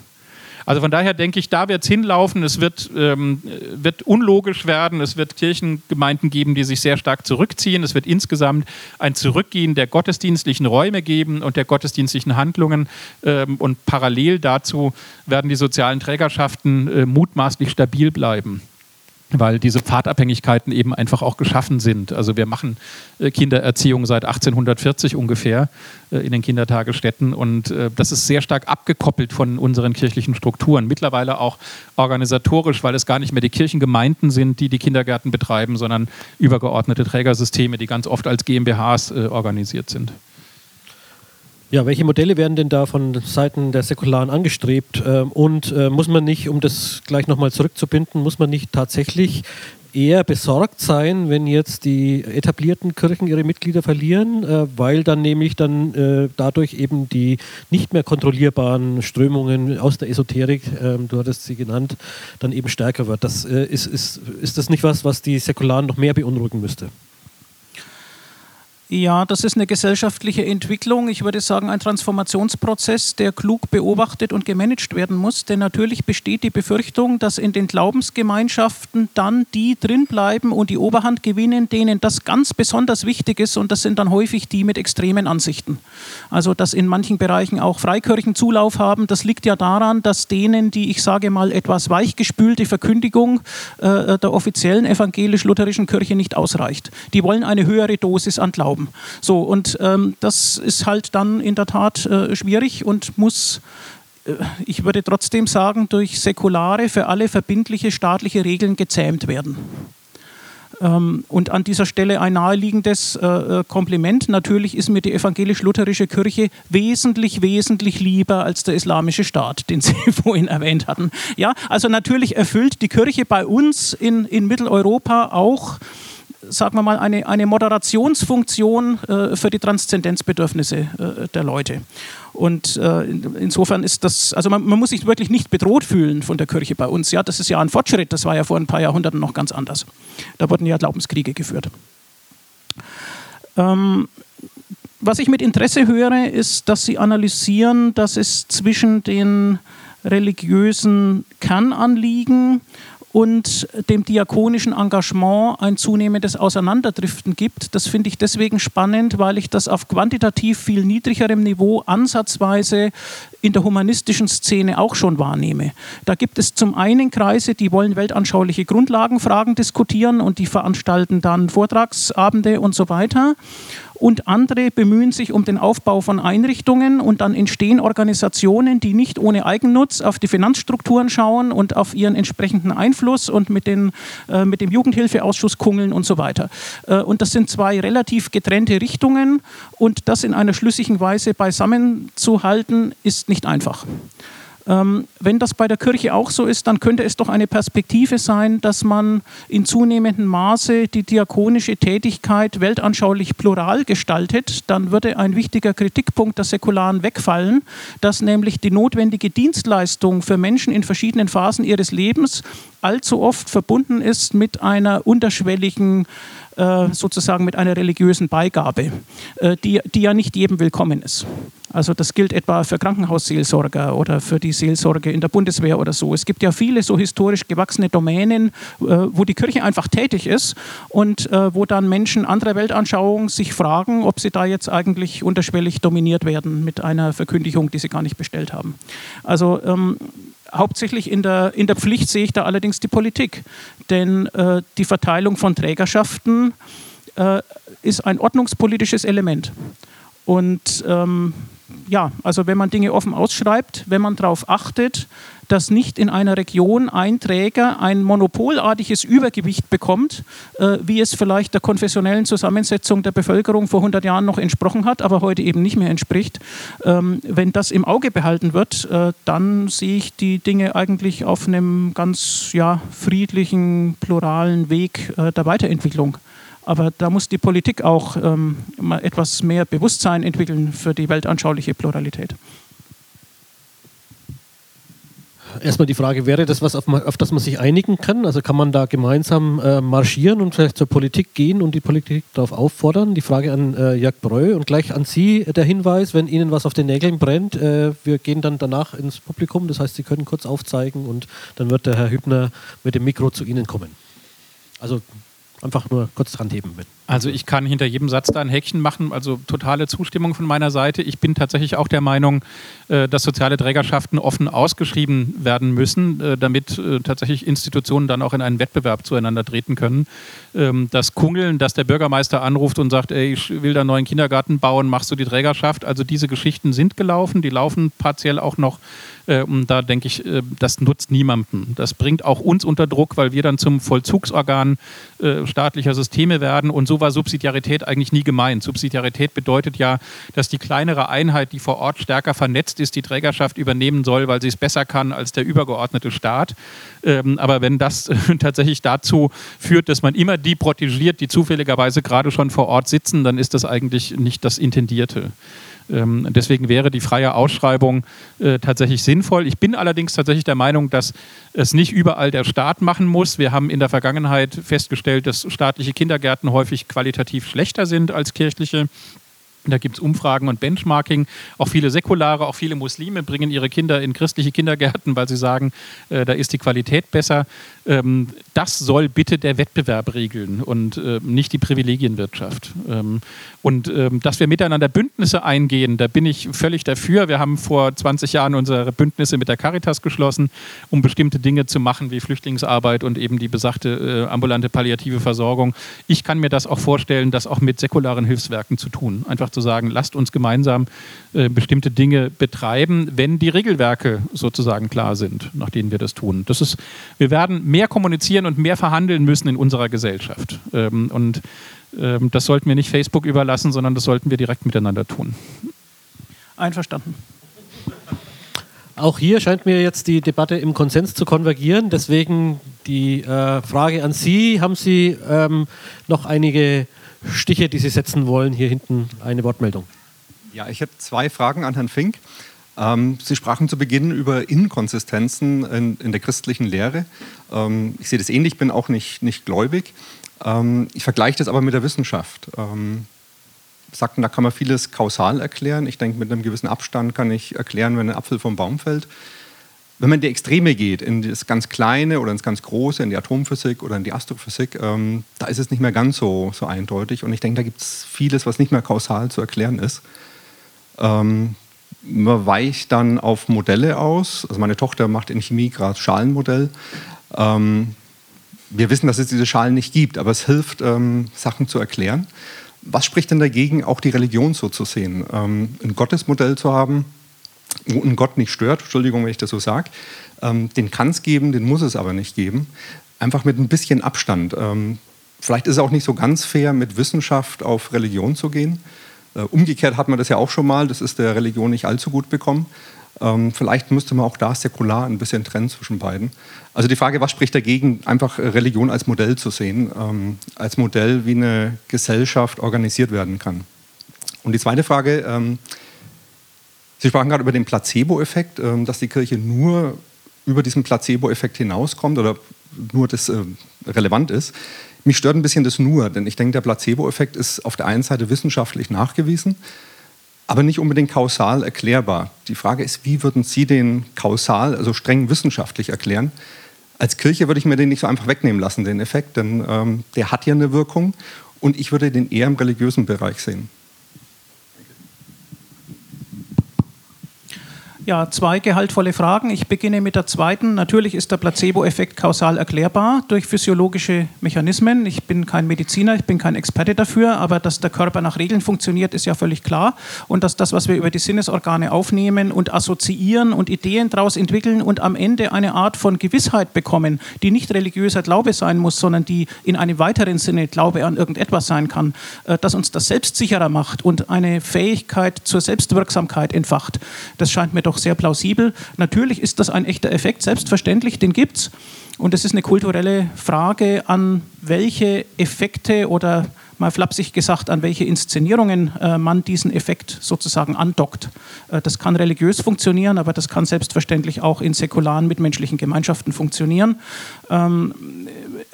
Also von daher denke ich, da wird es hinlaufen. Es wird, ähm, wird unlogisch werden. Es wird Kirchengemeinden geben, die sich sehr stark zurückziehen. Es wird insgesamt ein Zurückgehen der gottesdienstlichen Räume geben und der gottesdienstlichen Handlungen. Ähm, und parallel dazu werden die sozialen Trägerschaften äh, mutmaßlich stabil bleiben weil diese Pfadabhängigkeiten eben einfach auch geschaffen sind. Also wir machen äh, Kindererziehung seit 1840 ungefähr äh, in den Kindertagesstätten und äh, das ist sehr stark abgekoppelt von unseren kirchlichen Strukturen. Mittlerweile auch organisatorisch, weil es gar nicht mehr die Kirchengemeinden sind, die die Kindergärten betreiben, sondern übergeordnete Trägersysteme, die ganz oft als GmbHs organisiert sind. Ja, welche Modelle werden denn da von Seiten der Säkularen angestrebt? Ähm, und äh, muss man nicht, um das gleich nochmal zurückzubinden, muss man nicht tatsächlich eher besorgt sein, wenn jetzt die etablierten Kirchen ihre Mitglieder verlieren, äh, weil dann nämlich dann äh, dadurch eben die nicht mehr kontrollierbaren Strömungen aus der Esoterik, ähm, du hattest sie genannt, dann eben stärker wird. Das, ist, ist, ist das nicht was, was die Säkularen noch mehr beunruhigen müsste? Ja, das ist eine gesellschaftliche Entwicklung. Ich würde sagen, ein Transformationsprozess, der klug beobachtet und gemanagt werden muss. Denn natürlich besteht die Befürchtung, dass in den Glaubensgemeinschaften dann die drinbleiben und die Oberhand gewinnen, denen das ganz besonders wichtig ist. Und das sind dann häufig die mit extremen Ansichten. Also, dass in manchen Bereichen auch Freikirchen Zulauf haben, das liegt ja daran, dass denen die, ich sage mal, etwas weichgespülte Verkündigung äh, der offiziellen evangelisch-lutherischen Kirche nicht ausreicht. Die wollen eine höhere Dosis an Glauben glauben. So, und ähm, das ist halt dann in der Tat äh, schwierig und muss äh, ich würde trotzdem sagen, durch säkulare, für alle verbindliche staatliche Regeln gezähmt werden. Ähm, und an dieser Stelle ein naheliegendes äh, äh Kompliment. Natürlich ist mir die evangelisch-lutherische Kirche wesentlich, wesentlich lieber als der islamische Staat, den Sie vorhin erwähnt hatten. Ja, also natürlich erfüllt die Kirche bei uns in, in Mitteleuropa auch sagen wir mal, eine, eine Moderationsfunktion äh, für die Transzendenzbedürfnisse äh, der Leute. Und äh, insofern ist das, also man, man, muss sich wirklich nicht bedroht fühlen von der Kirche bei uns. Ja, das ist ja ein Fortschritt, das war ja vor ein paar Jahrhunderten noch ganz anders. Da wurden ja Glaubenskriege geführt. Ähm, was ich mit Interesse höre, ist, dass Sie analysieren, dass es zwischen den religiösen Kernanliegen und dem diakonischen Engagement ein zunehmendes Auseinanderdriften gibt. Das finde ich deswegen spannend, weil ich das auf quantitativ viel niedrigerem Niveau ansatzweise in der humanistischen Szene auch schon wahrnehme. Da gibt es zum einen Kreise, die wollen weltanschauliche Grundlagenfragen diskutieren und die veranstalten dann Vortragsabende und so weiter. Und andere bemühen sich um den Aufbau von Einrichtungen und dann entstehen Organisationen, die nicht ohne Eigennutz auf die Finanzstrukturen schauen und auf ihren entsprechenden Einfluss und mit, den, äh, mit dem Jugendhilfeausschuss kungeln und so weiter. Äh, und das sind zwei relativ getrennte Richtungen und das in einer schlüssigen Weise beisammenzuhalten, ist nicht einfach. Ähm, wenn das bei der Kirche auch so ist, dann könnte es doch eine Perspektive sein, dass man in zunehmendem Maße die diakonische Tätigkeit weltanschaulich plural gestaltet. Dann würde ein wichtiger Kritikpunkt der Säkularen wegfallen, dass nämlich die notwendige Dienstleistung für Menschen in verschiedenen Phasen ihres Lebens allzu oft verbunden ist mit einer unterschwelligen äh, sozusagen mit einer religiösen Beigabe, äh, die, die ja nicht jedem willkommen ist. Also das gilt etwa für Krankenhausseelsorger oder für die Seelsorge in der Bundeswehr oder so. Es gibt ja viele so historisch gewachsene Domänen, äh, wo die Kirche einfach tätig ist und wo dann Menschen anderer Weltanschauung sich fragen, ob sie da jetzt eigentlich unterschwellig dominiert werden mit einer Verkündigung, die sie gar nicht bestellt haben. Also ähm, hauptsächlich in der, in der Pflicht sehe ich da allerdings die Politik. Denn äh, die Verteilung von Trägerschaften äh, ist ein ordnungspolitisches Element. Und ähm, ja, also wenn man Dinge offen ausschreibt, wenn man darauf achtet, dass nicht in einer Region ein Träger ein monopolartiges Übergewicht bekommt, äh, wie es vielleicht der konfessionellen Zusammensetzung der Bevölkerung vor 100 Jahren noch entsprochen hat, aber heute eben nicht mehr entspricht. Ähm, wenn das im Auge behalten wird, äh, dann sehe ich die Dinge eigentlich auf einem ganz ja, friedlichen, pluralen Weg äh, der Weiterentwicklung. Aber da muss die Politik auch ähm, etwas mehr Bewusstsein entwickeln für die weltanschauliche Pluralität. Erstmal die Frage, wäre das was, auf, auf, das man sich einigen kann? Also kann man da gemeinsam äh, marschieren und vielleicht zur Politik gehen und die Politik darauf auffordern? Die Frage an äh, Jörg Breu und gleich an Sie der Hinweis, wenn Ihnen was auf den Nägeln brennt, äh, wir gehen dann danach ins Publikum, das heißt, Sie können kurz aufzeigen und dann wird der Herr Hübner mit dem Mikro zu Ihnen kommen. Also einfach nur kurz dran heben. Bitte. Also ich kann hinter jedem Satz da ein Häkchen machen, also totale Zustimmung von meiner Seite. Ich bin tatsächlich auch der Meinung, äh, dass soziale Trägerschaften offen ausgeschrieben werden müssen, äh, damit äh, tatsächlich Institutionen dann auch in einen Wettbewerb zueinander treten können. Ähm, das Kungeln, dass der Bürgermeister anruft und sagt, ey, ich will da einen neuen Kindergarten bauen, machst du die Trägerschaft? Also diese Geschichten sind gelaufen, die laufen partiell auch noch. Und da denke ich, das nutzt niemandem. Das bringt auch uns unter Druck, weil wir dann zum Vollzugsorgan staatlicher Systeme werden und so so war Subsidiarität eigentlich nie gemeint. Subsidiarität bedeutet ja, dass die kleinere Einheit, die vor Ort stärker vernetzt ist, die Trägerschaft übernehmen soll, weil sie es besser kann als der übergeordnete Staat. Ähm, aber wenn das tatsächlich dazu führt, dass man immer die protegiert, die zufälligerweise gerade schon vor Ort sitzen, dann ist das eigentlich nicht das Intendierte. Ähm, deswegen wäre die freie Ausschreibung äh, tatsächlich sinnvoll. Ich bin allerdings tatsächlich der Meinung, dass es nicht überall der Staat machen muss. Wir haben in der Vergangenheit festgestellt, dass staatliche Kindergärten häufig qualitativ schlechter sind als kirchliche. Da gibt es Umfragen und Benchmarking. Auch viele Säkulare, auch viele Muslime bringen ihre Kinder in christliche Kindergärten, weil sie sagen, äh, da ist die Qualität besser. Ähm, das soll bitte der Wettbewerb regeln und äh, nicht die Privilegienwirtschaft. Ähm, und ähm, dass wir miteinander Bündnisse eingehen, da bin ich völlig dafür. Wir haben vor 20 Jahren unsere Bündnisse mit der Caritas geschlossen, um bestimmte Dinge zu machen, wie Flüchtlingsarbeit und eben die besagte äh, ambulante palliative Versorgung. Ich kann mir das auch vorstellen, das auch mit säkularen Hilfswerken zu tun. Einfach zu sagen, lasst uns gemeinsam äh, bestimmte Dinge betreiben, wenn die Regelwerke sozusagen klar sind, nach denen wir das tun. Das ist, wir werden mehr kommunizieren und mehr verhandeln müssen in unserer Gesellschaft. Ähm, und ähm, das sollten wir nicht Facebook überlassen, sondern das sollten wir direkt miteinander tun. Einverstanden. Auch hier scheint mir jetzt die Debatte im Konsens zu konvergieren. Deswegen die äh, Frage an Sie. Haben Sie ähm, noch einige Stiche, die Sie setzen wollen? Hier hinten eine Wortmeldung. Ja, ich habe zwei Fragen an Herrn Fink. Ähm, Sie sprachen zu Beginn über Inkonsistenzen in, in der christlichen Lehre. Ähm, ich sehe das ähnlich, bin auch nicht, nicht gläubig. Ähm, ich vergleiche das aber mit der Wissenschaft. Ähm, sagten, da kann man vieles kausal erklären. Ich denke, mit einem gewissen Abstand kann ich erklären, wenn ein Apfel vom Baum fällt. Wenn man in die Extreme geht, in das ganz Kleine oder ins ganz Große, in die Atomphysik oder in die Astrophysik, ähm, da ist es nicht mehr ganz so, so eindeutig. Und ich denke, da gibt es vieles, was nicht mehr kausal zu erklären ist. Ähm, man weicht dann auf Modelle aus. Also meine Tochter macht in Chemie gerade Schalenmodell. Ähm, wir wissen, dass es diese Schalen nicht gibt, aber es hilft, ähm, Sachen zu erklären. was spricht denn dagegen, auch die Religion so zu sehen? Ähm, ein Gottesmodell zu haben, wo ein Gott nicht stört, Entschuldigung, wenn ich das so sage, ähm, den kann es geben, den muss es aber nicht geben. Einfach mit ein bisschen Abstand. Ähm, vielleicht ist es auch nicht so ganz fair, mit Wissenschaft auf Religion zu gehen. Äh, umgekehrt hat man das ja auch schon mal, das ist der Religion nicht allzu gut bekommen. Ähm, vielleicht müsste man auch da säkular ein bisschen trennen zwischen beiden. Also die Frage, was spricht dagegen, einfach Religion als Modell zu sehen, ähm, als Modell, wie eine Gesellschaft organisiert werden kann. Und die zweite Frage, ähm, Sie sprachen gerade über den Placebo-Effekt, ähm, dass die Kirche nur über diesen Placebo-Effekt hinauskommt oder nur das äh, relevant ist. Mich stört ein bisschen das nur, denn ich denke, der Placebo-Effekt ist auf der einen Seite wissenschaftlich nachgewiesen, aber nicht unbedingt kausal erklärbar. Die Frage ist, wie würden Sie den kausal, also streng wissenschaftlich erklären? Als Kirche würde ich mir den nicht so einfach wegnehmen lassen, den Effekt, denn ähm, der hat ja eine Wirkung und ich würde den eher im religiösen Bereich sehen. Ja, zwei gehaltvolle Fragen. Ich beginne mit der zweiten. Natürlich ist der Placebo-Effekt kausal erklärbar durch physiologische Mechanismen. Ich bin kein Mediziner, ich bin kein Experte dafür, aber dass der Körper nach Regeln funktioniert, ist ja völlig klar. Und dass das, was wir über die Sinnesorgane aufnehmen und assoziieren und Ideen daraus entwickeln und am Ende eine Art von Gewissheit bekommen, die nicht religiöser Glaube sein muss, sondern die in einem weiteren Sinne Glaube an irgendetwas sein kann, äh, dass uns das selbstsicherer macht und eine Fähigkeit zur Selbstwirksamkeit entfacht. Das scheint mir doch auch sehr plausibel. Natürlich ist das ein echter Effekt, selbstverständlich, den gibt es. Und es ist eine kulturelle Frage, an welche Effekte oder mal flapsig gesagt, an welche Inszenierungen äh, man diesen Effekt sozusagen andockt. Äh, das kann religiös funktionieren, aber das kann selbstverständlich auch in säkularen mitmenschlichen Gemeinschaften funktionieren. Ähm,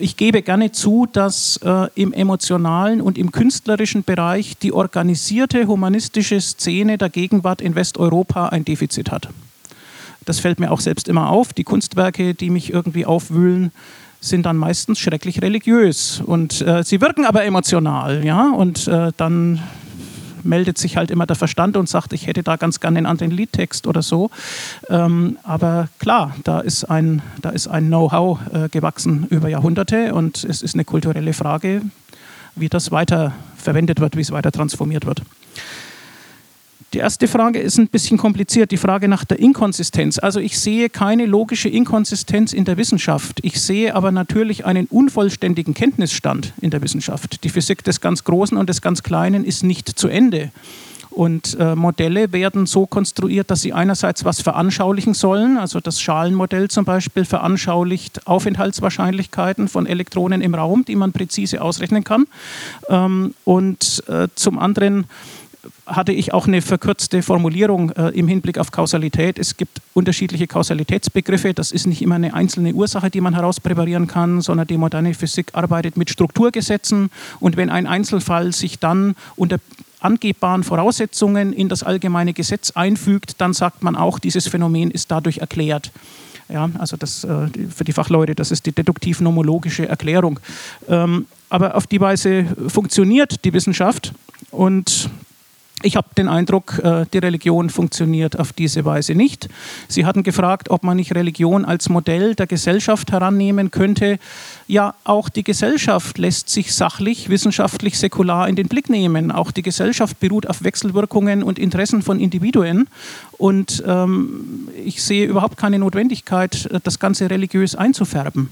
ich gebe gerne zu, dass äh, im emotionalen und im künstlerischen Bereich die organisierte humanistische Szene der Gegenwart in Westeuropa ein Defizit hat. Das fällt mir auch selbst immer auf. Die Kunstwerke, die mich irgendwie aufwühlen, sind dann meistens schrecklich religiös und äh, sie wirken aber emotional, ja, und äh, dann meldet sich halt immer der Verstand und sagt, ich hätte da ganz gerne einen anderen Liedtext oder so. Ähm, aber klar, da ist ein, da ist ein Know-how äh, gewachsen über Jahrhunderte und es ist eine kulturelle Frage, wie das weiter verwendet wird, wie es weiter transformiert wird. Die erste Frage ist ein bisschen kompliziert, die Frage nach der Inkonsistenz. Also ich sehe keine logische Inkonsistenz in der Wissenschaft. Ich sehe aber natürlich einen unvollständigen Kenntnisstand in der Wissenschaft. Die Physik des ganz Großen und des ganz Kleinen ist nicht zu Ende. Und äh, Modelle werden so konstruiert, dass sie einerseits was veranschaulichen sollen. Also das Schalenmodell zum Beispiel veranschaulicht Aufenthaltswahrscheinlichkeiten von Elektronen im Raum, die man präzise ausrechnen kann. Ähm, und äh, zum anderen hatte ich auch eine verkürzte Formulierung äh, im Hinblick auf Kausalität. Es gibt unterschiedliche Kausalitätsbegriffe. Das ist nicht immer eine einzelne Ursache, die man herauspräparieren kann, sondern die moderne Physik arbeitet mit Strukturgesetzen. Und wenn ein Einzelfall sich dann unter angebbaren Voraussetzungen in das allgemeine Gesetz einfügt, dann sagt man auch, dieses Phänomen ist dadurch erklärt. Ja, also das, äh, für die Fachleute, das ist die deduktiv-nomologische Erklärung. Ähm, aber auf die Weise funktioniert die Wissenschaft und ich habe den Eindruck, äh, die Religion funktioniert auf diese Weise nicht. Sie hatten gefragt, ob man nicht Religion als Modell der Gesellschaft herannehmen könnte. Ja, auch die Gesellschaft lässt sich sachlich, wissenschaftlich, säkular in den Blick nehmen. Auch die Gesellschaft beruht auf Wechselwirkungen und Interessen von Individuen. Und ähm, ich sehe überhaupt keine Notwendigkeit, das Ganze religiös einzufärben.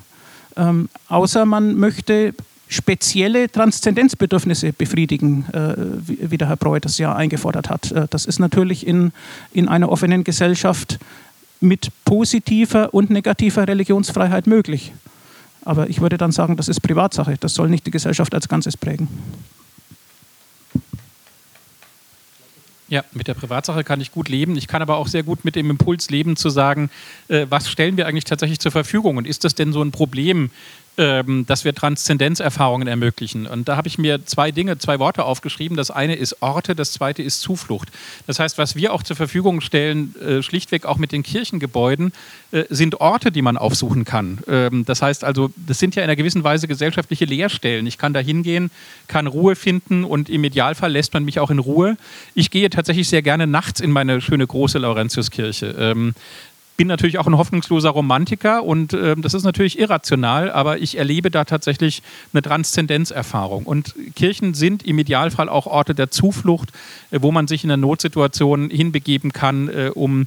Ähm, außer man möchte spezielle Transzendenzbedürfnisse befriedigen, äh, wie, wie, der Herr Breu das ja eingefordert hat. Äh, das ist natürlich in, in einer offenen Gesellschaft mit positiver und negativer Religionsfreiheit möglich. Aber ich würde dann sagen, das ist Privatsache. Das soll nicht die Gesellschaft als Ganzes prägen. Ja, mit der Privatsache kann ich gut leben. Ich kann aber auch sehr gut mit dem Impuls leben, zu sagen, äh, was stellen wir eigentlich tatsächlich zur Verfügung? Und ist das denn so ein Problem, ähm, dass wir Transzendenzerfahrungen ermöglichen. Und da habe ich mir zwei Dinge, zwei Worte aufgeschrieben. Das eine ist Orte, das zweite ist Zuflucht. Das heißt, was wir auch zur Verfügung stellen, äh, schlichtweg auch mit den Kirchengebäuden, äh, sind Orte, die man aufsuchen kann. Ähm, das heißt also, das sind ja in einer gewissen Weise gesellschaftliche Leerstellen. Ich kann da hingehen, kann Ruhe finden und im Idealfall lässt man mich auch in Ruhe. Ich gehe tatsächlich sehr gerne nachts in meine schöne große Laurentiuskirche. Ähm, bin natürlich auch ein hoffnungsloser Romantiker und äh, das ist natürlich irrational, aber ich erlebe da tatsächlich eine Transzendenzerfahrung. Und Kirchen sind im Idealfall auch Orte der Zuflucht, äh, wo man sich in einer Notsituation hinbegeben kann, äh, um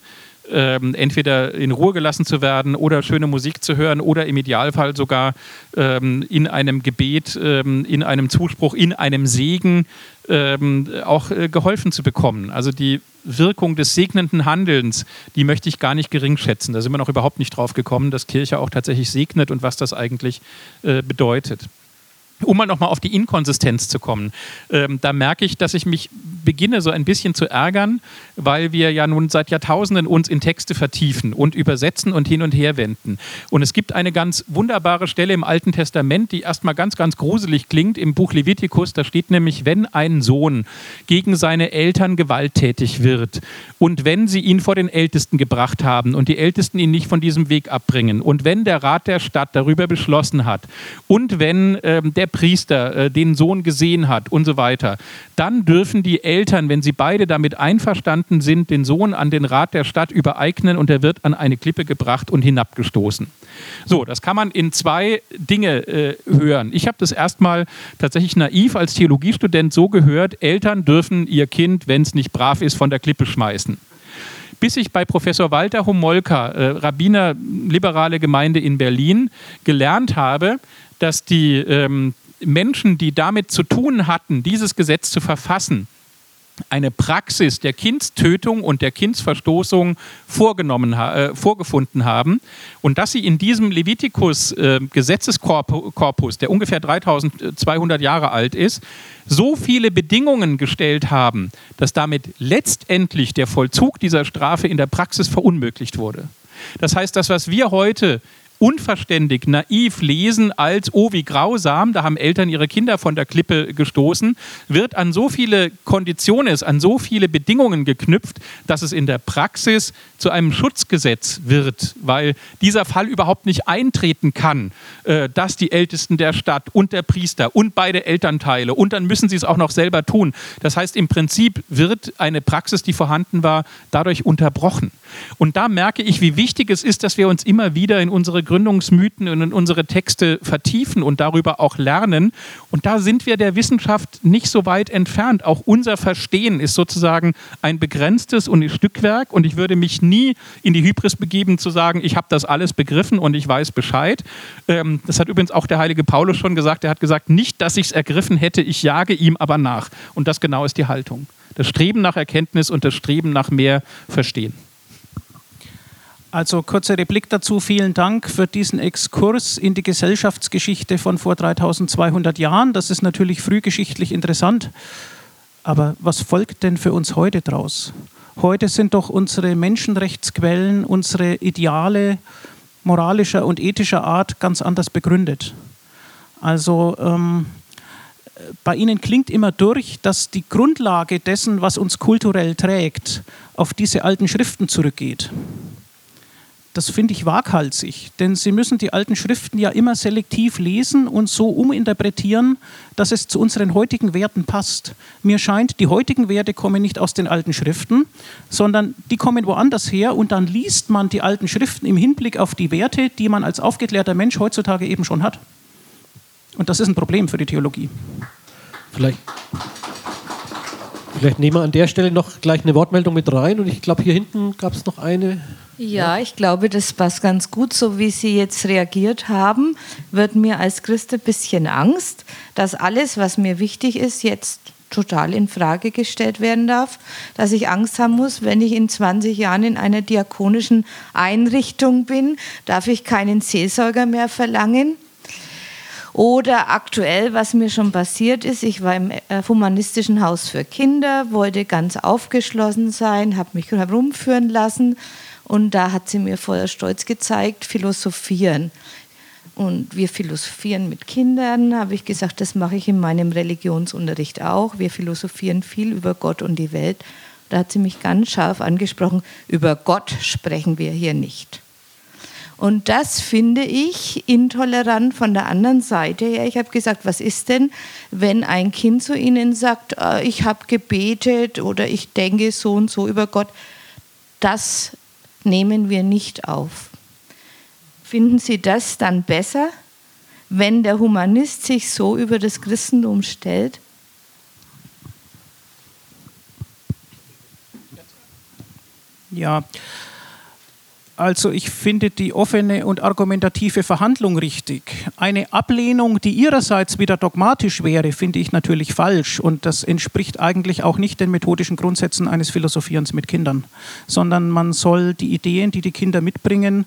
ähm, entweder in Ruhe gelassen zu werden oder schöne Musik zu hören oder im Idealfall sogar ähm, in einem Gebet, ähm, in einem Zuspruch, in einem Segen ähm, auch äh, geholfen zu bekommen. Also die Wirkung des segnenden Handelns, die möchte ich gar nicht gering schätzen. Da sind wir noch überhaupt nicht drauf gekommen, dass Kirche auch tatsächlich segnet und was das eigentlich äh, bedeutet. Um mal nochmal auf die Inkonsistenz zu kommen, ähm, da merke ich, dass ich mich beginne so ein bisschen zu ärgern, weil wir ja nun seit Jahrtausenden uns in Texte vertiefen und übersetzen und hin und her wenden. Und es gibt eine ganz wunderbare Stelle im Alten Testament, die erstmal ganz, ganz gruselig klingt, im Buch Levitikus. Da steht nämlich, wenn ein Sohn gegen seine Eltern gewalttätig wird und wenn sie ihn vor den Ältesten gebracht haben und die Ältesten ihn nicht von diesem Weg abbringen und wenn der Rat der Stadt darüber beschlossen hat und wenn ähm, der Priester äh, den Sohn gesehen hat und so weiter, dann dürfen die Eltern, wenn sie beide damit einverstanden sind, den Sohn an den Rat der Stadt übereignen und er wird an eine Klippe gebracht und hinabgestoßen. So, das kann man in zwei Dinge äh, hören. Ich habe das erstmal tatsächlich naiv als Theologiestudent so gehört, Eltern dürfen ihr Kind, wenn es nicht brav ist, von der Klippe schmeißen bis ich bei Professor Walter Homolka, äh, Rabbiner liberale Gemeinde in Berlin, gelernt habe, dass die ähm, Menschen, die damit zu tun hatten, dieses Gesetz zu verfassen, eine Praxis der Kindstötung und der Kindsverstoßung vorgenommen, äh, vorgefunden haben und dass sie in diesem Levitikus-Gesetzeskorpus, äh, der ungefähr 3200 Jahre alt ist, so viele Bedingungen gestellt haben, dass damit letztendlich der Vollzug dieser Strafe in der Praxis verunmöglicht wurde. Das heißt, das, was wir heute unverständig, naiv lesen als, oh, wie grausam, da haben Eltern ihre Kinder von der Klippe gestoßen, wird an so viele Konditionen, an so viele Bedingungen geknüpft, dass es in der Praxis zu einem Schutzgesetz wird, weil dieser Fall überhaupt nicht eintreten kann, äh, dass die Ältesten der Stadt und der Priester und beide Elternteile und dann müssen sie es auch noch selber tun. Das heißt, im Prinzip wird eine Praxis, die vorhanden war, dadurch unterbrochen. Und da merke ich, wie wichtig es ist, dass wir uns immer wieder in unsere Gründungsmythen und in unsere Texte vertiefen und darüber auch lernen. Und da sind wir der Wissenschaft nicht so weit entfernt. Auch unser Verstehen ist sozusagen ein begrenztes und ein Stückwerk. Und ich würde mich nie in die Hybris begeben, zu sagen, ich habe das alles begriffen und ich weiß Bescheid. Ähm, das hat übrigens auch der heilige Paulus schon gesagt. Er hat gesagt, nicht, dass ich es ergriffen hätte, ich jage ihm aber nach. Und das genau ist die Haltung. Das Streben nach Erkenntnis und das Streben nach mehr Verstehen. Also kurze Replik dazu. Vielen Dank für diesen Exkurs in die Gesellschaftsgeschichte von vor 3200 Jahren. Das ist natürlich frühgeschichtlich interessant. Aber was folgt denn für uns heute daraus? Heute sind doch unsere Menschenrechtsquellen, unsere Ideale moralischer und ethischer Art ganz anders begründet. Also ähm, bei Ihnen klingt immer durch, dass die Grundlage dessen, was uns kulturell trägt, auf diese alten Schriften zurückgeht das finde ich waghalsig, denn Sie müssen die alten Schriften ja immer selektiv lesen und so uminterpretieren, dass es zu unseren heutigen Werten passt. Mir scheint, die heutigen Werte kommen nicht aus den alten Schriften, sondern die kommen woanders her und dann liest man die alten Schriften im Hinblick auf die Werte, die man als aufgeklärter Mensch heutzutage eben schon hat. Und das ist ein Problem für die Theologie. Vielleicht Vielleicht nehmen wir an der Stelle noch gleich eine Wortmeldung mit rein. Und ich glaube, hier hinten gab es noch eine. Ja, ich glaube, das passt ganz gut. So wie Sie jetzt reagiert haben, wird mir als Christ ein bisschen Angst, dass alles, was mir wichtig ist, jetzt total in Frage gestellt werden darf, dass ich Angst haben muss, wenn ich in 20 Jahren in einer diakonischen Einrichtung bin, darf ich keinen Seelsorger mehr verlangen. Oder aktuell, was mir schon passiert ist, ich war im äh, humanistischen Haus für Kinder, wollte ganz aufgeschlossen sein, habe mich herumführen lassen und da hat sie mir voller Stolz gezeigt, philosophieren. Und wir philosophieren mit Kindern, habe ich gesagt, das mache ich in meinem Religionsunterricht auch. Wir philosophieren viel über Gott und die Welt. Da hat sie mich ganz scharf angesprochen, über Gott sprechen wir hier nicht. Und das finde ich intolerant von der anderen Seite her. Ich habe gesagt, was ist denn, wenn ein Kind zu Ihnen sagt, ah, ich habe gebetet oder ich denke so und so über Gott. Das nehmen wir nicht auf. Finden Sie das dann besser, wenn der Humanist sich so über das Christentum stellt? Ja, also ich finde die offene und argumentative Verhandlung richtig. Eine Ablehnung, die ihrerseits wieder dogmatisch wäre, finde ich natürlich falsch und das entspricht eigentlich auch nicht den methodischen Grundsätzen eines Philosophierens mit Kindern, sondern man soll die Ideen, die die Kinder mitbringen,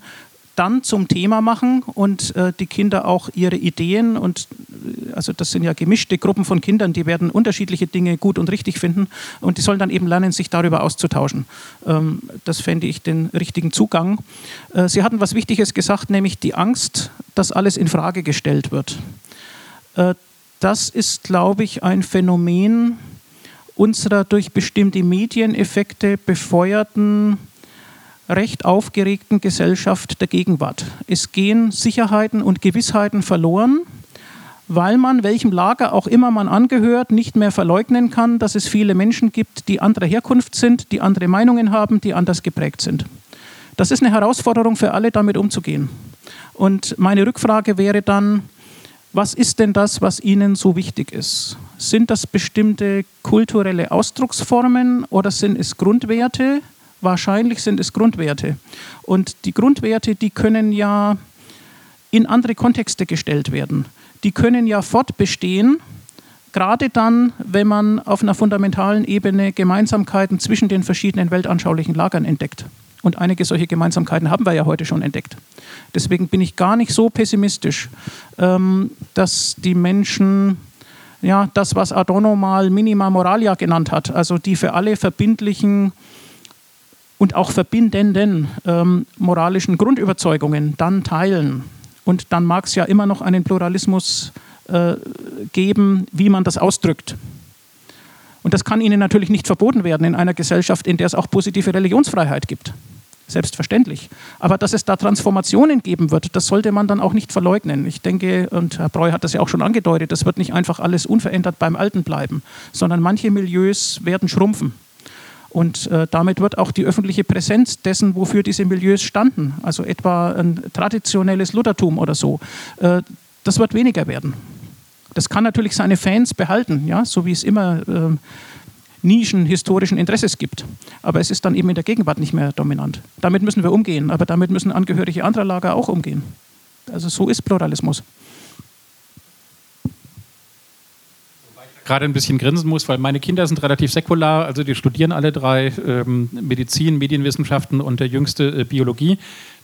dann zum Thema machen und äh, die Kinder auch ihre Ideen und äh, also das sind ja gemischte Gruppen von Kindern, die werden unterschiedliche Dinge gut und richtig finden und die sollen dann eben lernen, sich darüber auszutauschen. Ähm, das fände ich den richtigen Zugang. Äh, Sie hatten was Wichtiges gesagt, nämlich die Angst, dass alles in Frage gestellt wird. Äh, das ist, glaube ich, ein Phänomen unserer durch bestimmte Medieneffekte befeuerten recht aufgeregten Gesellschaft der Gegenwart. Es gehen Sicherheiten und Gewissheiten verloren, weil man, welchem Lager auch immer man angehört, nicht mehr verleugnen kann, dass es viele Menschen gibt, die anderer Herkunft sind, die andere Meinungen haben, die anders geprägt sind. Das ist eine Herausforderung für alle, damit umzugehen. Und meine Rückfrage wäre dann, was ist denn das, was Ihnen so wichtig ist? Sind das bestimmte kulturelle Ausdrucksformen oder sind es Grundwerte? Wahrscheinlich sind es Grundwerte. Und die Grundwerte, die können ja in andere Kontexte gestellt werden. Die können ja fortbestehen, gerade dann, wenn man auf einer fundamentalen Ebene Gemeinsamkeiten zwischen den verschiedenen weltanschaulichen Lagern entdeckt. Und einige solche Gemeinsamkeiten haben wir ja heute schon entdeckt. Deswegen bin ich gar nicht so pessimistisch, ähm, dass die Menschen ja, das, was Adorno mal Minima Moralia genannt hat, also die für alle verbindlichen und auch verbindenden ähm, moralischen Grundüberzeugungen dann teilen. Und dann mag es ja immer noch einen Pluralismus äh, geben, wie man das ausdrückt. Und das kann ihnen natürlich nicht verboten werden in einer Gesellschaft, in der es auch positive Religionsfreiheit gibt. Selbstverständlich. Aber dass es da Transformationen geben wird, das sollte man dann auch nicht verleugnen. Ich denke, und Herr Breu hat das ja auch schon angedeutet, das wird nicht einfach alles unverändert beim Alten bleiben, sondern manche Milieus werden schrumpfen. Und äh, damit wird auch die öffentliche Präsenz dessen, wofür diese Milieus standen, also etwa ein traditionelles Luthertum oder so, äh, das wird weniger werden. Das kann natürlich seine Fans behalten, ja, so wie es immer äh, Nischen historischen Interesses gibt. Aber es ist dann eben in der Gegenwart nicht mehr dominant. Damit müssen wir umgehen, aber damit müssen Angehörige anderer Lager auch umgehen. Also so ist Pluralismus. Gerade ein bisschen grinsen muss, weil meine Kinder sind relativ säkular, also die studieren alle drei ähm, Medizin, Medienwissenschaften und der jüngste äh, Biologie.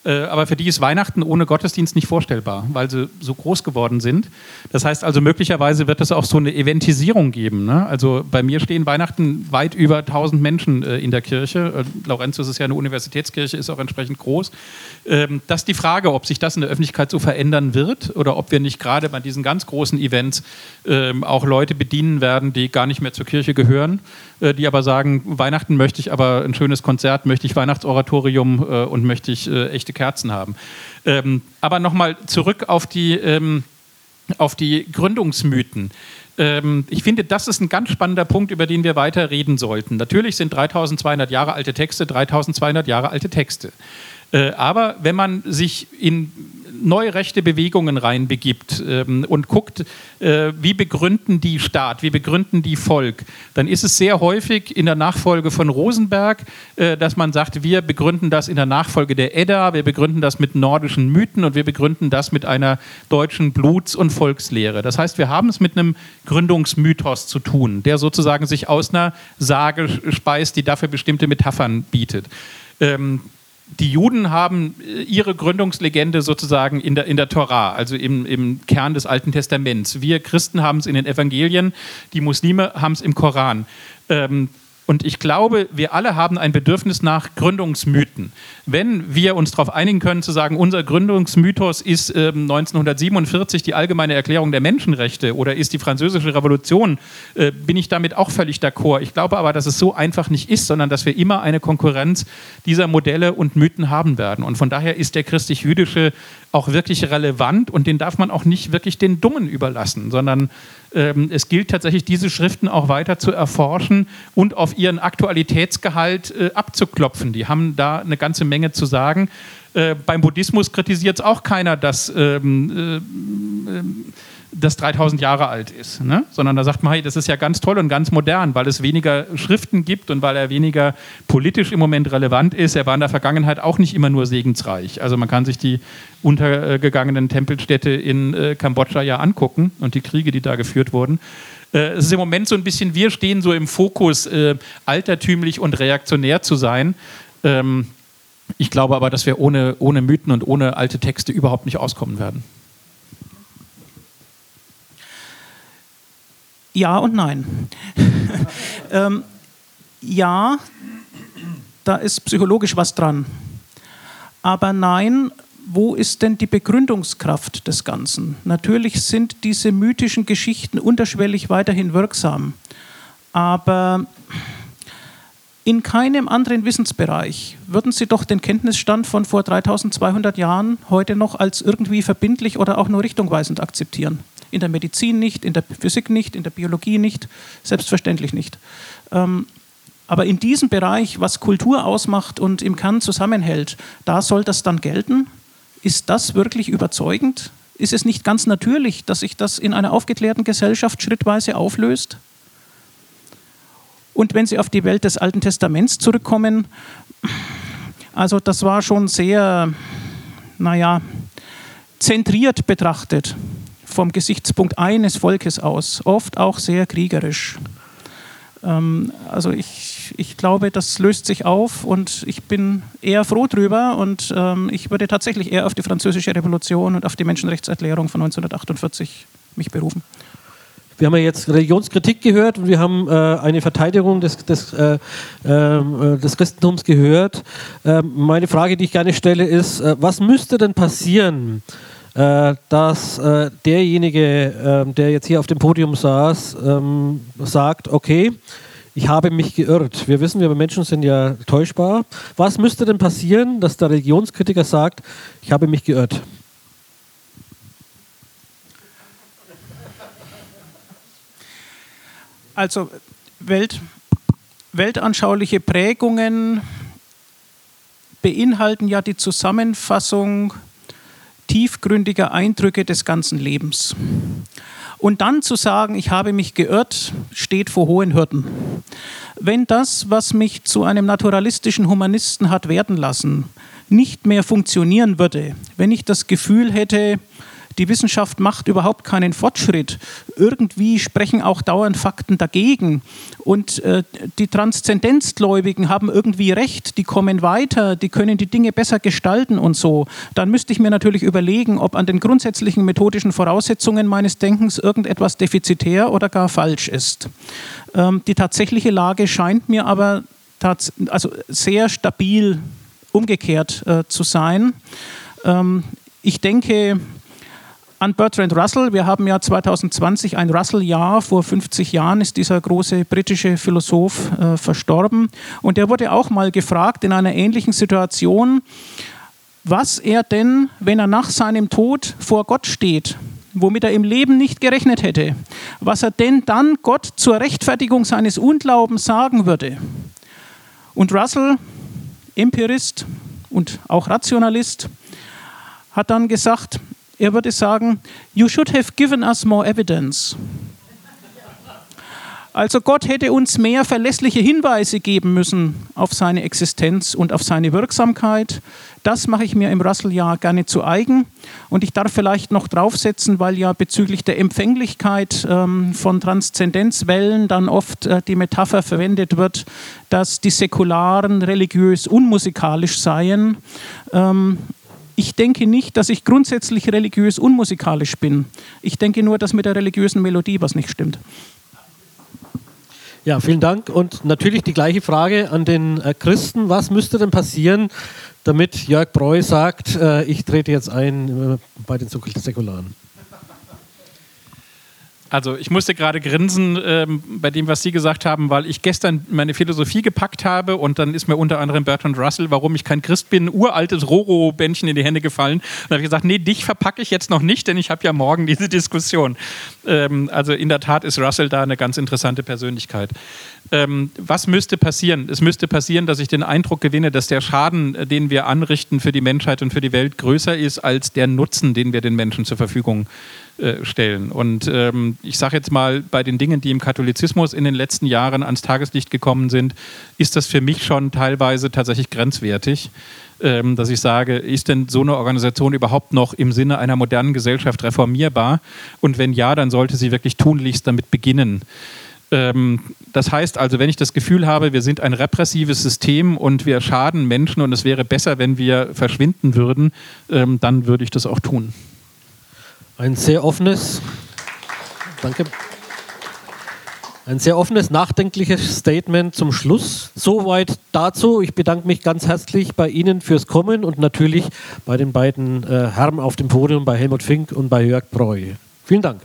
Äh, aber für die ist Weihnachten ohne Gottesdienst nicht vorstellbar, weil sie so groß geworden sind. Das heißt also, möglicherweise wird es auch so eine Eventisierung geben. Ne? Also bei mir stehen Weihnachten weit über 1000 Menschen äh, in der Kirche. Äh, Laurentius ist ja eine Universitätskirche, ist auch entsprechend groß. Ähm, das ist die Frage, ob sich das in der Öffentlichkeit so verändern wird oder ob wir nicht gerade bei diesen ganz großen Events ähm, auch Leute bedienen werden, die gar nicht mehr zur Kirche gehören, äh, die aber sagen, Weihnachten möchte ich aber ein schönes Konzert, möchte ich Weihnachtsoratorium äh, und möchte ich äh, echte Kerzen haben. Ähm, aber nochmal zurück auf die, ähm, auf die Gründungsmythen. Ähm, ich finde, das ist ein ganz spannender Punkt, über den wir weiter reden sollten. Natürlich sind 3200 Jahre alte Texte 3200 Jahre alte Texte. Äh, aber wenn man sich in neue rechte Bewegungen reinbegibt ähm, und guckt, äh, wie begründen die Staat, wie begründen die Volk, dann ist es sehr häufig in der Nachfolge von Rosenberg, äh, dass man sagt, wir begründen das in der Nachfolge der Edda, wir begründen das mit nordischen Mythen und wir begründen das mit einer deutschen Bluts- und Volkslehre. Das heißt, wir haben es mit einem Gründungsmythos zu tun, der sozusagen sich aus einer Sage speist, die dafür bestimmte Metaphern bietet. Ähm, die Juden haben äh, ihre Gründungslegende sozusagen in der, in der Torah, also im, im Kern des Alten Testaments. Wir Christen haben es in den Evangelien, die Muslime haben es im Koran. Ähm, und ich glaube, wir alle haben ein Bedürfnis nach Gründungsmythen. Wenn wir uns darauf einigen können, zu sagen, unser Gründungsmythos ist äh, 1947 die allgemeine Erklärung der Menschenrechte oder ist die Französische Revolution, äh, bin ich damit auch völlig d'accord. Ich glaube aber, dass es so einfach nicht ist, sondern dass wir immer eine Konkurrenz dieser Modelle und Mythen haben werden. Und von daher ist der christlich-jüdische auch wirklich relevant und den darf man auch nicht wirklich den Dummen überlassen, sondern ähm, es gilt tatsächlich, diese Schriften auch weiter zu erforschen und auf ihren Aktualitätsgehalt äh, abzuklopfen. Die haben da eine ganze Menge zu sagen. Äh, beim Buddhismus kritisiert es auch keiner, dass ähm, äh, das 3000 Jahre alt ist, ne? sondern da sagt man, hey, das ist ja ganz toll und ganz modern, weil es weniger Schriften gibt und weil er weniger politisch im Moment relevant ist. Er war in der Vergangenheit auch nicht immer nur segensreich. Also man kann sich die untergegangenen Tempelstädte in äh, Kambodscha ja angucken und die Kriege, die da geführt wurden. Äh, es ist im Moment so ein bisschen, wir stehen so im Fokus, äh, altertümlich und reaktionär zu sein. Ähm, ich glaube aber, dass wir ohne, ohne Mythen und ohne alte Texte überhaupt nicht auskommen werden. Ja und nein. ähm, ja, da ist psychologisch was dran. Aber nein, wo ist denn die Begründungskraft des Ganzen? Natürlich sind diese mythischen Geschichten unterschwellig weiterhin wirksam. Aber in keinem anderen Wissensbereich würden Sie doch den Kenntnisstand von vor 3200 Jahren heute noch als irgendwie verbindlich oder auch nur richtungweisend akzeptieren in der Medizin nicht, in der Physik nicht, in der Biologie nicht, selbstverständlich nicht. Ähm, aber in diesem Bereich, was Kultur ausmacht und im Kern zusammenhält, da soll das dann gelten? Ist das wirklich überzeugend? Ist es nicht ganz natürlich, dass sich das in einer aufgeklärten Gesellschaft schrittweise auflöst? Und wenn Sie auf die Welt des Alten Testaments zurückkommen, also das war schon sehr, naja, zentriert betrachtet vom Gesichtspunkt eines Volkes aus, oft auch sehr kriegerisch. Ähm, also ich, ich glaube, das löst sich auf und ich bin eher froh drüber und ähm, ich würde tatsächlich eher auf die Französische Revolution und auf die Menschenrechtserklärung von 1948 mich berufen. Wir haben ja jetzt Religionskritik gehört und wir haben äh, eine Verteidigung des, des, äh, ähm, äh, des Christentums gehört. Ähm, meine Frage, die ich gerne stelle, ist, äh, was müsste denn passieren, äh, dass äh, derjenige, äh, der jetzt hier auf dem Podium saß, ähm, sagt, okay, ich habe mich geirrt. Wir wissen, wir Menschen sind ja täuschbar. Was müsste denn passieren, dass der Religionskritiker sagt, ich habe mich geirrt? Also Welt, weltanschauliche Prägungen beinhalten ja die Zusammenfassung tiefgründiger Eindrücke des ganzen Lebens. Und dann zu sagen, ich habe mich geirrt, steht vor hohen Hürden. Wenn das, was mich zu einem naturalistischen Humanisten hat werden lassen, nicht mehr funktionieren würde, wenn ich das Gefühl hätte, die Wissenschaft macht überhaupt keinen Fortschritt. Irgendwie sprechen auch dauernd Fakten dagegen. Und äh, die Transzendenzgläubigen haben irgendwie recht, die kommen weiter, die können die Dinge besser gestalten und so. Dann müsste ich mir natürlich überlegen, ob an den grundsätzlichen methodischen Voraussetzungen meines Denkens irgendetwas defizitär oder gar falsch ist. Ähm, die tatsächliche Lage scheint mir aber also sehr stabil umgekehrt äh, zu sein. Ähm, ich denke, an Bertrand Russell. Wir haben ja 2020 ein Russell-Jahr. Vor 50 Jahren ist dieser große britische Philosoph äh, verstorben. Und er wurde auch mal gefragt in einer ähnlichen Situation, was er denn, wenn er nach seinem Tod vor Gott steht, womit er im Leben nicht gerechnet hätte, was er denn dann Gott zur Rechtfertigung seines Unglaubens sagen würde. Und Russell, Empirist und auch Rationalist, hat dann gesagt, er würde sagen, You should have given us more evidence. Also Gott hätte uns mehr verlässliche Hinweise geben müssen auf seine Existenz und auf seine Wirksamkeit. Das mache ich mir im Russell-Jahr gerne zu eigen. Und ich darf vielleicht noch draufsetzen, weil ja bezüglich der Empfänglichkeit ähm, von Transzendenzwellen dann oft äh, die Metapher verwendet wird, dass die Säkularen religiös unmusikalisch seien. Ich denke nicht, dass ich grundsätzlich religiös unmusikalisch bin. Ich denke nur, dass mit der religiösen Melodie was nicht stimmt. Ja, vielen Dank. Und natürlich die gleiche Frage an den äh, Christen. Was müsste denn passieren, damit Jörg Breu sagt, äh, ich trete jetzt ein äh, bei den Säkularen? Also ich musste gerade grinsen ähm, bei dem, was Sie gesagt haben, weil ich gestern meine Philosophie gepackt habe und dann ist mir unter anderem Bertrand Russell, warum ich kein Christ bin, uraltes Roro-Bändchen in die Hände gefallen. Und habe ich gesagt, nee, dich verpacke ich jetzt noch nicht, denn ich habe ja morgen diese Diskussion. Ähm, also in der Tat ist Russell da eine ganz interessante Persönlichkeit. Ähm, was müsste passieren? Es müsste passieren, dass ich den Eindruck gewinne, dass der Schaden, äh, den wir anrichten für die Menschheit und für die Welt, größer ist als der Nutzen, den wir den Menschen zur Verfügung stellen. Und ähm, ich sage jetzt mal, bei den Dingen, die im Katholizismus in den letzten Jahren ans Tageslicht gekommen sind, ist das für mich schon teilweise tatsächlich grenzwertig ähm, dass ich sage, ist denn so eine Organisation überhaupt noch im Sinne einer modernen Gesellschaft reformierbar? Und wenn ja, dann sollte sie wirklich tunlichst damit beginnen. Ähm, das heißt also, wenn ich das Gefühl habe, wir sind ein repressives System und wir schaden Menschen und es wäre besser, wenn wir verschwinden würden, ähm, dann würde ich das auch tun. Ein sehr offenes, danke. Ein sehr offenes, nachdenkliches Statement zum Schluss. Soweit dazu. Ich bedanke mich ganz herzlich bei Ihnen fürs Kommen und natürlich bei den beiden äh, Herren auf dem Podium, bei Helmut Fink und bei Jörg Breu. Vielen Dank.